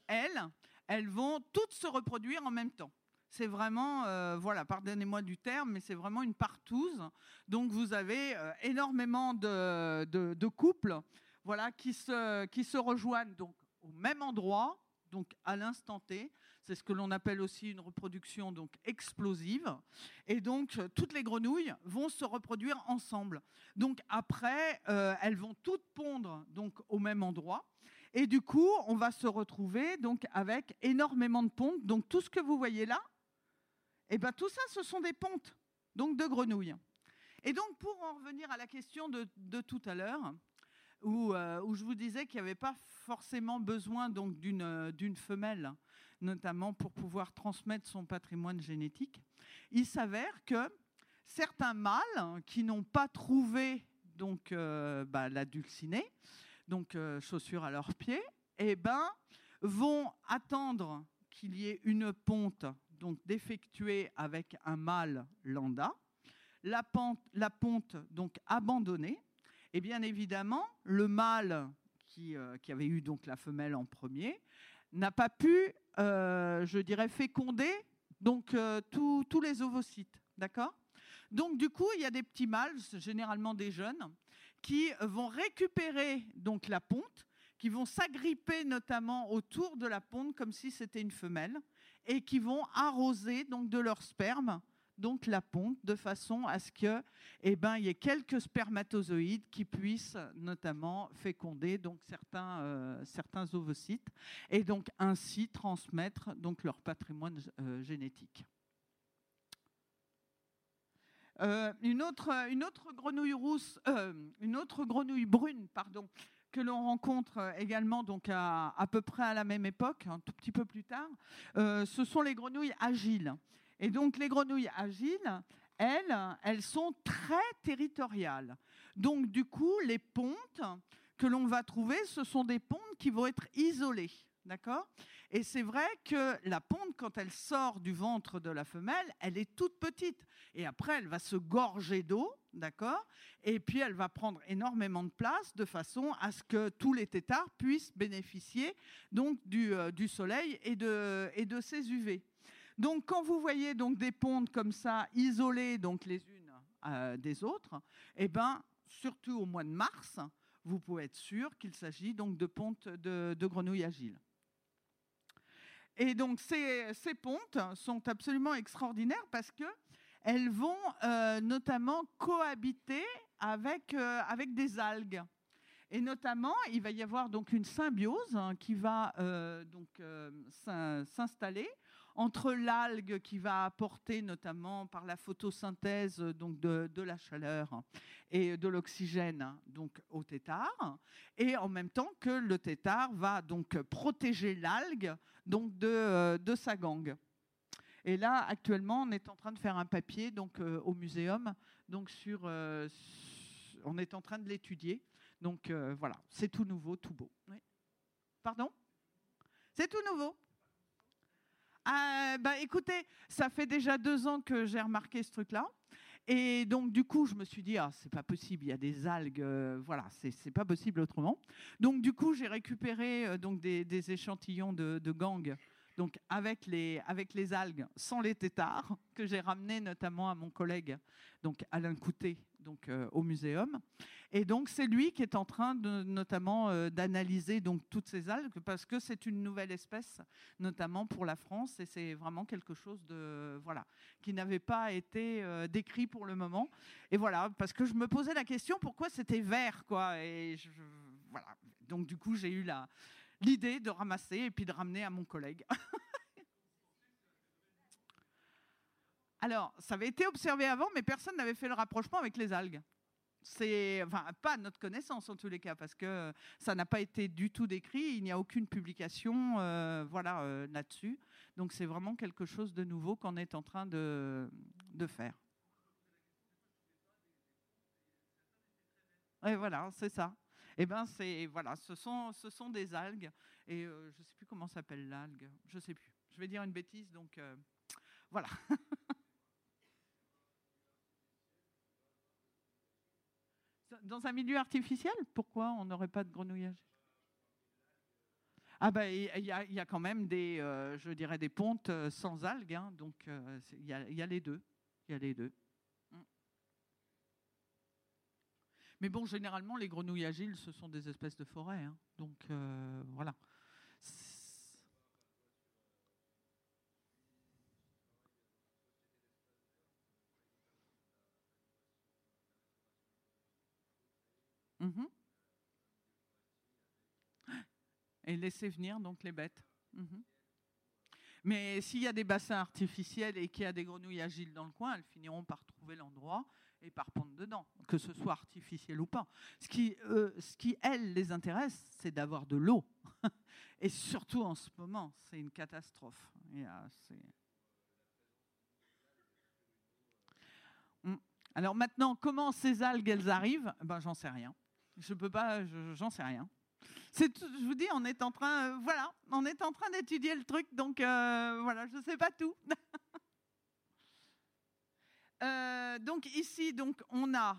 elles, elles vont toutes se reproduire en même temps. C'est vraiment, euh, voilà, pardonnez-moi du terme, mais c'est vraiment une partouze. Donc vous avez euh, énormément de, de, couples, voilà, qui se, qui se rejoignent donc au même endroit, donc à l'instant T. C'est ce que l'on appelle aussi une reproduction donc explosive. Et donc toutes les grenouilles vont se reproduire ensemble. Donc après, euh, elles vont toutes pondre donc au même endroit. Et du coup, on va se retrouver donc avec énormément de pontes. Donc tout ce que vous voyez là, eh ben tout ça, ce sont des pontes donc de grenouilles. Et donc pour en revenir à la question de, tout à l'heure, où, euh, où, je vous disais qu'il n'y avait pas forcément besoin euh, d'une femelle notamment pour pouvoir transmettre son patrimoine génétique. Il s'avère que certains mâles qui n'ont pas trouvé donc euh, bah, la dulcinée, donc euh, chaussures à leurs pieds, eh ben, vont attendre qu'il y ait une ponte donc d'effectuer avec un mâle lambda, la, ponte donc abandonnée, et bien évidemment le mâle qui, euh, qui avait eu donc la femelle en premier n'a pas pu euh, je dirais, féconder donc euh, tous les ovocytes. D'accord? Donc, du coup, il y a des petits mâles, généralement des jeunes, qui vont récupérer donc la ponte, qui vont s'agripper notamment autour de la ponte comme si c'était une femelle, et qui vont arroser donc de leur sperme donc la ponte de façon à ce que eh ben y ait quelques spermatozoïdes qui puissent notamment féconder euh, certains ovocytes et donc ainsi transmettre leur patrimoine euh, génétique. Euh, une, autre, grenouille rousse, une autre grenouille brune, que l'on rencontre également à, à, peu près à la même époque, un tout petit peu plus tard, ce sont les grenouilles agiles. Et donc les grenouilles agiles, elles, elles sont très territoriales. Donc du coup, les pontes que l'on va trouver, ce sont des pontes qui vont être isolées. D'accord? Et c'est vrai que la ponte, quand elle sort du ventre de la femelle, elle est toute petite. Et après, elle va se gorger d'eau, d'accord? Et puis, elle va prendre énormément de place de façon à ce que tous les têtards puissent bénéficier donc du, euh, du soleil et de, et de ses UV. Donc, quand vous voyez donc des pontes comme ça, isolées donc les unes euh, des autres, eh ben, surtout au mois de mars, vous pouvez être sûr qu'il s'agit donc de pontes de, grenouilles agiles. Et donc, ces, pontes sont absolument extraordinaires parce que elles vont euh, notamment cohabiter avec, euh, avec des algues. Et notamment, il va y avoir donc une symbiose hein, qui va donc s'installer entre l'algue qui va apporter notamment par la photosynthèse donc de, la chaleur et de l'oxygène donc au tétard et en même temps que le tétard va donc protéger l'algue donc de, euh, sa gangue. Et là actuellement on est en train de faire un papier donc euh, au muséum donc sur euh, on est en train de l'étudier donc voilà c'est tout nouveau tout beau. Pardon? C'est tout nouveau. Ah, bah, écoutez, ça fait déjà deux ans que j'ai remarqué ce truc-là. Et donc, du coup, je me suis dit, ah, c'est pas possible, il y a des algues, euh, voilà, c'est pas possible autrement. Donc, du coup, j'ai récupéré euh, donc des, échantillons de, gangs donc avec les, avec les algues, sans les têtards, que j'ai ramené notamment à mon collègue donc Alain Coutet, donc euh, au muséum. Et donc c'est lui qui est en train de, notamment euh, d'analyser donc toutes ces algues parce que c'est une nouvelle espèce, notamment pour la France, et c'est vraiment quelque chose de voilà qui n'avait pas été euh, décrit pour le moment. Et voilà parce que je me posais la question pourquoi c'était vert quoi. Et voilà donc du coup j'ai eu la l'idée de ramasser et puis de ramener à mon collègue. Alors, ça avait été observé avant, mais personne n'avait fait le rapprochement avec les algues. C'est, enfin, pas à notre connaissance en tous les cas, parce que ça n'a pas été du tout décrit. Il n'y a aucune publication, euh, voilà, euh, là-dessus. Donc, c'est vraiment quelque chose de nouveau qu'on est en train de, de faire. Et voilà, c'est ça. Et eh ben, c'est voilà, ce sont, ce sont des algues. Et euh, je sais plus comment s'appelle l'algue. Je sais plus. Je vais dire une bêtise, donc voilà. Dans un milieu artificiel, pourquoi on n'aurait pas de grenouillage? Ah ben, il y, a quand même des, euh, je dirais des pontes euh, sans algues, hein, donc euh, il y, a les deux, il y a les deux. Mm. Mais bon, généralement, les grenouilles agiles, ce sont des espèces de forêt, hein, donc voilà. Mhm. Et laisser venir donc les bêtes. Mhm. Mais s'il y a des bassins artificiels et qu'il y a des grenouilles agiles dans le coin, elles finiront par trouver l'endroit et par pondre dedans, que ce soit artificiel ou pas. Ce qui, euh, ce qui elles, les intéresse, c'est d'avoir de l'eau. et surtout en ce moment, c'est une catastrophe. Euh, mm. Alors maintenant, comment ces algues, elles arrivent? Ben, j'en sais rien. Je peux pas, j'en sais rien. Je vous dis, on est en train, euh, voilà, on est en train d'étudier le truc, donc euh, voilà, je ne sais pas tout. Euh, donc ici, donc on a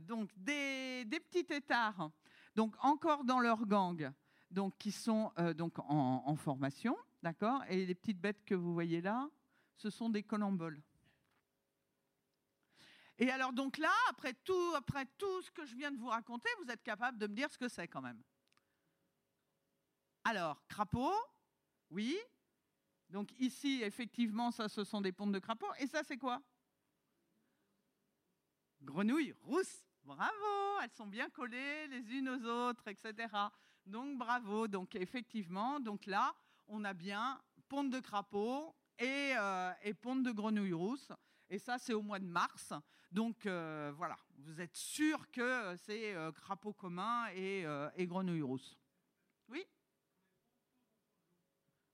donc des, petits têtards, donc encore dans leur gang, donc qui sont donc en, formation, d'accord. Et les petites bêtes que vous voyez là, ce sont des colamboles. Et alors donc là, après tout, après tout ce que je viens de vous raconter, vous êtes capable de me dire ce que c'est quand même. Alors, crapaud, oui. Donc ici, effectivement, ça, ce sont des pontes de crapaud. Et ça, c'est quoi? Grenouilles rousses. Bravo, elles sont bien collées les unes aux autres, etc. Donc bravo. Donc effectivement, donc là, on a bien ponte de crapaud et, euh, de grenouilles rousses. Et ça, c'est au mois de mars. Donc euh, voilà, vous êtes sûr que c'est euh, crapaud commun et, euh, grenouille rousse. Oui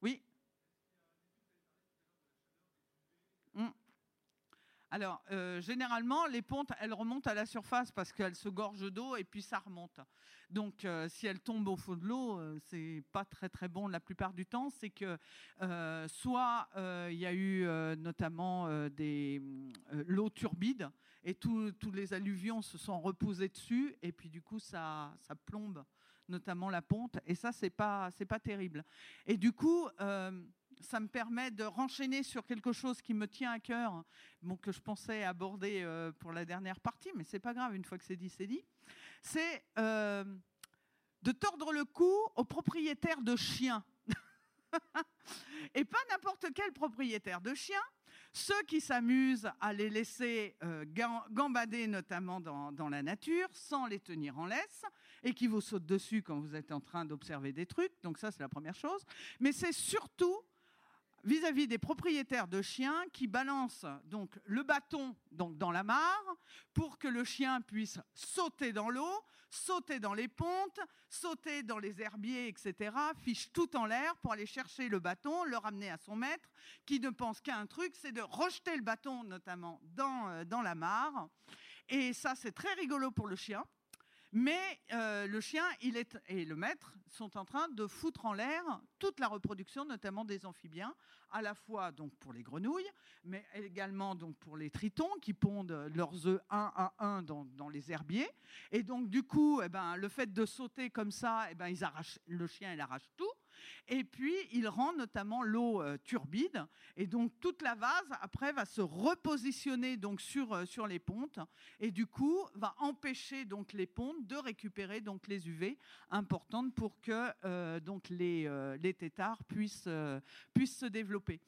Oui Alors, euh, généralement, les pontes, elles remontent à la surface parce qu'elles se gorgent d'eau et puis ça remonte. Donc, euh, si elles tombent au fond de l'eau, euh, c'est pas très très bon la plupart du temps. C'est que soit il y a eu notamment des l'eau turbide et tous les alluvions se sont reposés dessus et puis du coup ça, plombe notamment la ponte et ça c'est pas pas terrible. Et du coup ça me permet de renchaîner sur quelque chose qui me tient à cœur, que je pensais aborder euh, pour la dernière partie, mais c'est pas grave, une fois que c'est dit, c'est dit. C'est euh, de tordre le cou aux propriétaires de chiens. Et pas n'importe quel propriétaire de chiens, ceux qui s'amusent à les laisser euh, gambader notamment dans, la nature sans les tenir en laisse et qui vous sautent dessus quand vous êtes en train d'observer des trucs. Donc ça, c'est la première chose. Mais c'est surtout vis-à-vis des propriétaires de chiens qui balancent donc le bâton donc dans la mare pour que le chien puisse sauter dans l'eau, sauter dans les pontes, sauter dans les herbiers, etc., fiche tout en l'air pour aller chercher le bâton, le ramener à son maître, qui ne pense qu'à un truc, c'est de rejeter le bâton notamment dans, euh, dans la mare. Et ça, c'est très rigolo pour le chien mais euh, le chien et le maître sont en train de foutre en l'air toute la reproduction, notamment des amphibiens, à la fois donc pour les grenouilles, mais également donc pour les tritons qui pondent leurs œufs un à un dans, dans les herbiers. Et donc du coup, eh ben, le fait de sauter comme ça, eh ben, ils arrachent, le chien il arrache tout. Et puis, il rend notamment l'eau euh, turbide. Et donc, toute la vase, après, va se repositionner donc, sur, euh, sur les pontes. Et du coup, va empêcher donc, les pontes de récupérer donc, les UV importantes pour que euh, donc, les, les têtards puissent, puissent se développer.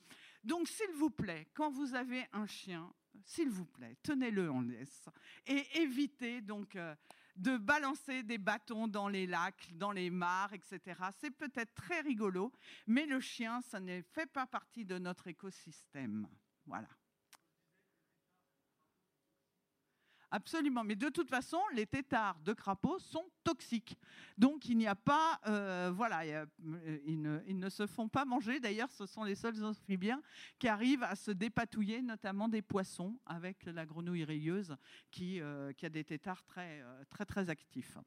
Donc, s'il vous plaît, quand vous avez un chien, s'il vous plaît, tenez-le en laisse et évitez donc de balancer des bâtons dans les lacs, dans les mares, etc. C'est peut-être très rigolo, mais le chien, ça ne fait pas partie de notre écosystème. Voilà. Absolument, mais de toute façon, les têtards de crapauds sont toxiques. Donc il n'y a pas, euh, voilà, euh, ils, ne, se font pas manger. D'ailleurs, ce sont les seuls amphibiens qui arrivent à se dépatouiller, notamment des poissons, avec la grenouille rayeuse qui, euh, a des têtards très, très, très actifs.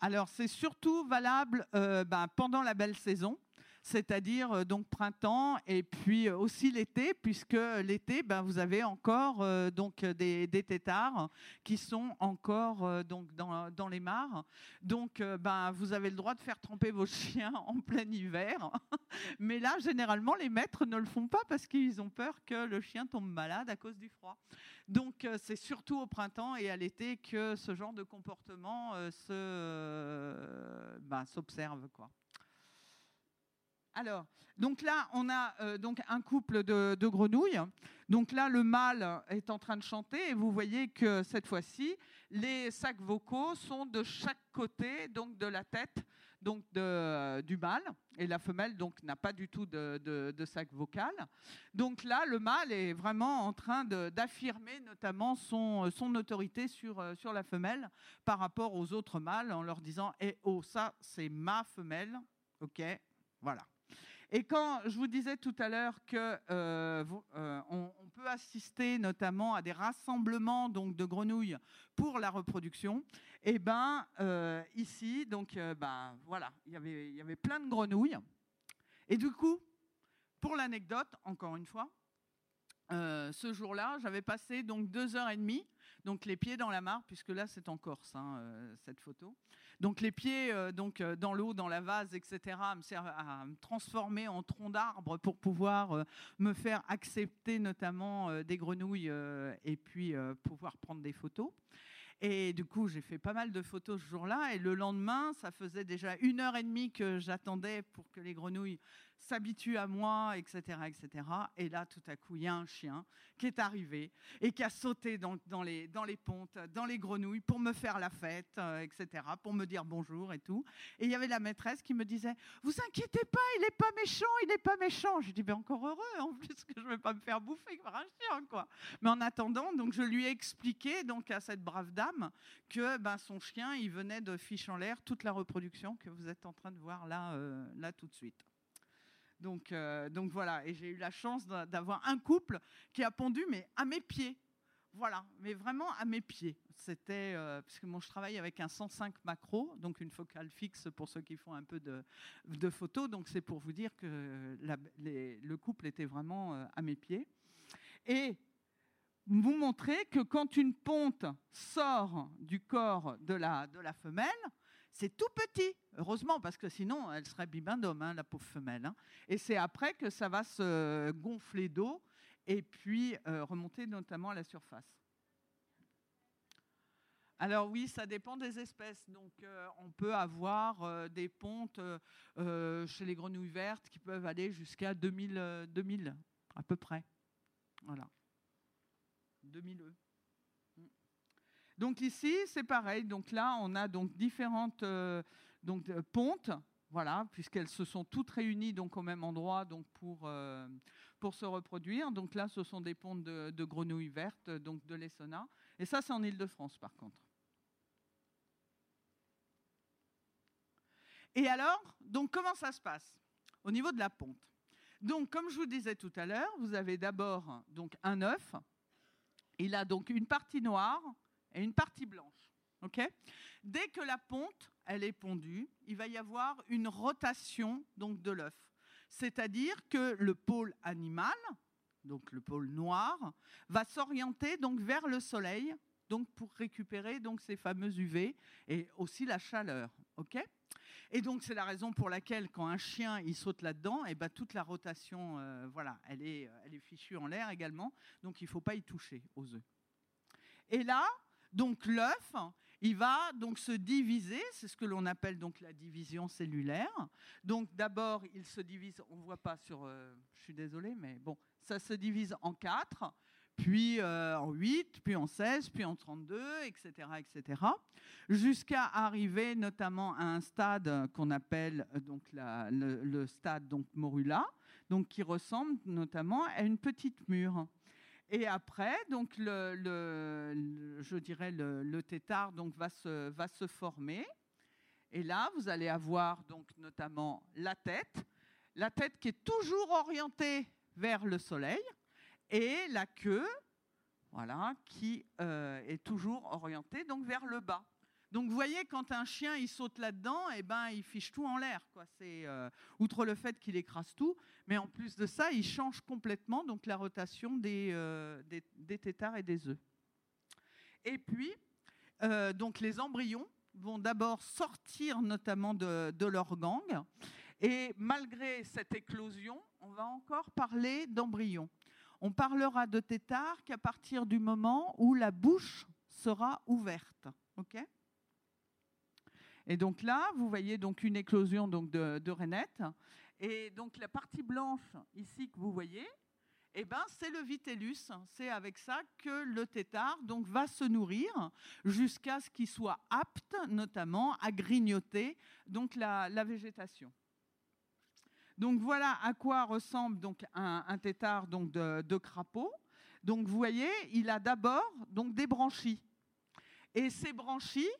Alors, c'est surtout valable ben, pendant la belle saison c'est-à-dire euh, donc printemps et puis euh, aussi l'été, puisque l'été, ben, vous avez encore euh, donc des, des, têtards qui sont encore donc dans, les mares. Donc, ben, vous avez le droit de faire tremper vos chiens en plein hiver. Mais là, généralement, les maîtres ne le font pas parce qu'ils ont peur que le chien tombe malade à cause du froid. Donc, c'est surtout au printemps et à l'été que ce genre de comportement se, ben, s'observe. Alors, donc là, on a euh, donc un couple de, grenouilles. Donc là, le mâle est en train de chanter et vous voyez que cette fois-ci, les sacs vocaux sont de chaque côté donc de la tête donc du mâle et la femelle donc n'a pas du tout de, sac vocal. Donc là, le mâle est vraiment en train d'affirmer notamment son, autorité sur, sur la femelle par rapport aux autres mâles en leur disant "Eh oh, ça c'est ma femelle, ok, voilà." Et quand je vous disais tout à l'heure que euh, euh, on, peut assister notamment à des rassemblements donc de grenouilles pour la reproduction, et eh ben euh, ici donc ben, voilà il y avait il y avait plein de grenouilles. Et du coup pour l'anecdote encore une fois ce jour-là j'avais passé donc deux heures et demie donc les pieds dans la mare puisque là c'est en Corse hein, cette photo donc les pieds euh, donc, euh, dans l'eau, dans la vase, etc., me servent à me transformer en tronc d'arbre pour pouvoir euh, me faire accepter notamment des grenouilles et puis pouvoir prendre des photos. Et du coup, j'ai fait pas mal de photos ce jour-là. Et le lendemain, ça faisait déjà une heure et demie que j'attendais pour que les grenouilles s'habitue à moi, etc., etc. Et là, tout à coup, il y a un chien qui est arrivé et qui a sauté dans, les, pontes, dans les grenouilles pour me faire la fête, euh, etc., pour me dire bonjour et tout. Et il y avait la maîtresse qui me disait Vous inquiétez pas, il n'est pas méchant, il n'est pas méchant. Je dis ben encore heureux, en plus que je ne vais pas me faire bouffer par un chien, quoi. Mais en attendant, donc je lui ai expliqué donc à cette brave dame que ben, son chien, il venait de fiche en l'air toute la reproduction que vous êtes en train de voir là, euh, là tout de suite. Donc, euh, donc voilà, et j'ai eu la chance d'avoir un couple qui a pondu, mais à mes pieds. Voilà, mais vraiment à mes pieds. C'était euh, parce que moi je travaille avec un 105 macro, donc une focale fixe pour ceux qui font un peu de, photos. Donc c'est pour vous dire que le couple était vraiment euh, à mes pieds. Et vous montrer que quand une ponte sort du corps de la femelle, c'est tout petit, heureusement, parce que sinon, elle serait bibindome, hein, la pauvre femelle. Hein. Et c'est après que ça va se gonfler d'eau et puis euh, remonter notamment à la surface. Alors oui, ça dépend des espèces. Donc euh, on peut avoir euh, des pontes chez les grenouilles vertes qui peuvent aller jusqu'à 2000, 2000 à peu près. Voilà. 2000 œufs. Donc ici, c'est pareil. Donc là, on a donc différentes euh, donc, euh, pontes, voilà, puisqu'elles se sont toutes réunies donc au même endroit donc pour, euh, pour se reproduire. Donc là, ce sont des pontes de, grenouilles vertes, donc de l'Essona. Et ça, c'est en Ile-de-France, par contre. Et alors, donc comment ça se passe au niveau de la ponte? Donc, comme je vous disais tout à l'heure, vous avez d'abord un œuf. Il a donc une partie noire, et une partie blanche. ok? Dès que la ponte elle est pondue, il va y avoir une rotation donc de l'œuf. C'est-à-dire que le pôle animal, donc le pôle noir, va s'orienter donc vers le soleil, donc pour récupérer donc ces fameux UV et aussi la chaleur. ok? Et donc c'est la raison pour laquelle quand un chien il saute là-dedans, et eh ben toute la rotation, euh, voilà, elle est, elle est fichue en l'air également, donc il ne faut pas y toucher aux œufs. Et là, donc l'œuf, il va donc se diviser, c'est ce que l'on appelle donc la division cellulaire. Donc d'abord, il se divise, on ne voit pas sur, euh, je suis désolée, mais bon, ça se divise en quatre puis euh, en 8, puis en 16, puis en 32, etc., etc., jusqu'à arriver notamment à un stade qu'on appelle euh, donc le, stade donc morula, donc qui ressemble notamment à une petite mûre. Et après, donc le, je dirais le, tétard donc va se, va se former. Et là, vous allez avoir donc notamment la tête, la tête qui est toujours orientée vers le soleil et la queue, voilà, qui euh, est toujours orientée donc vers le bas. Donc vous voyez, quand un chien il saute là-dedans, eh ben il fiche tout en l'air. C'est euh, outre le fait qu'il écrase tout, mais en plus de ça, il change complètement donc la rotation des, euh, et des œufs. Et puis donc les embryons vont d'abord sortir notamment de, de leur gang, et malgré cette éclosion, on va encore parler d'embryons. On parlera de tétard qu'à partir du moment où la bouche sera ouverte. ok? Et donc là, vous voyez donc une éclosion donc de, de. Et donc la partie blanche ici que vous voyez, eh ben, c'est le vitellus. C'est avec ça que le tétard donc, va se nourrir jusqu'à ce qu'il soit apte notamment à grignoter donc, la végétation. Donc voilà à quoi ressemble donc un, tétard donc de, crapaud. Donc vous voyez, il a d'abord donc des branchies. Et ces branchies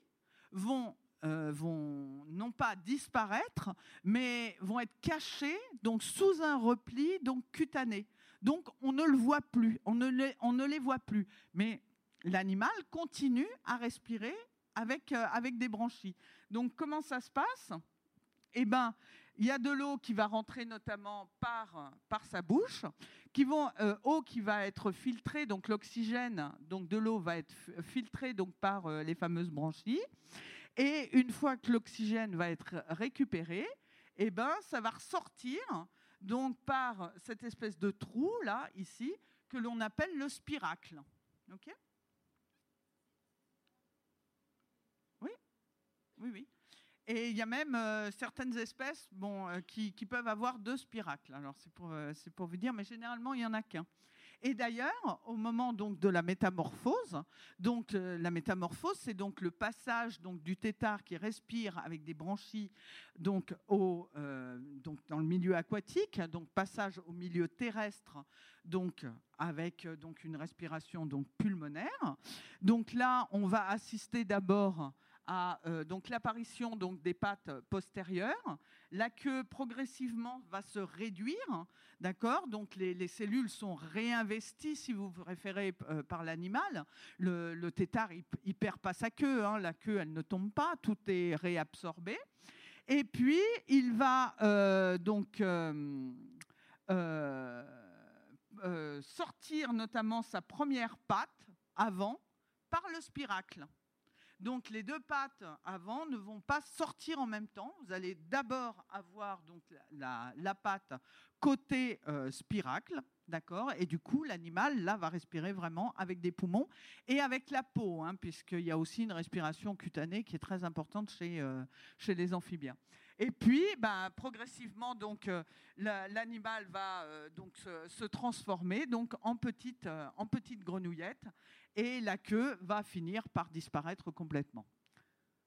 vont, euh, vont non pas disparaître, mais vont être cachées donc sous un repli donc cutané. Donc on ne le voit plus, on ne les, on ne les voit plus. Mais l'animal continue à respirer avec, euh, avec des branchies. Donc comment ça se passe? Eh bien, il y a de l'eau qui va rentrer notamment par, par sa bouche, qui vont, euh, eau qui va être filtrée, donc l'oxygène donc de l'eau va être filtré donc par les fameuses branchies. Et une fois que l'oxygène va être récupéré, eh ben, ça va ressortir donc par cette espèce de trou là, ici, que l'on appelle le spiracle. OK? Oui? Oui, oui. Et il y a même euh, certaines espèces bon, euh, qui, peuvent avoir deux spiracles. Alors c'est pour, euh, pour vous dire, mais généralement il n'y en a qu'un. Et d'ailleurs, au moment donc de la métamorphose, donc la métamorphose, c'est donc le passage donc du tétard qui respire avec des branchies donc, au, donc dans le milieu aquatique, donc passage au milieu terrestre, donc avec donc une respiration donc pulmonaire. Donc là, on va assister d'abord à euh, donc l'apparition donc des pattes postérieures. La queue progressivement va se réduire, d'accord? Donc les, cellules sont réinvesties, si vous préférez, euh, par l'animal. Le, le, tétard, il, perd pas sa queue, hein. la queue, elle ne tombe pas, tout est réabsorbé. Et puis il va euh, donc sortir notamment sa première patte avant par le spiracle. Donc les deux pattes avant ne vont pas sortir en même temps. Vous allez d'abord avoir donc la, patte côté euh, spiracle, d'accord? Et du coup, l'animal là va respirer vraiment avec des poumons et avec la peau, hein, puisqu'il y a aussi une respiration cutanée qui est très importante chez, euh, chez les amphibiens. Et puis, ben, progressivement, donc euh, l'animal va donc se, transformer donc en petite en petite grenouillette et la queue va finir par disparaître complètement.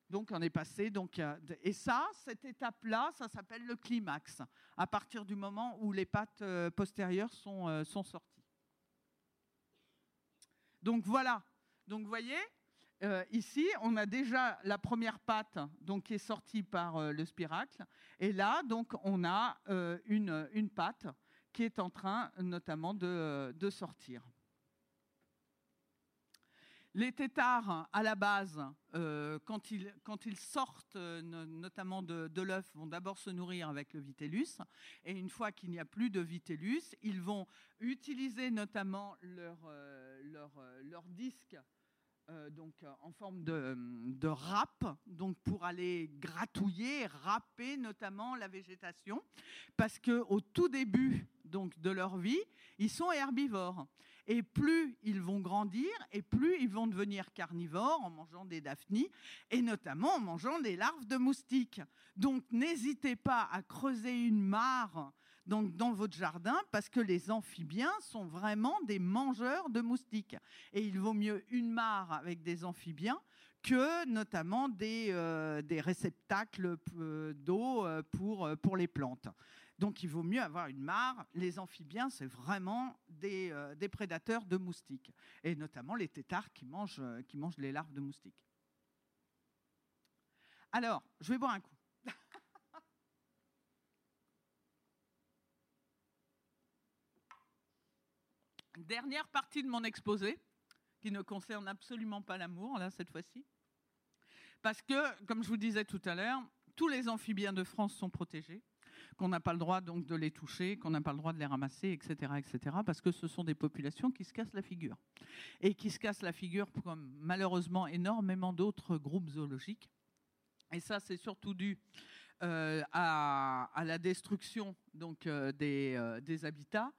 Donc on est passé donc et ça cette étape là ça s'appelle le climax à partir du moment où les pattes euh, postérieures sont, euh, sont sorties. Donc voilà. Donc vous voyez euh, ici on a déjà la première patte donc qui est sortie par le spiracle et là donc on a une, une patte qui est en train notamment de, de sortir. Les tétards, à la base, euh, quand, ils, sortent euh, notamment de, l'œuf, vont d'abord se nourrir avec le vitellus. Et une fois qu'il n'y a plus de vitellus, ils vont utiliser notamment leur, euh, disque donc en forme de, râpe, donc pour aller gratouiller, râper notamment la végétation, parce que au tout début donc de leur vie, ils sont herbivores. Et plus ils vont grandir, et plus ils vont devenir carnivores en mangeant des daphnies, et notamment en mangeant des larves de moustiques. Donc n'hésitez pas à creuser une mare donc dans votre jardin parce que les amphibiens sont vraiment des mangeurs de moustiques. Et il vaut mieux une mare avec des amphibiens que notamment des, euh, des réceptacles euh, d'eau euh, pour, pour les plantes. Donc il vaut mieux avoir une mare. Les amphibiens, c'est vraiment des, des, prédateurs de moustiques, et notamment les têtards qui mangent, qui mangent les larves de moustiques. Alors, je vais boire un coup. Dernière partie de mon exposé, qui ne concerne absolument pas l'amour, cette fois-ci. Parce que, comme je vous disais tout à l'heure, tous les amphibiens de France sont protégés, qu'on n'a pas le droit donc de les toucher, qu'on n'a pas le droit de les ramasser, etc., etc., parce que ce sont des populations qui se cassent la figure. Et qui se cassent la figure comme malheureusement énormément d'autres groupes zoologiques. Et ça, c'est surtout dû euh, à, la destruction donc, euh, des, euh, des habitats,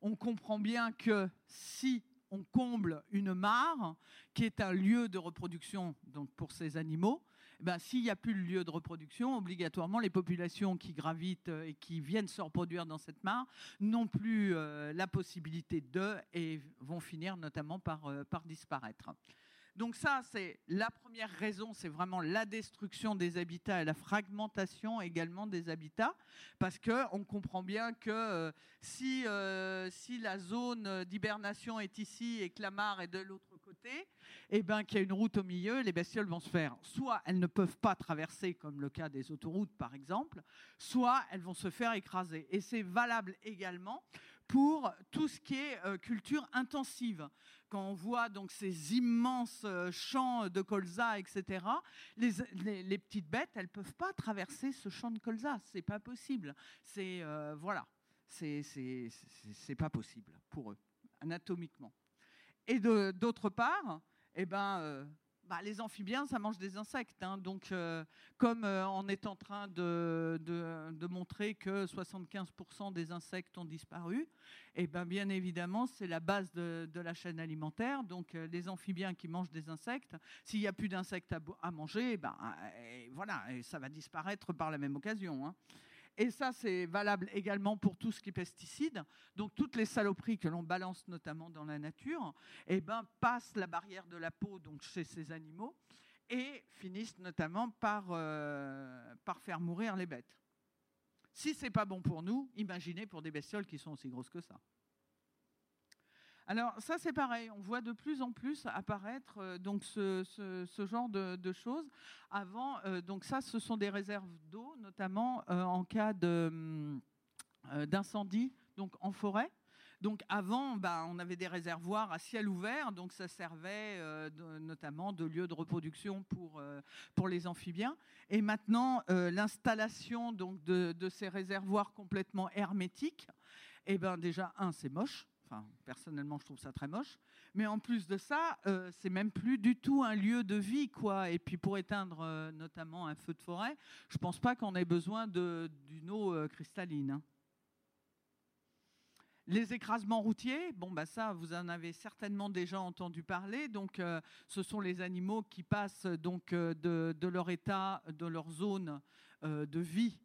on comprend bien que si on comble une mare, qui est un lieu de reproduction donc pour ces animaux, ben, s'il n'y a plus le lieu de reproduction, obligatoirement, les populations qui gravitent et qui viennent se reproduire dans cette mare n'ont plus euh, la possibilité de et vont finir notamment par, euh, par disparaître. Donc ça, c'est la première raison, c'est vraiment la destruction des habitats et la fragmentation également des habitats, parce qu'on comprend bien que euh, si, euh, si la zone d'hibernation est ici et que la mare est de l'autre côté, et eh ben qu'il y a une route au milieu, les bestioles vont se faire. Soit elles ne peuvent pas traverser, comme le cas des autoroutes par exemple, soit elles vont se faire écraser. Et c'est valable également pour tout ce qui est euh, culture intensive. Quand on voit donc ces immenses euh, champs de colza, etc., les, petites bêtes, elles peuvent pas traverser ce champ de colza. C'est pas possible. C'est euh, voilà, pas possible pour eux anatomiquement. Et d'autre part, eh ben bah, les amphibiens, ça mange des insectes. Hein. donc, euh, comme euh, on est en train de, de, montrer que 75% des insectes ont disparu, et eh ben, bien évidemment, c'est la base de, de, la chaîne alimentaire. Donc, euh, les amphibiens qui mangent des insectes, s'il n'y a plus d'insectes à, à, manger, eh ben, voilà, ça va disparaître par la même occasion. Hein. Et ça, c'est valable également pour tout ce qui est pesticides. Donc, toutes les saloperies que l'on balance notamment dans la nature, eh ben, passent la barrière de la peau donc chez ces animaux et finissent notamment par, euh, faire mourir les bêtes. Si c'est pas bon pour nous, imaginez pour des bestioles qui sont aussi grosses que ça. Alors ça c'est pareil, on voit de plus en plus apparaître euh, donc ce, genre de, choses. Avant, euh, donc ça ce sont des réserves d'eau, notamment euh, en cas d'incendie donc en forêt. Donc avant, bah, on avait des réservoirs à ciel ouvert, donc ça servait notamment de lieu de reproduction pour, pour les amphibiens. Et maintenant, l'installation donc de, de, ces réservoirs complètement hermétiques, eh ben déjà un, c'est moche personnellement, je trouve ça très moche. Mais en plus de ça, euh, c'est même plus du tout un lieu de vie, quoi. Et puis pour éteindre euh, notamment un feu de forêt, je pense pas qu'on ait besoin d'une eau euh, cristalline. Hein. Les écrasements routiers, bon bah ça, vous en avez certainement déjà entendu parler. Donc, ce sont les animaux qui passent donc de, de, leur état, de leur zone de vie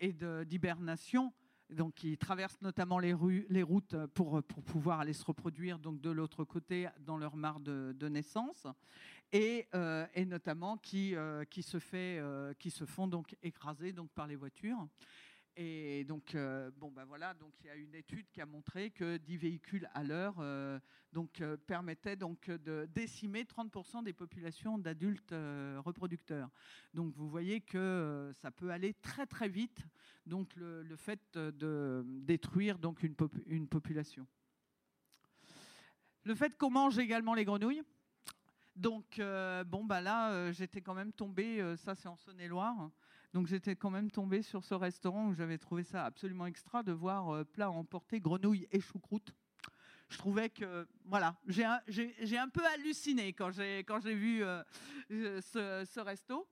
et d'hibernation donc qui traversent notamment les, routes pour, pour, pouvoir aller se reproduire donc de l'autre côté dans leur mare de, naissance, et, euh, et, notamment qui, euh, qui, se fait, euh, qui se font donc écraser donc par les voitures. Et donc, euh, bon, ben voilà, donc il y a une étude qui a montré que 10 véhicules à l'heure euh, donc euh, permettaient donc de décimer 30% des populations d'adultes reproducteurs. Donc vous voyez que ça peut aller très très vite. Donc le, fait de détruire donc une, une population. Le fait qu'on mange également les grenouilles. Donc bon bah là j'étais quand même tombée, ça c'est en Saône-et-Loire. Donc j'étais quand même tombée sur ce restaurant où j'avais trouvé ça absolument extra de voir euh, plat emporté grenouille et choucroute. je trouvais que, voilà, j'ai un, un, peu halluciné quand j'ai vu euh, ce, ce, resto.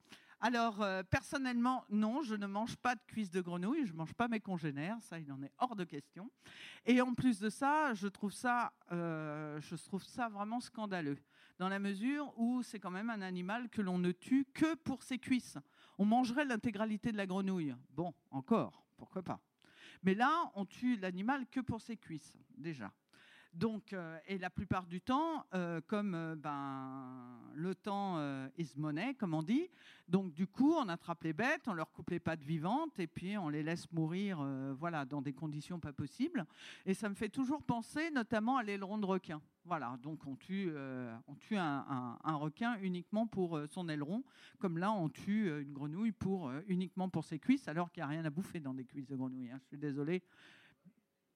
Alors, euh, personnellement, non, je ne mange pas de cuisses de grenouille, je ne mange pas mes congénères, ça, il en est hors de question. Et en plus de ça, je trouve ça, euh, je trouve ça vraiment scandaleux, dans la mesure où c'est quand même un animal que l'on ne tue que pour ses cuisses. On mangerait l'intégralité de la grenouille. Bon, encore, pourquoi pas. Mais là, on tue l'animal que pour ses cuisses, déjà. Donc, euh, et la plupart du temps, euh, comme euh, ben, le temps is money, comme on dit, donc du coup, on attrape les bêtes, on leur coupe les pattes vivantes et puis on les laisse mourir voilà, dans des conditions pas possibles. Et ça me fait toujours penser notamment à l'aileron de requin. Voilà, donc on tue, on tue un, requin uniquement pour son aileron, comme là on tue une grenouille pour, uniquement pour ses cuisses, alors qu'il n'y a rien à bouffer dans des cuisses de grenouille. Hein. je suis désolée.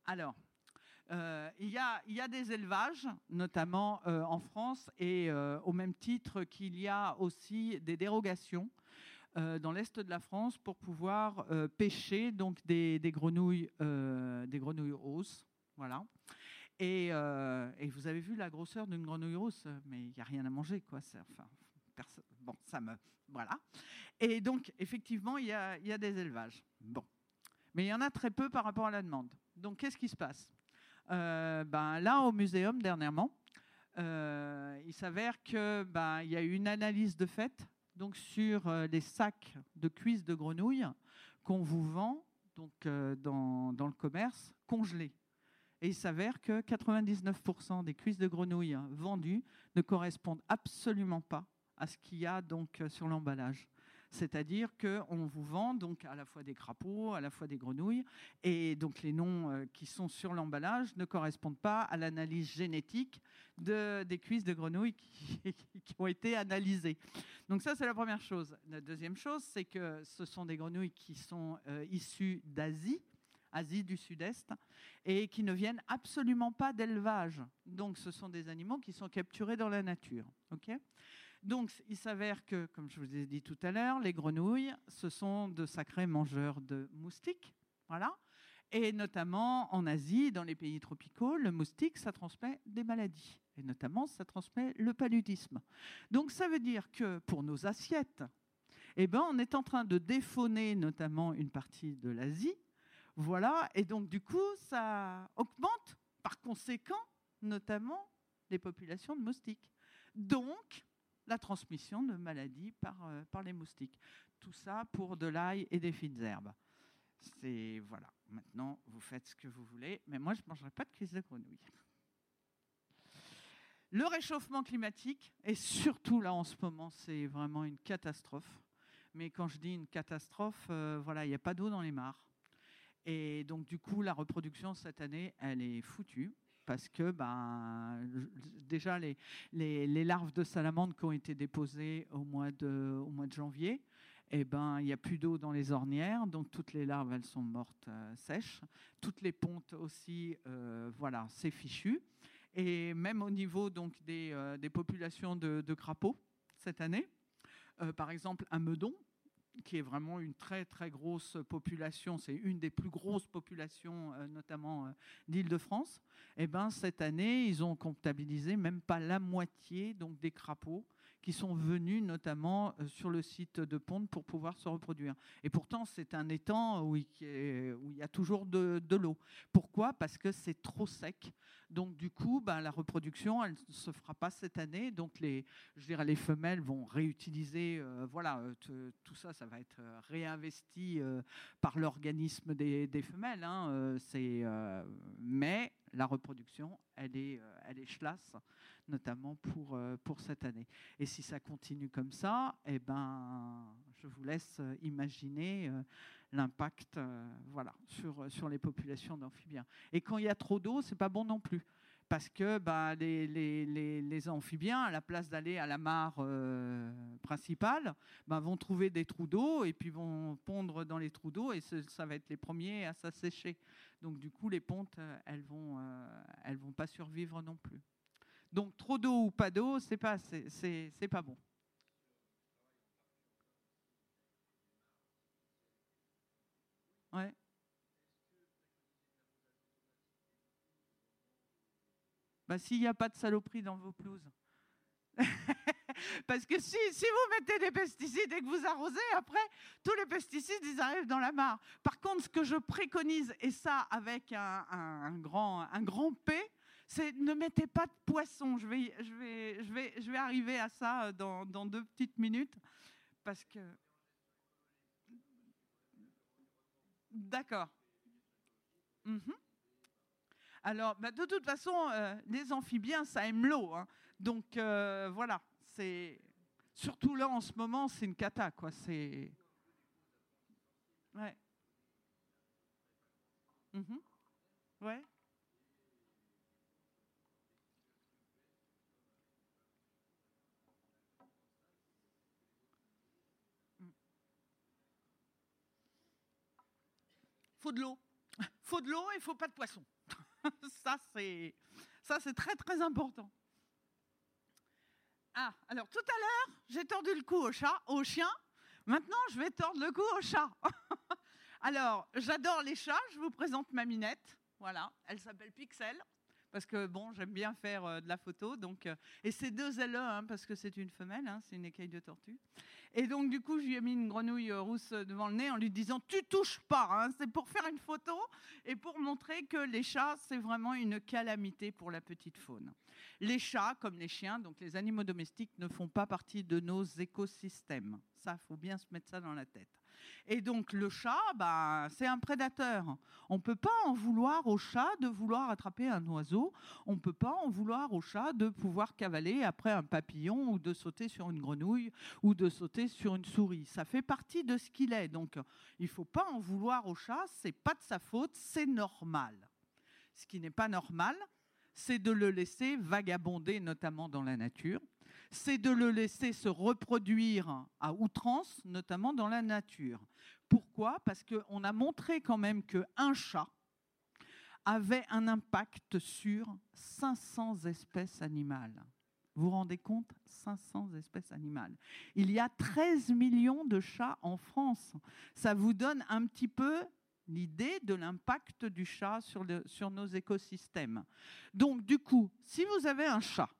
Alors, euh, il, y a, des élevages, notamment euh, en France, et euh, au même titre qu'il y a aussi des dérogations dans l'est de la France pour pouvoir pêcher donc des, grenouilles, des grenouilles roses, voilà. Et, vous avez vu la grosseur d'une grenouille rose, mais il n'y a rien à manger, quoi. Enfin, bon, ça me, voilà. Et donc effectivement, il y a, y a des élevages. Bon, mais il y en a très peu par rapport à la demande. Donc qu'est-ce qui se passe? Ben, là, au muséum, dernièrement, euh, il s'avère qu'il ben, y a eu une analyse de fait donc, sur euh, les sacs de cuisses de grenouilles qu'on vous vend donc, dans, dans, le commerce congelés. Et il s'avère que 99% des cuisses de grenouilles vendues ne correspondent absolument pas à ce qu'il y a donc sur l'emballage. C'est-à-dire qu'on vous vend donc à la fois des crapauds, à la fois des grenouilles, et donc les noms euh, qui sont sur l'emballage ne correspondent pas à l'analyse génétique de, des cuisses de grenouilles qui, ont été analysées. Donc ça, c'est la première chose. La deuxième chose, c'est que ce sont des grenouilles qui sont euh, issues d'Asie, Asie du Sud-Est, et qui ne viennent absolument pas d'élevage. Donc ce sont des animaux qui sont capturés dans la nature. ok? Donc, il s'avère que, comme je vous ai dit tout à l'heure, les grenouilles, ce sont de sacrés mangeurs de moustiques. Voilà. Et notamment en Asie, dans les pays tropicaux, le moustique, ça transmet des maladies. Et notamment, ça transmet le paludisme. Donc, ça veut dire que pour nos assiettes, eh ben, on est en train de défauner notamment une partie de l'Asie. Voilà. Et donc, du coup, ça augmente, par conséquent, notamment les populations de moustiques. Donc, la transmission de maladies par, euh, par les moustiques. Tout ça pour de l'ail et des fines herbes. C'est voilà. Maintenant, vous faites ce que vous voulez, mais moi, je ne mangerai pas de cuisse de grenouille. Le réchauffement climatique, et surtout là en ce moment, c'est vraiment une catastrophe. Mais quand je dis une catastrophe, euh, voilà, il n'y a pas d'eau dans les mares. Et donc, du coup, la reproduction cette année, elle est foutue parce que ben, déjà les, les, larves de salamandre qui ont été déposées au mois de, au mois de janvier, eh ben, il n'y a plus d'eau dans les ornières, donc toutes les larves, elles sont mortes euh, sèches. Toutes les pontes aussi, euh, voilà, c'est fichu. Et même au niveau donc, des, euh, des populations de, de, crapauds, cette année, par exemple, un meudon, qui est vraiment une très très grosse population, c'est une des plus grosses populations, euh, notamment euh, d'Île-de-France. Et eh ben cette année, ils ont comptabilisé même pas la moitié donc des crapauds qui sont venus notamment euh, sur le site de Ponte pour pouvoir se reproduire. Et pourtant, c'est un étang où il y a toujours de, l'eau. Pourquoi? Parce que c'est trop sec. Donc du coup, ben, la reproduction, elle ne se fera pas cette année. Donc les, je dirais, les femelles vont réutiliser, euh, voilà, euh, tout ça, ça va être réinvesti par l'organisme des, femelles. Hein, mais la reproduction, elle est, elle est chlasse notamment pour, euh, pour cette année. Et si ça continue comme ça, eh ben, je vous laisse euh, imaginer euh, l'impact voilà, sur, sur les populations d'amphibiens. Et quand il y a trop d'eau, c'est pas bon non plus. Parce que bah, les, les, les, amphibiens, à la place d'aller à la mare principale, bah, vont trouver des trous d'eau et puis vont pondre dans les trous d'eau et ça va être les premiers à s'assécher. Donc du coup, les pontes, elles vont, elles vont pas survivre non plus. Donc trop d'eau ou pas d'eau, c'est pas, pas bon. Ouais. bah, S'il n'y a pas de saloperie dans vos pelouses. Parce que si, vous mettez des pesticides et que vous arrosez, après, tous les pesticides, ils arrivent dans la mare. Par contre, ce que je préconise, et ça avec un, grand, P, c'est ne mettez pas de poisson. Je vais, arriver à ça dans, dans deux petites minutes. Parce que. D'accord. Mhm. Alors, bah, de toute façon, euh, les amphibiens, ça aime l'eau. Hein. Donc, euh, voilà. Surtout là en ce moment, c'est une cata, quoi. C'est. Ouais. Mhm. Ouais. Faut de l'eau. Faut de l'eau et faut pas de poisson. ça, c'est ça, c'est très très important. Ah, alors tout à l'heure, j'ai tordu le cou au chat, au chien. Maintenant, je vais tordre le cou au chat. alors, j'adore les chats. Je vous présente ma minette. Voilà, elle s'appelle Pixel parce que bon, j'aime bien faire euh, de la photo. Donc, euh, et c'est deux LE, hein, parce que c'est une femelle, hein, c'est une écaille de tortue. Et donc, du coup, je lui ai mis une grenouille euh, rousse devant le nez en lui disant Tu touches pas, hein, c'est pour faire une photo et pour montrer que les chats, c'est vraiment une calamité pour la petite faune. Les chats, comme les chiens, donc les animaux domestiques, ne font pas partie de nos écosystèmes. Ça, faut bien se mettre ça dans la tête. Et donc le chat, bah, c'est un prédateur. On ne peut pas en vouloir au chat de vouloir attraper un oiseau. On ne peut pas en vouloir au chat de pouvoir cavaler après un papillon ou de sauter sur une grenouille ou de sauter sur une souris. Ça fait partie de ce qu'il est. Donc il ne faut pas en vouloir au chat. C'est pas de sa faute. C'est normal. Ce qui n'est pas normal, c'est de le laisser vagabonder, notamment dans la nature c'est de le laisser se reproduire à outrance, notamment dans la nature. Pourquoi? Parce qu'on a montré quand même qu'un chat avait un impact sur 500 espèces animales. Vous vous rendez compte? 500 espèces animales. Il y a 13 millions de chats en France. Ça vous donne un petit peu l'idée de l'impact du chat sur, sur nos écosystèmes. Donc, du coup, si vous avez un chat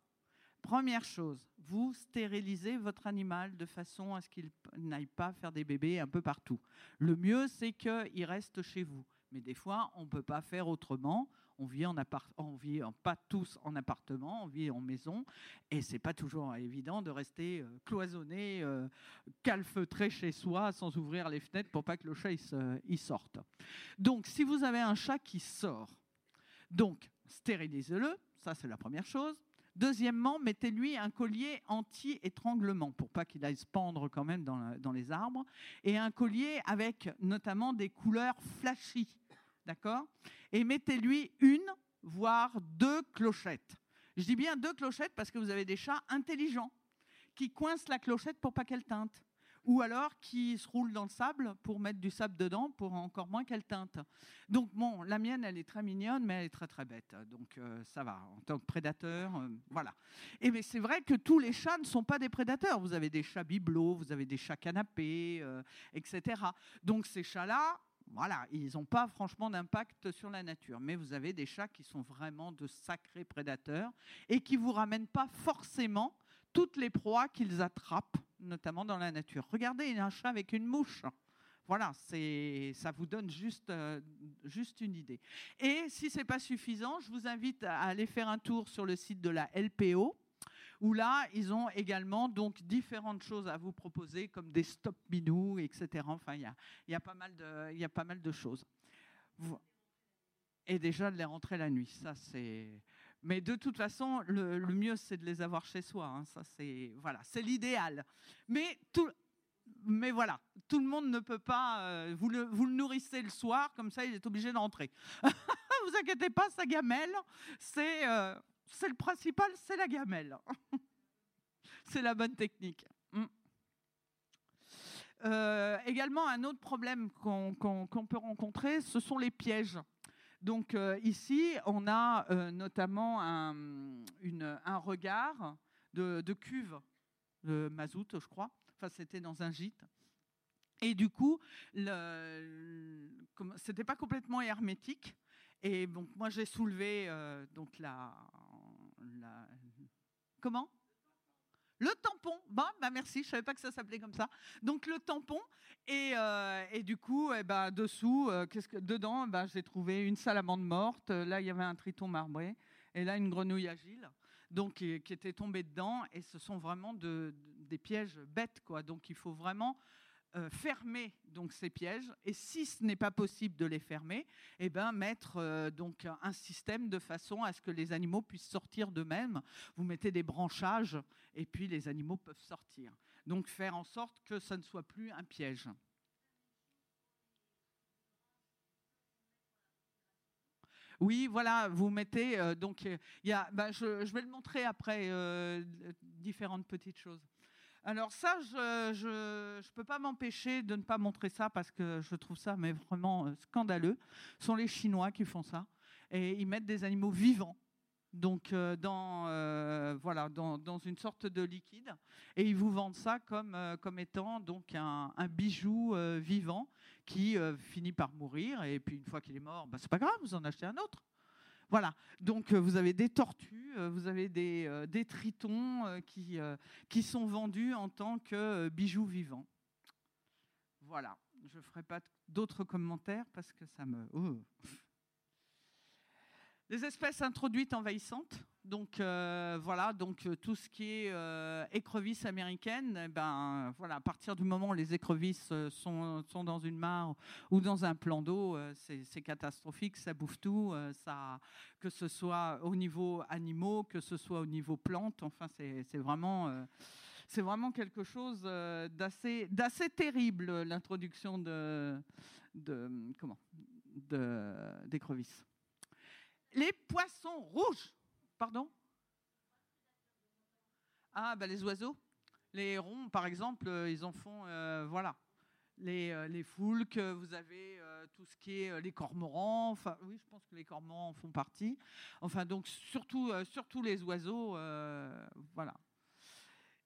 Première chose, vous stérilisez votre animal de façon à ce qu'il n'aille pas faire des bébés un peu partout. Le mieux, c'est qu'il reste chez vous. Mais des fois, on ne peut pas faire autrement. On vit, en on vit pas tous en appartement, on vit en maison, et c'est pas toujours évident de rester euh, cloisonné, euh, calfeutré chez soi, sans ouvrir les fenêtres pour pas que le chat il sorte. Donc, si vous avez un chat qui sort, donc stérilisez-le, ça c'est la première chose. Deuxièmement, mettez-lui un collier anti-étranglement pour pas qu'il aille se pendre quand même dans, les arbres. Et un collier avec notamment des couleurs flashy. D'accord? Et mettez-lui une, voire deux clochettes. Je dis bien deux clochettes parce que vous avez des chats intelligents qui coincent la clochette pour pas qu'elle teinte ou alors qui se roule dans le sable pour mettre du sable dedans pour encore moins qu'elle teinte. Donc bon, la mienne, elle est très mignonne, mais elle est très très bête. Donc euh, ça va, en tant que prédateur, euh, voilà. Et mais c'est vrai que tous les chats ne sont pas des prédateurs. Vous avez des chats bibelots, vous avez des chats canapés, euh, etc. Donc ces chats-là, voilà, ils n'ont pas franchement d'impact sur la nature. Mais vous avez des chats qui sont vraiment de sacrés prédateurs et qui vous ramènent pas forcément toutes les proies qu'ils attrapent, notamment dans la nature. Regardez un chat avec une mouche. Voilà, ça vous donne juste, euh, juste une idée. Et si ce n'est pas suffisant, je vous invite à aller faire un tour sur le site de la LPO, où là, ils ont également donc différentes choses à vous proposer, comme des stop minous, etc. Enfin, il y a, y, a pas mal de, y a pas mal de choses. Et déjà de les rentrer la nuit, ça c'est mais de toute façon, le, mieux, c'est de les avoir chez soi. Hein. Ça, c'est voilà, c'est l'idéal. Mais tout, mais voilà, tout le monde ne peut pas. Euh, vous, le, nourrissez le soir, comme ça, il est obligé de rentrer. vous inquiétez pas, sa gamelle, c'est euh, le principal, c'est la gamelle. c'est la bonne technique. Mm. Euh, également, un autre problème qu'on peut rencontrer, ce sont les pièges. Donc euh, ici, on a euh, notamment un, regard de, cuve de mazout, je crois. Enfin, c'était dans un gîte. Et du coup, ce n'était pas complètement hermétique. Et donc, moi, j'ai soulevé euh, donc la, Comment? Le tampon, bah merci, je savais pas que ça s'appelait comme ça. Donc le tampon et, et du coup, eh ben, dessous, qu'est-ce que dedans, ben, j'ai trouvé une salamande morte. Là, il y avait un triton marbré et là une grenouille agile donc qui, était tombée dedans. Et ce sont vraiment des pièges bêtes, quoi. Donc il faut vraiment euh, fermer donc ces pièges. Et si ce n'est pas possible de les fermer, eh ben mettre euh, donc un système de façon à ce que les animaux puissent sortir d'eux-mêmes. Vous mettez des branchages et puis les animaux peuvent sortir. Donc faire en sorte que ça ne soit plus un piège. Oui, voilà, vous mettez. Euh, donc, y a, ben, je, vais le montrer après, différentes petites choses. Alors ça, je ne peux pas m'empêcher de ne pas montrer ça parce que je trouve ça mais vraiment euh, scandaleux. Ce sont les Chinois qui font ça. Et ils mettent des animaux vivants donc dans, voilà, dans, une sorte de liquide, et ils vous vendent ça comme, comme étant donc un, bijou vivant qui finit par mourir, et puis une fois qu'il est mort, bah, c'est pas grave, vous en achetez un autre. Voilà, donc vous avez des tortues, vous avez des, des tritons qui, qui sont vendus en tant que bijoux vivants. Voilà, je ne ferai pas d'autres commentaires parce que ça me... Oh. Les espèces introduites envahissantes, donc euh, voilà, donc euh, tout ce qui est euh, écrevisses américaines, eh ben voilà, à partir du moment où les écrevisses sont, sont dans une mare ou dans un plan d'eau, c'est catastrophique, ça bouffe tout, ça, que ce soit au niveau animaux, que ce soit au niveau plantes, enfin c'est vraiment vraiment quelque chose d'assez terrible l'introduction de, de d'écrevisses. Les poissons rouges. Pardon? Ah, ben les oiseaux. Les hérons, par exemple, euh, ils en font, euh, voilà. Les, euh, les foulques, vous avez tout ce qui est les cormorans. Enfin, oui, je pense que les cormorans en font partie. Enfin, donc surtout, surtout les oiseaux, voilà.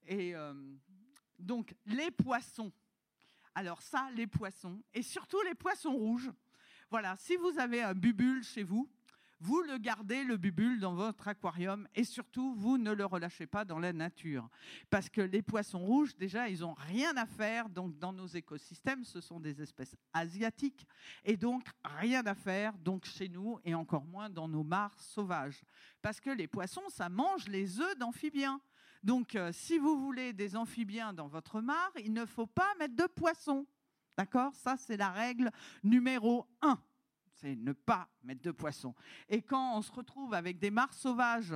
Et donc les poissons. Alors ça, les poissons, et surtout les poissons rouges. Voilà, si vous avez un bubule chez vous, vous le gardez, le bubule, dans votre aquarium et surtout, vous ne le relâchez pas dans la nature. Parce que les poissons rouges, déjà, ils n'ont rien à faire donc, dans nos écosystèmes. Ce sont des espèces asiatiques et donc rien à faire chez nous et encore moins dans nos mares sauvages. Parce que les poissons, ça mange les œufs d'amphibiens. Donc, euh, si vous voulez des amphibiens dans votre mare, il ne faut pas mettre de poissons. D'accord? Ça, c'est la règle numéro un c'est ne pas mettre de poissons. Et quand on se retrouve avec des mares sauvages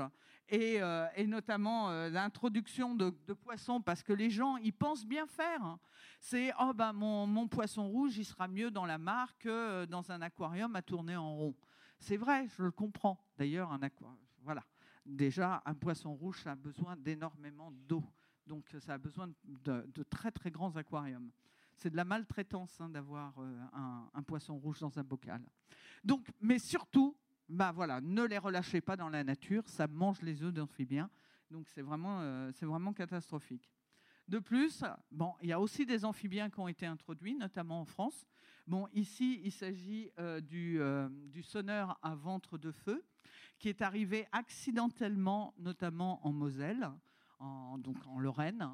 et, euh, notamment euh, l'introduction de, poissons, parce que les gens, ils pensent bien faire. Hein. C'est oh ben mon, poisson rouge, il sera mieux dans la mare que euh, dans un aquarium à tourner en rond. C'est vrai, je le comprends. D'ailleurs, voilà. Déjà, un poisson rouge, ça a besoin d'énormément d'eau. Donc, ça a besoin de, de très très grands aquariums c'est de la maltraitance hein, d'avoir euh, un, poisson rouge dans un bocal. Donc, mais surtout, bah voilà, ne les relâchez pas dans la nature, ça mange les œufs d'amphibiens. Donc c'est vraiment, euh, vraiment catastrophique. De plus, bon, il y a aussi des amphibiens qui ont été introduits, notamment en France. Bon, ici, il s'agit euh, du sonneur à ventre de feu, qui est arrivé accidentellement, notamment en Moselle en, donc en Lorraine.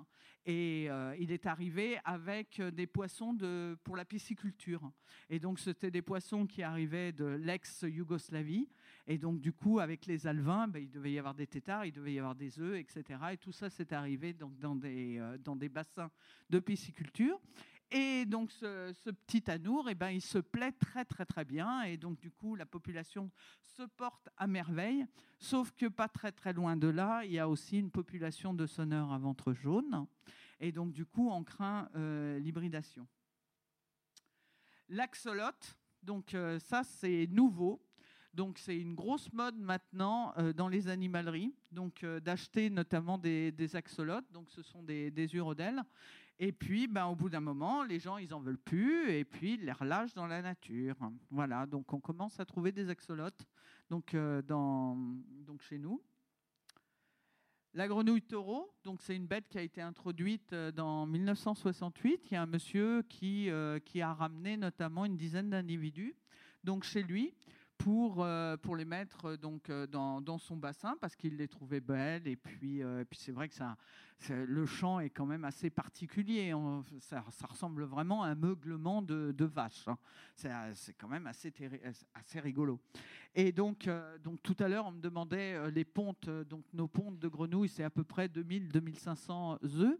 Et euh, il est arrivé avec des poissons pour la pisciculture. Et donc, c'était des poissons qui arrivaient de l'ex-Yougoslavie. Et donc, du coup, avec les alvins, ben, il devait y avoir des têtards, il devait y avoir des œufs, etc. Et tout ça, c'est arrivé donc, dans, des, euh, dans des bassins de pisciculture. Et donc ce, petit anour, eh ben, il se plaît très très très bien. Et donc du coup, la population se porte à merveille. Sauf que pas très très loin de là, il y a aussi une population de sonneurs à ventre jaune. Et donc du coup, on craint euh, l'hybridation. L'axolote, donc euh, ça c'est nouveau. Donc c'est une grosse mode maintenant euh, dans les animaleries, donc d'acheter notamment des, axolotes. Donc ce sont des, des urodèles et puis, ben, au bout d'un moment, les gens, ils en veulent plus, et puis ils les relâchent dans la nature. Voilà, donc on commence à trouver des axolotes donc, euh, dans, donc chez nous. La grenouille taureau, donc c'est une bête qui a été introduite euh, dans 1968. Il y a un monsieur qui, euh, qui a ramené notamment une dizaine d'individus donc chez lui pour, euh, pour les mettre euh, donc, euh, dans, dans son bassin parce qu'il les trouvait belles. Et puis, puis c'est vrai que ça, le chant est quand même assez particulier. Ça, ça ressemble vraiment à un meuglement de, de vache. hein. C'est, quand même assez, assez rigolo. Et donc, donc tout à l'heure, on me demandait les pontes. Donc nos pontes de grenouilles, c'est à peu près 2000-2500 œufs.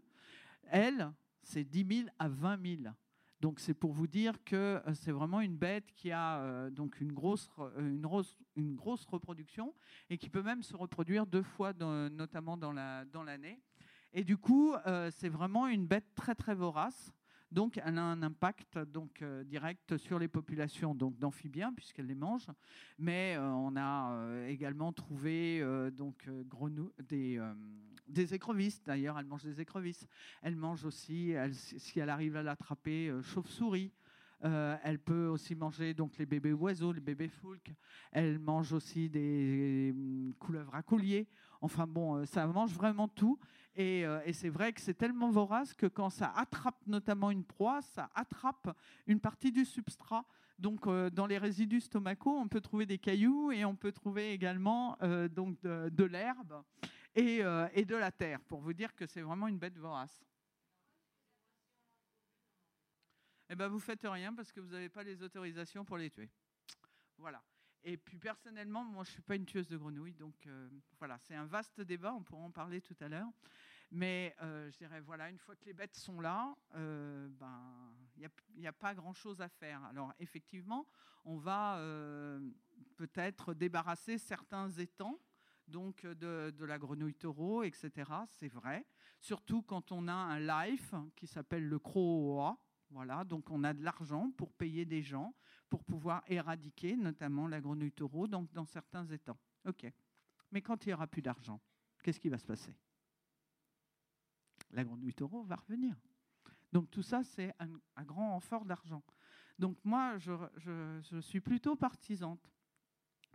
Elles, c'est 10 000 à 20 000. Donc c'est pour vous dire que euh, c'est vraiment une bête qui a euh, donc une grosse, euh, une, une grosse reproduction et qui peut même se reproduire deux fois, notamment dans la- dans l'année. et du coup, c'est vraiment une bête très très vorace. Donc elle a un impact donc direct sur les populations d'amphibiens puisqu'elle les mange. Mais on a également trouvé donc des des écrevisses. D'ailleurs, elle mange des écrevisses. Elle mange aussi, si elle arrive à l'attraper, euh, chauve-souris. Euh, elle peut aussi manger donc les bébés oiseaux, les bébés foulques. Elle mange aussi des hum, couleuvres à collier. Enfin bon, euh, ça mange vraiment tout. Et, c'est vrai que c'est tellement vorace que quand ça attrape notamment une proie, ça attrape une partie du substrat. Donc dans les résidus stomacaux, on peut trouver des cailloux et on peut trouver également donc de l'herbe et, euh, et de la terre, pour vous dire que c'est vraiment une bête vorace. Eh ben, vous faites rien parce que vous n'avez pas les autorisations pour les tuer. Voilà. Et puis personnellement, moi, je suis pas une tueuse de grenouilles, donc euh, voilà, c'est un vaste débat. On pourra en parler tout à l'heure. Mais euh, je dirais, voilà, une fois que les bêtes sont là, ben, il n'y a, pas grand-chose à faire. Alors effectivement, on va peut-être débarrasser certains étangs donc euh, de, la grenouille taureau, etc. C'est vrai. Surtout quand on a un life qui s'appelle le CROA. Voilà, donc on a de l'argent pour payer des gens pour pouvoir éradiquer notamment la grenouille taureau donc dans certains étangs. OK. Mais quand il n'y aura plus d'argent, qu'est-ce qui va se passer? La grenouille taureau va revenir. Donc tout ça, c'est un, un grand renfort d'argent. Donc moi, je, je- je suis plutôt partisante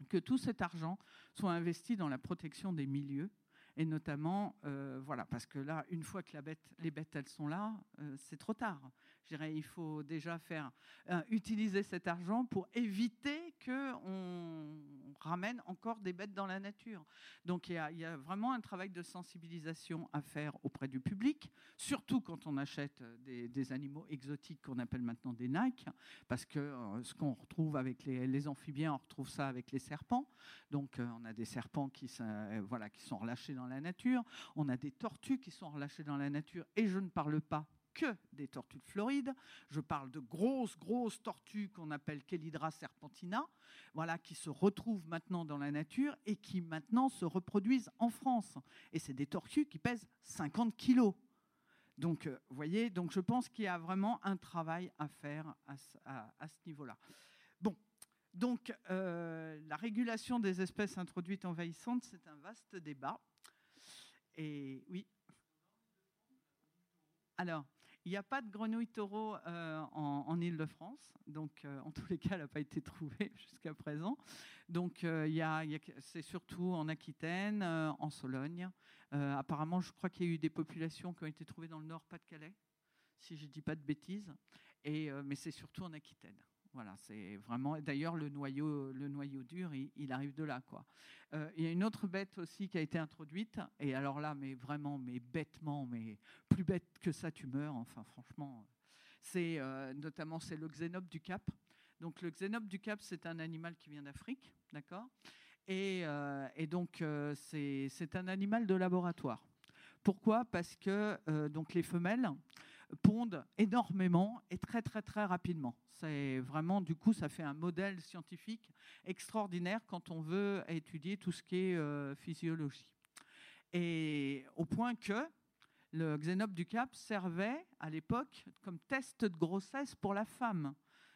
que tout cet argent soit investi dans la protection des milieux et notamment, euh, voilà, parce que là, une fois que les bêtes, elles sont là, euh, c'est trop tard. Je dirais, il faut déjà faire euh, utiliser cet argent pour éviter que on ramène encore des bêtes dans la nature. Donc il y, a, vraiment un travail de sensibilisation à faire auprès du public, surtout quand on achète des, animaux exotiques qu'on appelle maintenant des Nike, parce que euh, ce qu'on retrouve avec les, amphibiens, on retrouve ça avec les serpents. Donc euh, on a des serpents qui sont relâchés dans la nature, on a des tortues qui sont relâchées dans la nature, et je ne parle pas des tortues de Floride, je parle de grosses, grosses tortues qu'on appelle Chelydra serpentina, voilà, qui se retrouvent maintenant dans la nature et qui maintenant se reproduisent en France. Et c'est des tortues qui pèsent 50 kilos. Donc, euh, vous voyez, donc je pense qu'il y a vraiment un travail à faire à, ce- à- à ce niveau-là. Bon, donc euh, la régulation des espèces introduites envahissantes, c'est un vaste débat. Et oui. Alors, il n'y a pas de grenouille taureau euh, en, Ile-de-France, donc euh, en tous les cas, elle n'a pas été trouvée jusqu'à présent. Donc, euh, c'est surtout en Aquitaine, en Sologne. Apparemment, je crois qu'il y a eu des populations qui ont été trouvées dans le Nord, Pas-de-Calais, si je ne dis pas de bêtises. Mais c'est surtout en Aquitaine. Voilà, c'est vraiment. D'ailleurs, le noyau, le noyau dur, il, arrive de là, quoi. Euh, il y a une autre bête aussi qui a été introduite. Et alors là, mais vraiment, mais bêtement, mais plus bête que ça, tu meurs. Enfin, franchement, c'est euh, notamment c'est le xénope du Cap. Donc le xénope du Cap, c'est un animal qui vient d'Afrique, d'accord? Et, euh, et donc c'est un animal de laboratoire. Pourquoi? Parce que donc les femelles pondent énormément et très très très rapidement. C'est vraiment du coup ça fait un modèle scientifique extraordinaire quand on veut étudier tout ce qui est euh, physiologie. Et au point que le xénope du Cap servait à l'époque comme test de grossesse pour la femme.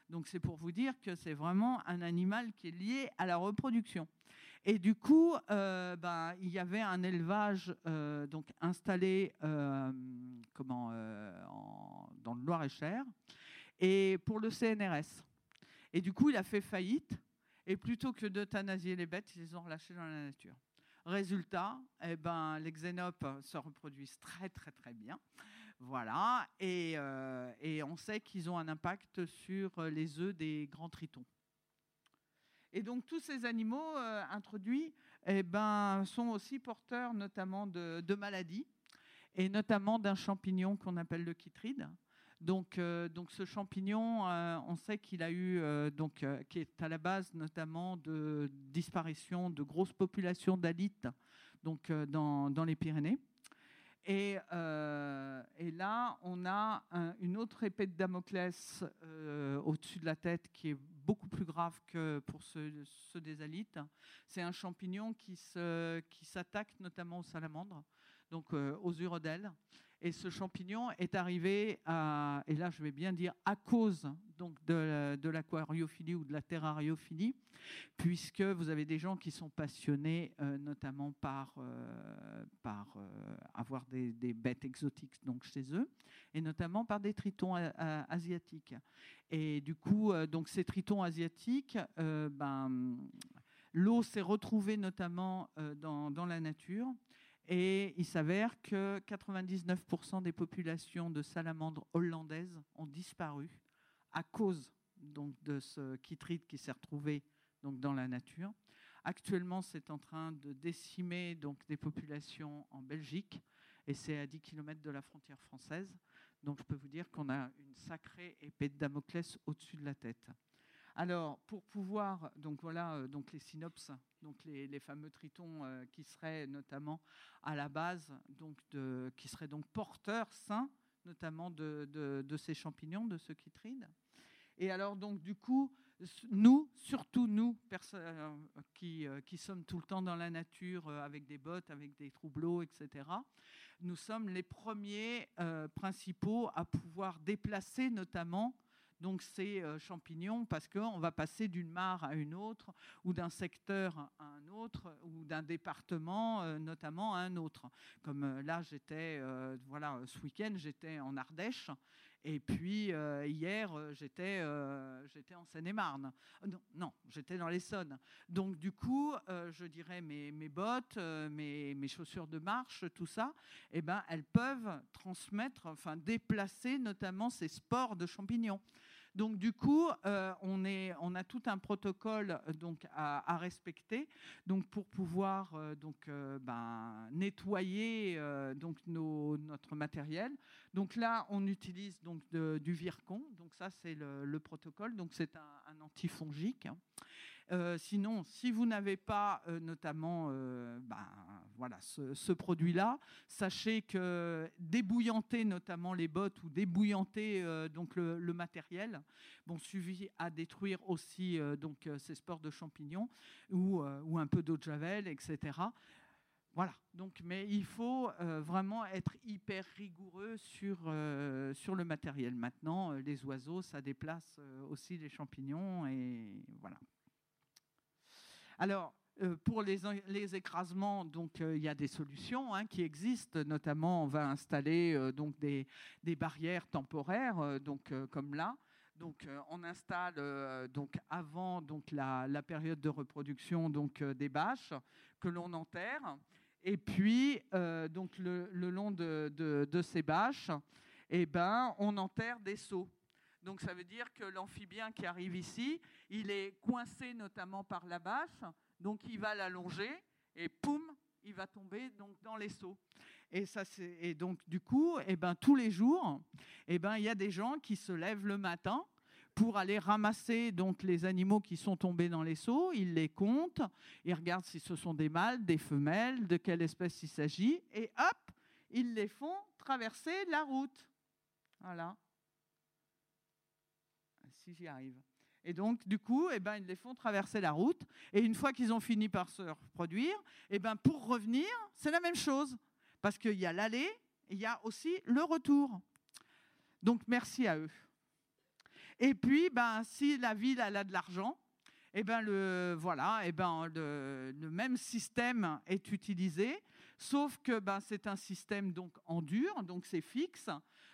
Donc c'est pour vous dire que c'est vraiment un animal qui est lié à la reproduction. Et du coup, euh, ben, il y avait un élevage euh, donc installé euh, comment, en- dans le Loir-et-Cher et pour le CNRS. Et du coup, il a fait faillite. Et plutôt que d'euthanasier les bêtes, ils les ont relâchées dans la nature. Résultat, eh ben, les xénopes se reproduisent très très très bien. Voilà, et, et on sait qu'ils ont un impact sur les œufs des grands tritons. Et donc tous ces animaux introduits eh ben, sont aussi porteurs notamment de, maladies, et notamment d'un champignon qu'on appelle le chytride. Donc, donc ce champignon, on sait qu'il a eu, donc, qui est à la base notamment de disparition de grosses populations d'alites donc, dans, les Pyrénées. Euh, et, là, on a une autre épée de Damoclès euh, au-dessus de la tête qui est beaucoup plus grave que pour ceux, des alites. C'est un champignon qui s'attaque qui notamment aux salamandres, donc euh, aux urodèles. Et ce champignon est arrivé, à, et là je vais bien dire, à cause donc de, de l'aquariophilie ou de la terrariophilie, puisque vous avez des gens qui sont passionnés euh, notamment par, euh, par euh, avoir des, bêtes exotiques donc chez eux, et notamment par des tritons asiatiques. Et du coup, donc ces tritons asiatiques, ben, l'eau s'est retrouvée notamment dans, dans la nature. Et il s'avère que 99% des populations de salamandres hollandaises ont disparu à cause de ce chytride qui s'est retrouvé dans la nature. Actuellement, c'est en train de décimer donc, des populations en Belgique et c'est à 10 km de la frontière française. Donc je peux vous dire qu'on a une sacrée épée de Damoclès au-dessus de la tête. Alors, pour pouvoir, donc voilà, euh, donc les synopses, donc les, fameux tritons euh, qui seraient notamment à la base, donc de, qui seraient donc porteurs sains, notamment de, de, ces champignons, de ce chytride. Et alors, donc, du coup, nous, surtout nous, euh, qui, qui, sommes tout le temps dans la nature avec des bottes, avec des troubleaux, etc., nous sommes les premiers principaux à pouvoir déplacer notamment donc ces euh, champignons parce qu'on va passer d'une mare à une autre ou d'un secteur à un autre ou d'un département euh, notamment à un autre. Comme euh, là, j'étais, voilà, ce week-end, j'étais en Ardèche et puis hier, j'étais, en Seine-et-Marne. non, j'étais dans l'Essonne. Donc du coup, je dirais mes, bottes, mes, mes, chaussures de marche, tout ça, eh ben, elles peuvent transmettre, enfin déplacer notamment ces spores de champignons. Donc du coup, euh, on, a tout un protocole euh, à, respecter pour pouvoir euh, ben, nettoyer notre matériel. Donc là, on utilise du Vircon. Donc ça, c'est le, protocole. Donc c'est un, un antifongique. Euh, sinon, si vous n'avez pas euh, notamment euh, ben, voilà, ce, produit-là, sachez que débouillanter notamment les bottes ou débouillanter donc le, matériel, bon, suffit à détruire aussi donc ces spores de champignons ou, ou un peu d'eau de javel, etc. Voilà. Donc, mais il faut vraiment être hyper rigoureux sur, sur le matériel. Maintenant, les oiseaux, ça déplace aussi les champignons et voilà. Alors, euh, pour les, écrasements, donc euh, il y a des solutions hein, qui existent. Notamment, on va installer euh, donc des, barrières temporaires, donc comme là. Donc, on installe donc avant la, période de reproduction donc des bâches que l'on enterre. Et puis, donc le, long de, ces bâches, eh ben, on enterre des seaux. Donc ça veut dire que l'amphibien qui arrive ici, il est coincé notamment par la bâche, donc il va l'allonger et poum, il va tomber donc dans les seaux. Et, ça, et donc du coup, eh ben, tous les jours, eh ben, il y a des gens qui se lèvent le matin pour aller ramasser donc les animaux qui sont tombés dans les seaux, ils les comptent, ils regardent si ce sont des mâles, des femelles, de quelle espèce il s'agit, et hop, ils les font traverser la route. Voilà si j'y arrive. Et donc, du coup, eh ben, ils les font traverser la route. Et une fois qu'ils ont fini par se reproduire, eh ben, pour revenir, c'est la même chose. Parce qu'il y a l'aller il y a aussi le retour. Donc, merci à eux. Et puis, ben, si la ville a de l'argent, eh ben, le, voilà, eh ben, le, même système est utilisé, sauf que ben, c'est un système donc, en dur, donc c'est fixe.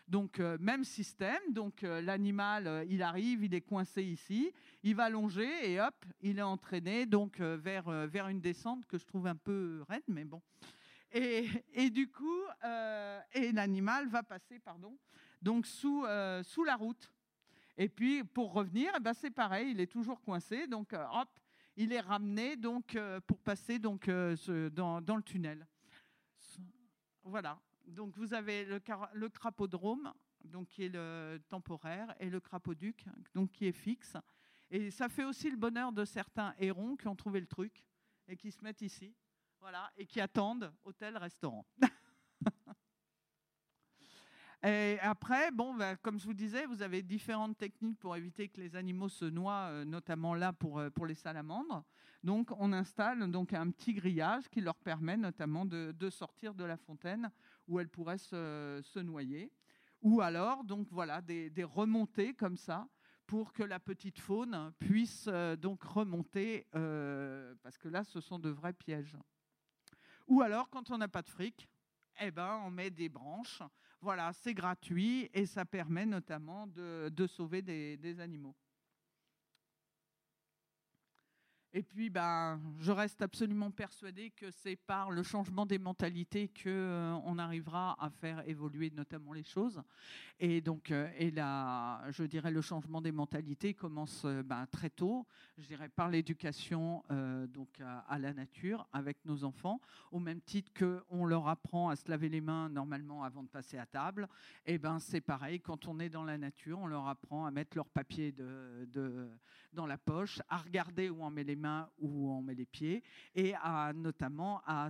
Donc, euh, même système. Donc, euh, l'animal, euh, il arrive, il est coincé ici, il va longer et hop, il est entraîné donc vers, vers une descente que je trouve un peu raide, mais bon. Et, et du coup, et l'animal va passer, pardon, donc sous, sous la route. Et puis, pour revenir, eh ben, c'est pareil, il est toujours coincé. Donc, hop, il est ramené donc pour passer donc dans, dans, le tunnel. Voilà. Donc vous avez le, le crapodrome, donc qui est le temporaire, et le crapauduc, donc qui est fixe. Et ça fait aussi le bonheur de certains hérons qui ont trouvé le truc et qui se mettent ici, voilà, et qui attendent hôtel-restaurant. Et après, bon, bah, comme je vous disais, vous avez différentes techniques pour éviter que les animaux se noient, euh, notamment là pour, euh, pour les salamandres. Donc, on installe donc un petit grillage qui leur permet notamment de, de sortir de la fontaine où elles pourraient se, noyer. Ou alors, donc voilà, des, remontées comme ça pour que la petite faune puisse euh, donc remonter, parce que là, ce sont de vrais pièges. Ou alors, quand on n'a pas de fric, eh ben, on met des branches voilà, c'est gratuit et ça permet notamment de, sauver des animaux. Et puis, ben, je reste absolument persuadée que c'est par le changement des mentalités qu'on euh, arrivera à faire évoluer notamment les choses. Et donc, euh, et là, je dirais, le changement des mentalités commence euh, ben, très tôt. Je dirais par l'éducation donc à, la nature avec nos enfants, au même titre qu'on leur apprend à se laver les mains normalement avant de passer à table. Et ben, c'est pareil quand on est dans la nature, on leur apprend à mettre leur papier de, de dans la poche, à regarder où on met les mains, où on met les pieds, et à notamment à,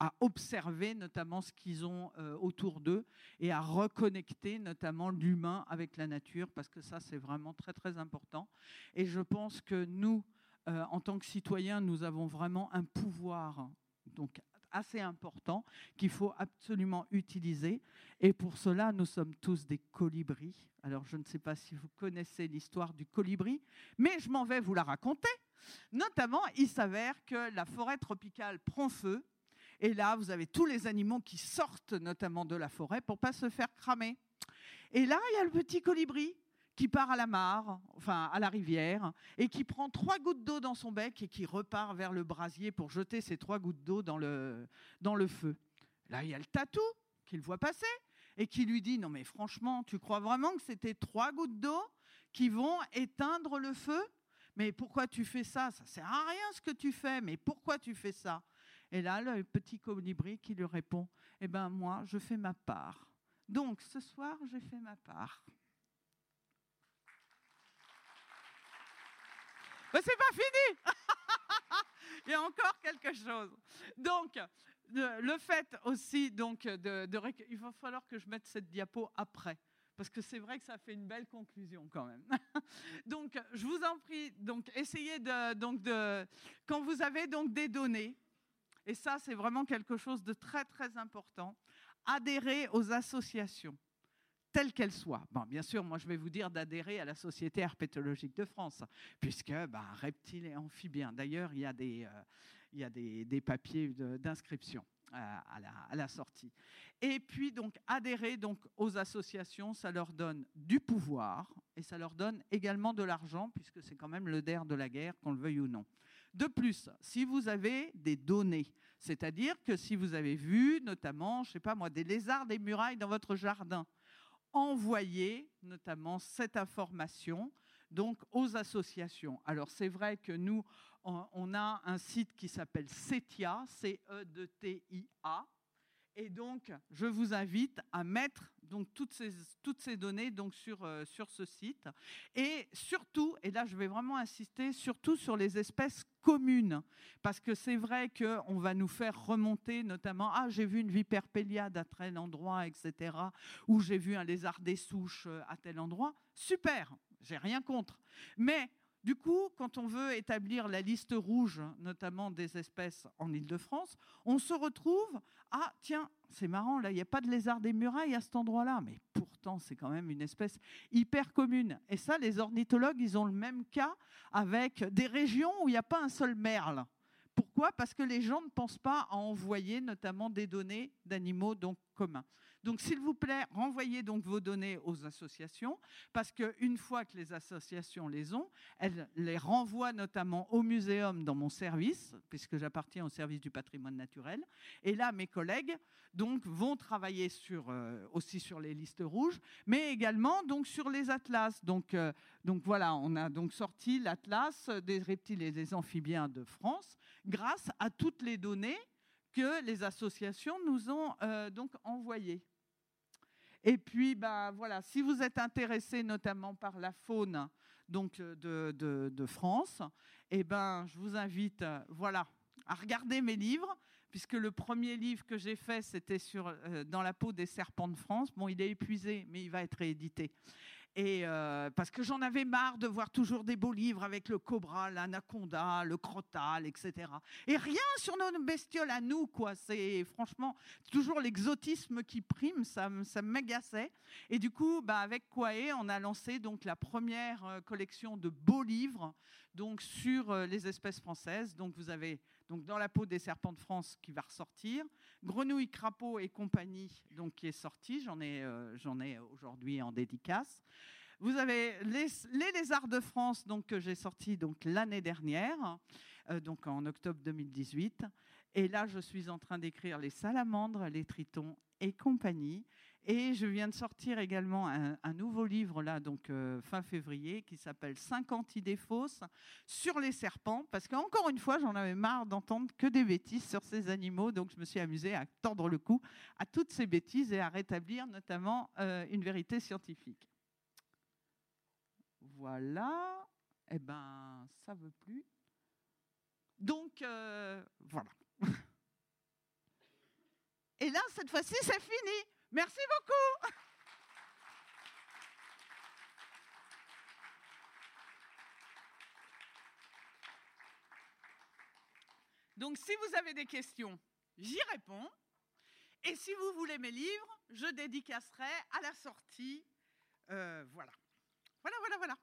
à observer notamment ce qu'ils ont euh, autour d'eux et à reconnecter notamment l'humain avec la nature, parce que ça c'est vraiment très très important. Et je pense que nous, euh, en tant que citoyens, nous avons vraiment un pouvoir donc assez important qu'il faut absolument utiliser. Et pour cela, nous sommes tous des colibris. Alors, je ne sais pas si vous connaissez l'histoire du colibri, mais je m'en vais vous la raconter. Notamment, il s'avère que la forêt tropicale prend feu. Et là, vous avez tous les animaux qui sortent notamment de la forêt pour pas se faire cramer. Et là, il y a le petit colibri qui part à la mare, enfin à la rivière, et qui prend trois gouttes d'eau dans son bec et qui repart vers le brasier pour jeter ces trois gouttes d'eau dans le, dans le feu. Là, il y a le tatou qu'il voit passer et qui lui dit Non, mais franchement, tu crois vraiment que c'était trois gouttes d'eau qui vont éteindre le feu? Mais pourquoi tu fais ça? Ça sert à rien ce que tu fais, mais pourquoi tu fais ça? Et là, le petit colibri qui lui répond Eh bien, moi, je fais ma part. Donc, ce soir, j'ai fait ma part. Mais c'est pas fini Il y a encore quelque chose. Donc, le fait aussi, donc, de, il va falloir que je mette cette diapo après. Parce que c'est vrai que ça fait une belle conclusion quand même. donc, je vous en prie, donc, essayez de, donc, de, quand vous avez donc des données, et ça, c'est vraiment quelque chose de très, très important, adhérer aux associations telle qu'elle soit. Bon, bien sûr, moi je vais vous dire d'adhérer à la Société herpétologique de France, puisque ben, reptiles et amphibiens. D'ailleurs, il y a des, euh, il y a des, des papiers d'inscription. À, la, sortie. Et puis donc adhérer donc aux associations, ça leur donne du pouvoir et ça leur donne également de l'argent puisque c'est quand même le der de la guerre, qu'on le veuille ou non. De plus, si vous avez des données, c'est-à-dire que si vous avez vu notamment, je sais pas moi, des lézards des murailles dans votre jardin, envoyer notamment cette information donc aux associations. Alors c'est vrai que nous, on, a un site qui s'appelle CETIA, C-E-T-I-A, et donc, je vous invite à mettre donc, toutes, ces, toutes ces données donc, sur, euh, sur ce site. Et surtout, et là je vais vraiment insister, surtout sur les espèces communes. Parce que c'est vrai qu'on va nous faire remonter notamment, ah j'ai vu une vipère péliade à tel endroit, etc. Ou j'ai vu un lézard des souches euh, à tel endroit. Super, j'ai rien contre. Mais du coup, quand on veut établir la liste rouge, notamment des espèces en Ile-de-France, on se retrouve ah tiens, c'est marrant, là, il n'y a pas de lézard des murailles à cet endroit-là, mais pourtant, c'est quand même une espèce hyper commune. Et ça, les ornithologues, ils ont le même cas avec des régions où il n'y a pas un seul merle. Pourquoi? Parce que les gens ne pensent pas à envoyer notamment des données d'animaux communs. Donc, s'il vous plaît, renvoyez donc vos données aux associations, parce qu'une fois que les associations les ont, elles les renvoient notamment au muséum dans mon service, puisque j'appartiens au service du patrimoine naturel. Et là, mes collègues donc vont travailler sur, euh, aussi sur les listes rouges, mais également donc sur les atlas. Donc, euh, donc voilà, on a donc sorti l'atlas des reptiles et des amphibiens de France grâce à toutes les données que les associations nous ont euh, donc envoyées. Et puis, bah, voilà, si vous êtes intéressé notamment par la faune donc, de, de, France, eh ben, je vous invite voilà, à regarder mes livres, puisque le premier livre que j'ai fait, c'était sur euh, Dans la peau des serpents de France. Bon, il est épuisé, mais il va être réédité. Et euh, parce que j'en avais marre de voir toujours des beaux livres avec le cobra, l'anaconda, le crotal, etc. Et rien sur nos bestioles à nous, quoi. C'est franchement toujours l'exotisme qui prime, ça, ça m'agaçait. Et du coup, bah, avec Kwae, on a lancé donc la première euh, collection de beaux livres donc sur euh, les espèces françaises. Donc vous avez donc dans la peau des serpents de France qui va ressortir, Grenouille, crapaud et compagnie donc qui est sorti. J'en ai, j'en ai aujourd'hui en dédicace. Vous avez les, lézards de France donc, que j'ai sorti donc, l'année dernière, euh, donc en octobre 2018. Et là, je suis en train d'écrire les salamandres, les tritons et compagnie. Et je viens de sortir également un, nouveau livre là, donc euh, fin février, qui s'appelle 50 idées fausses sur les serpents, parce qu'encore une fois, j'en avais marre d'entendre que des bêtises sur ces animaux, donc je me suis amusée à tordre le cou à toutes ces bêtises et à rétablir notamment euh, une vérité scientifique. Voilà. Eh ben, ça veut plus. Donc, euh, voilà. Et là, cette fois-ci, c'est fini. Merci beaucoup. Donc, si vous avez des questions, j'y réponds. Et si vous voulez mes livres, je dédicacerai à la sortie. Euh, voilà. Voilà, voilà, voilà.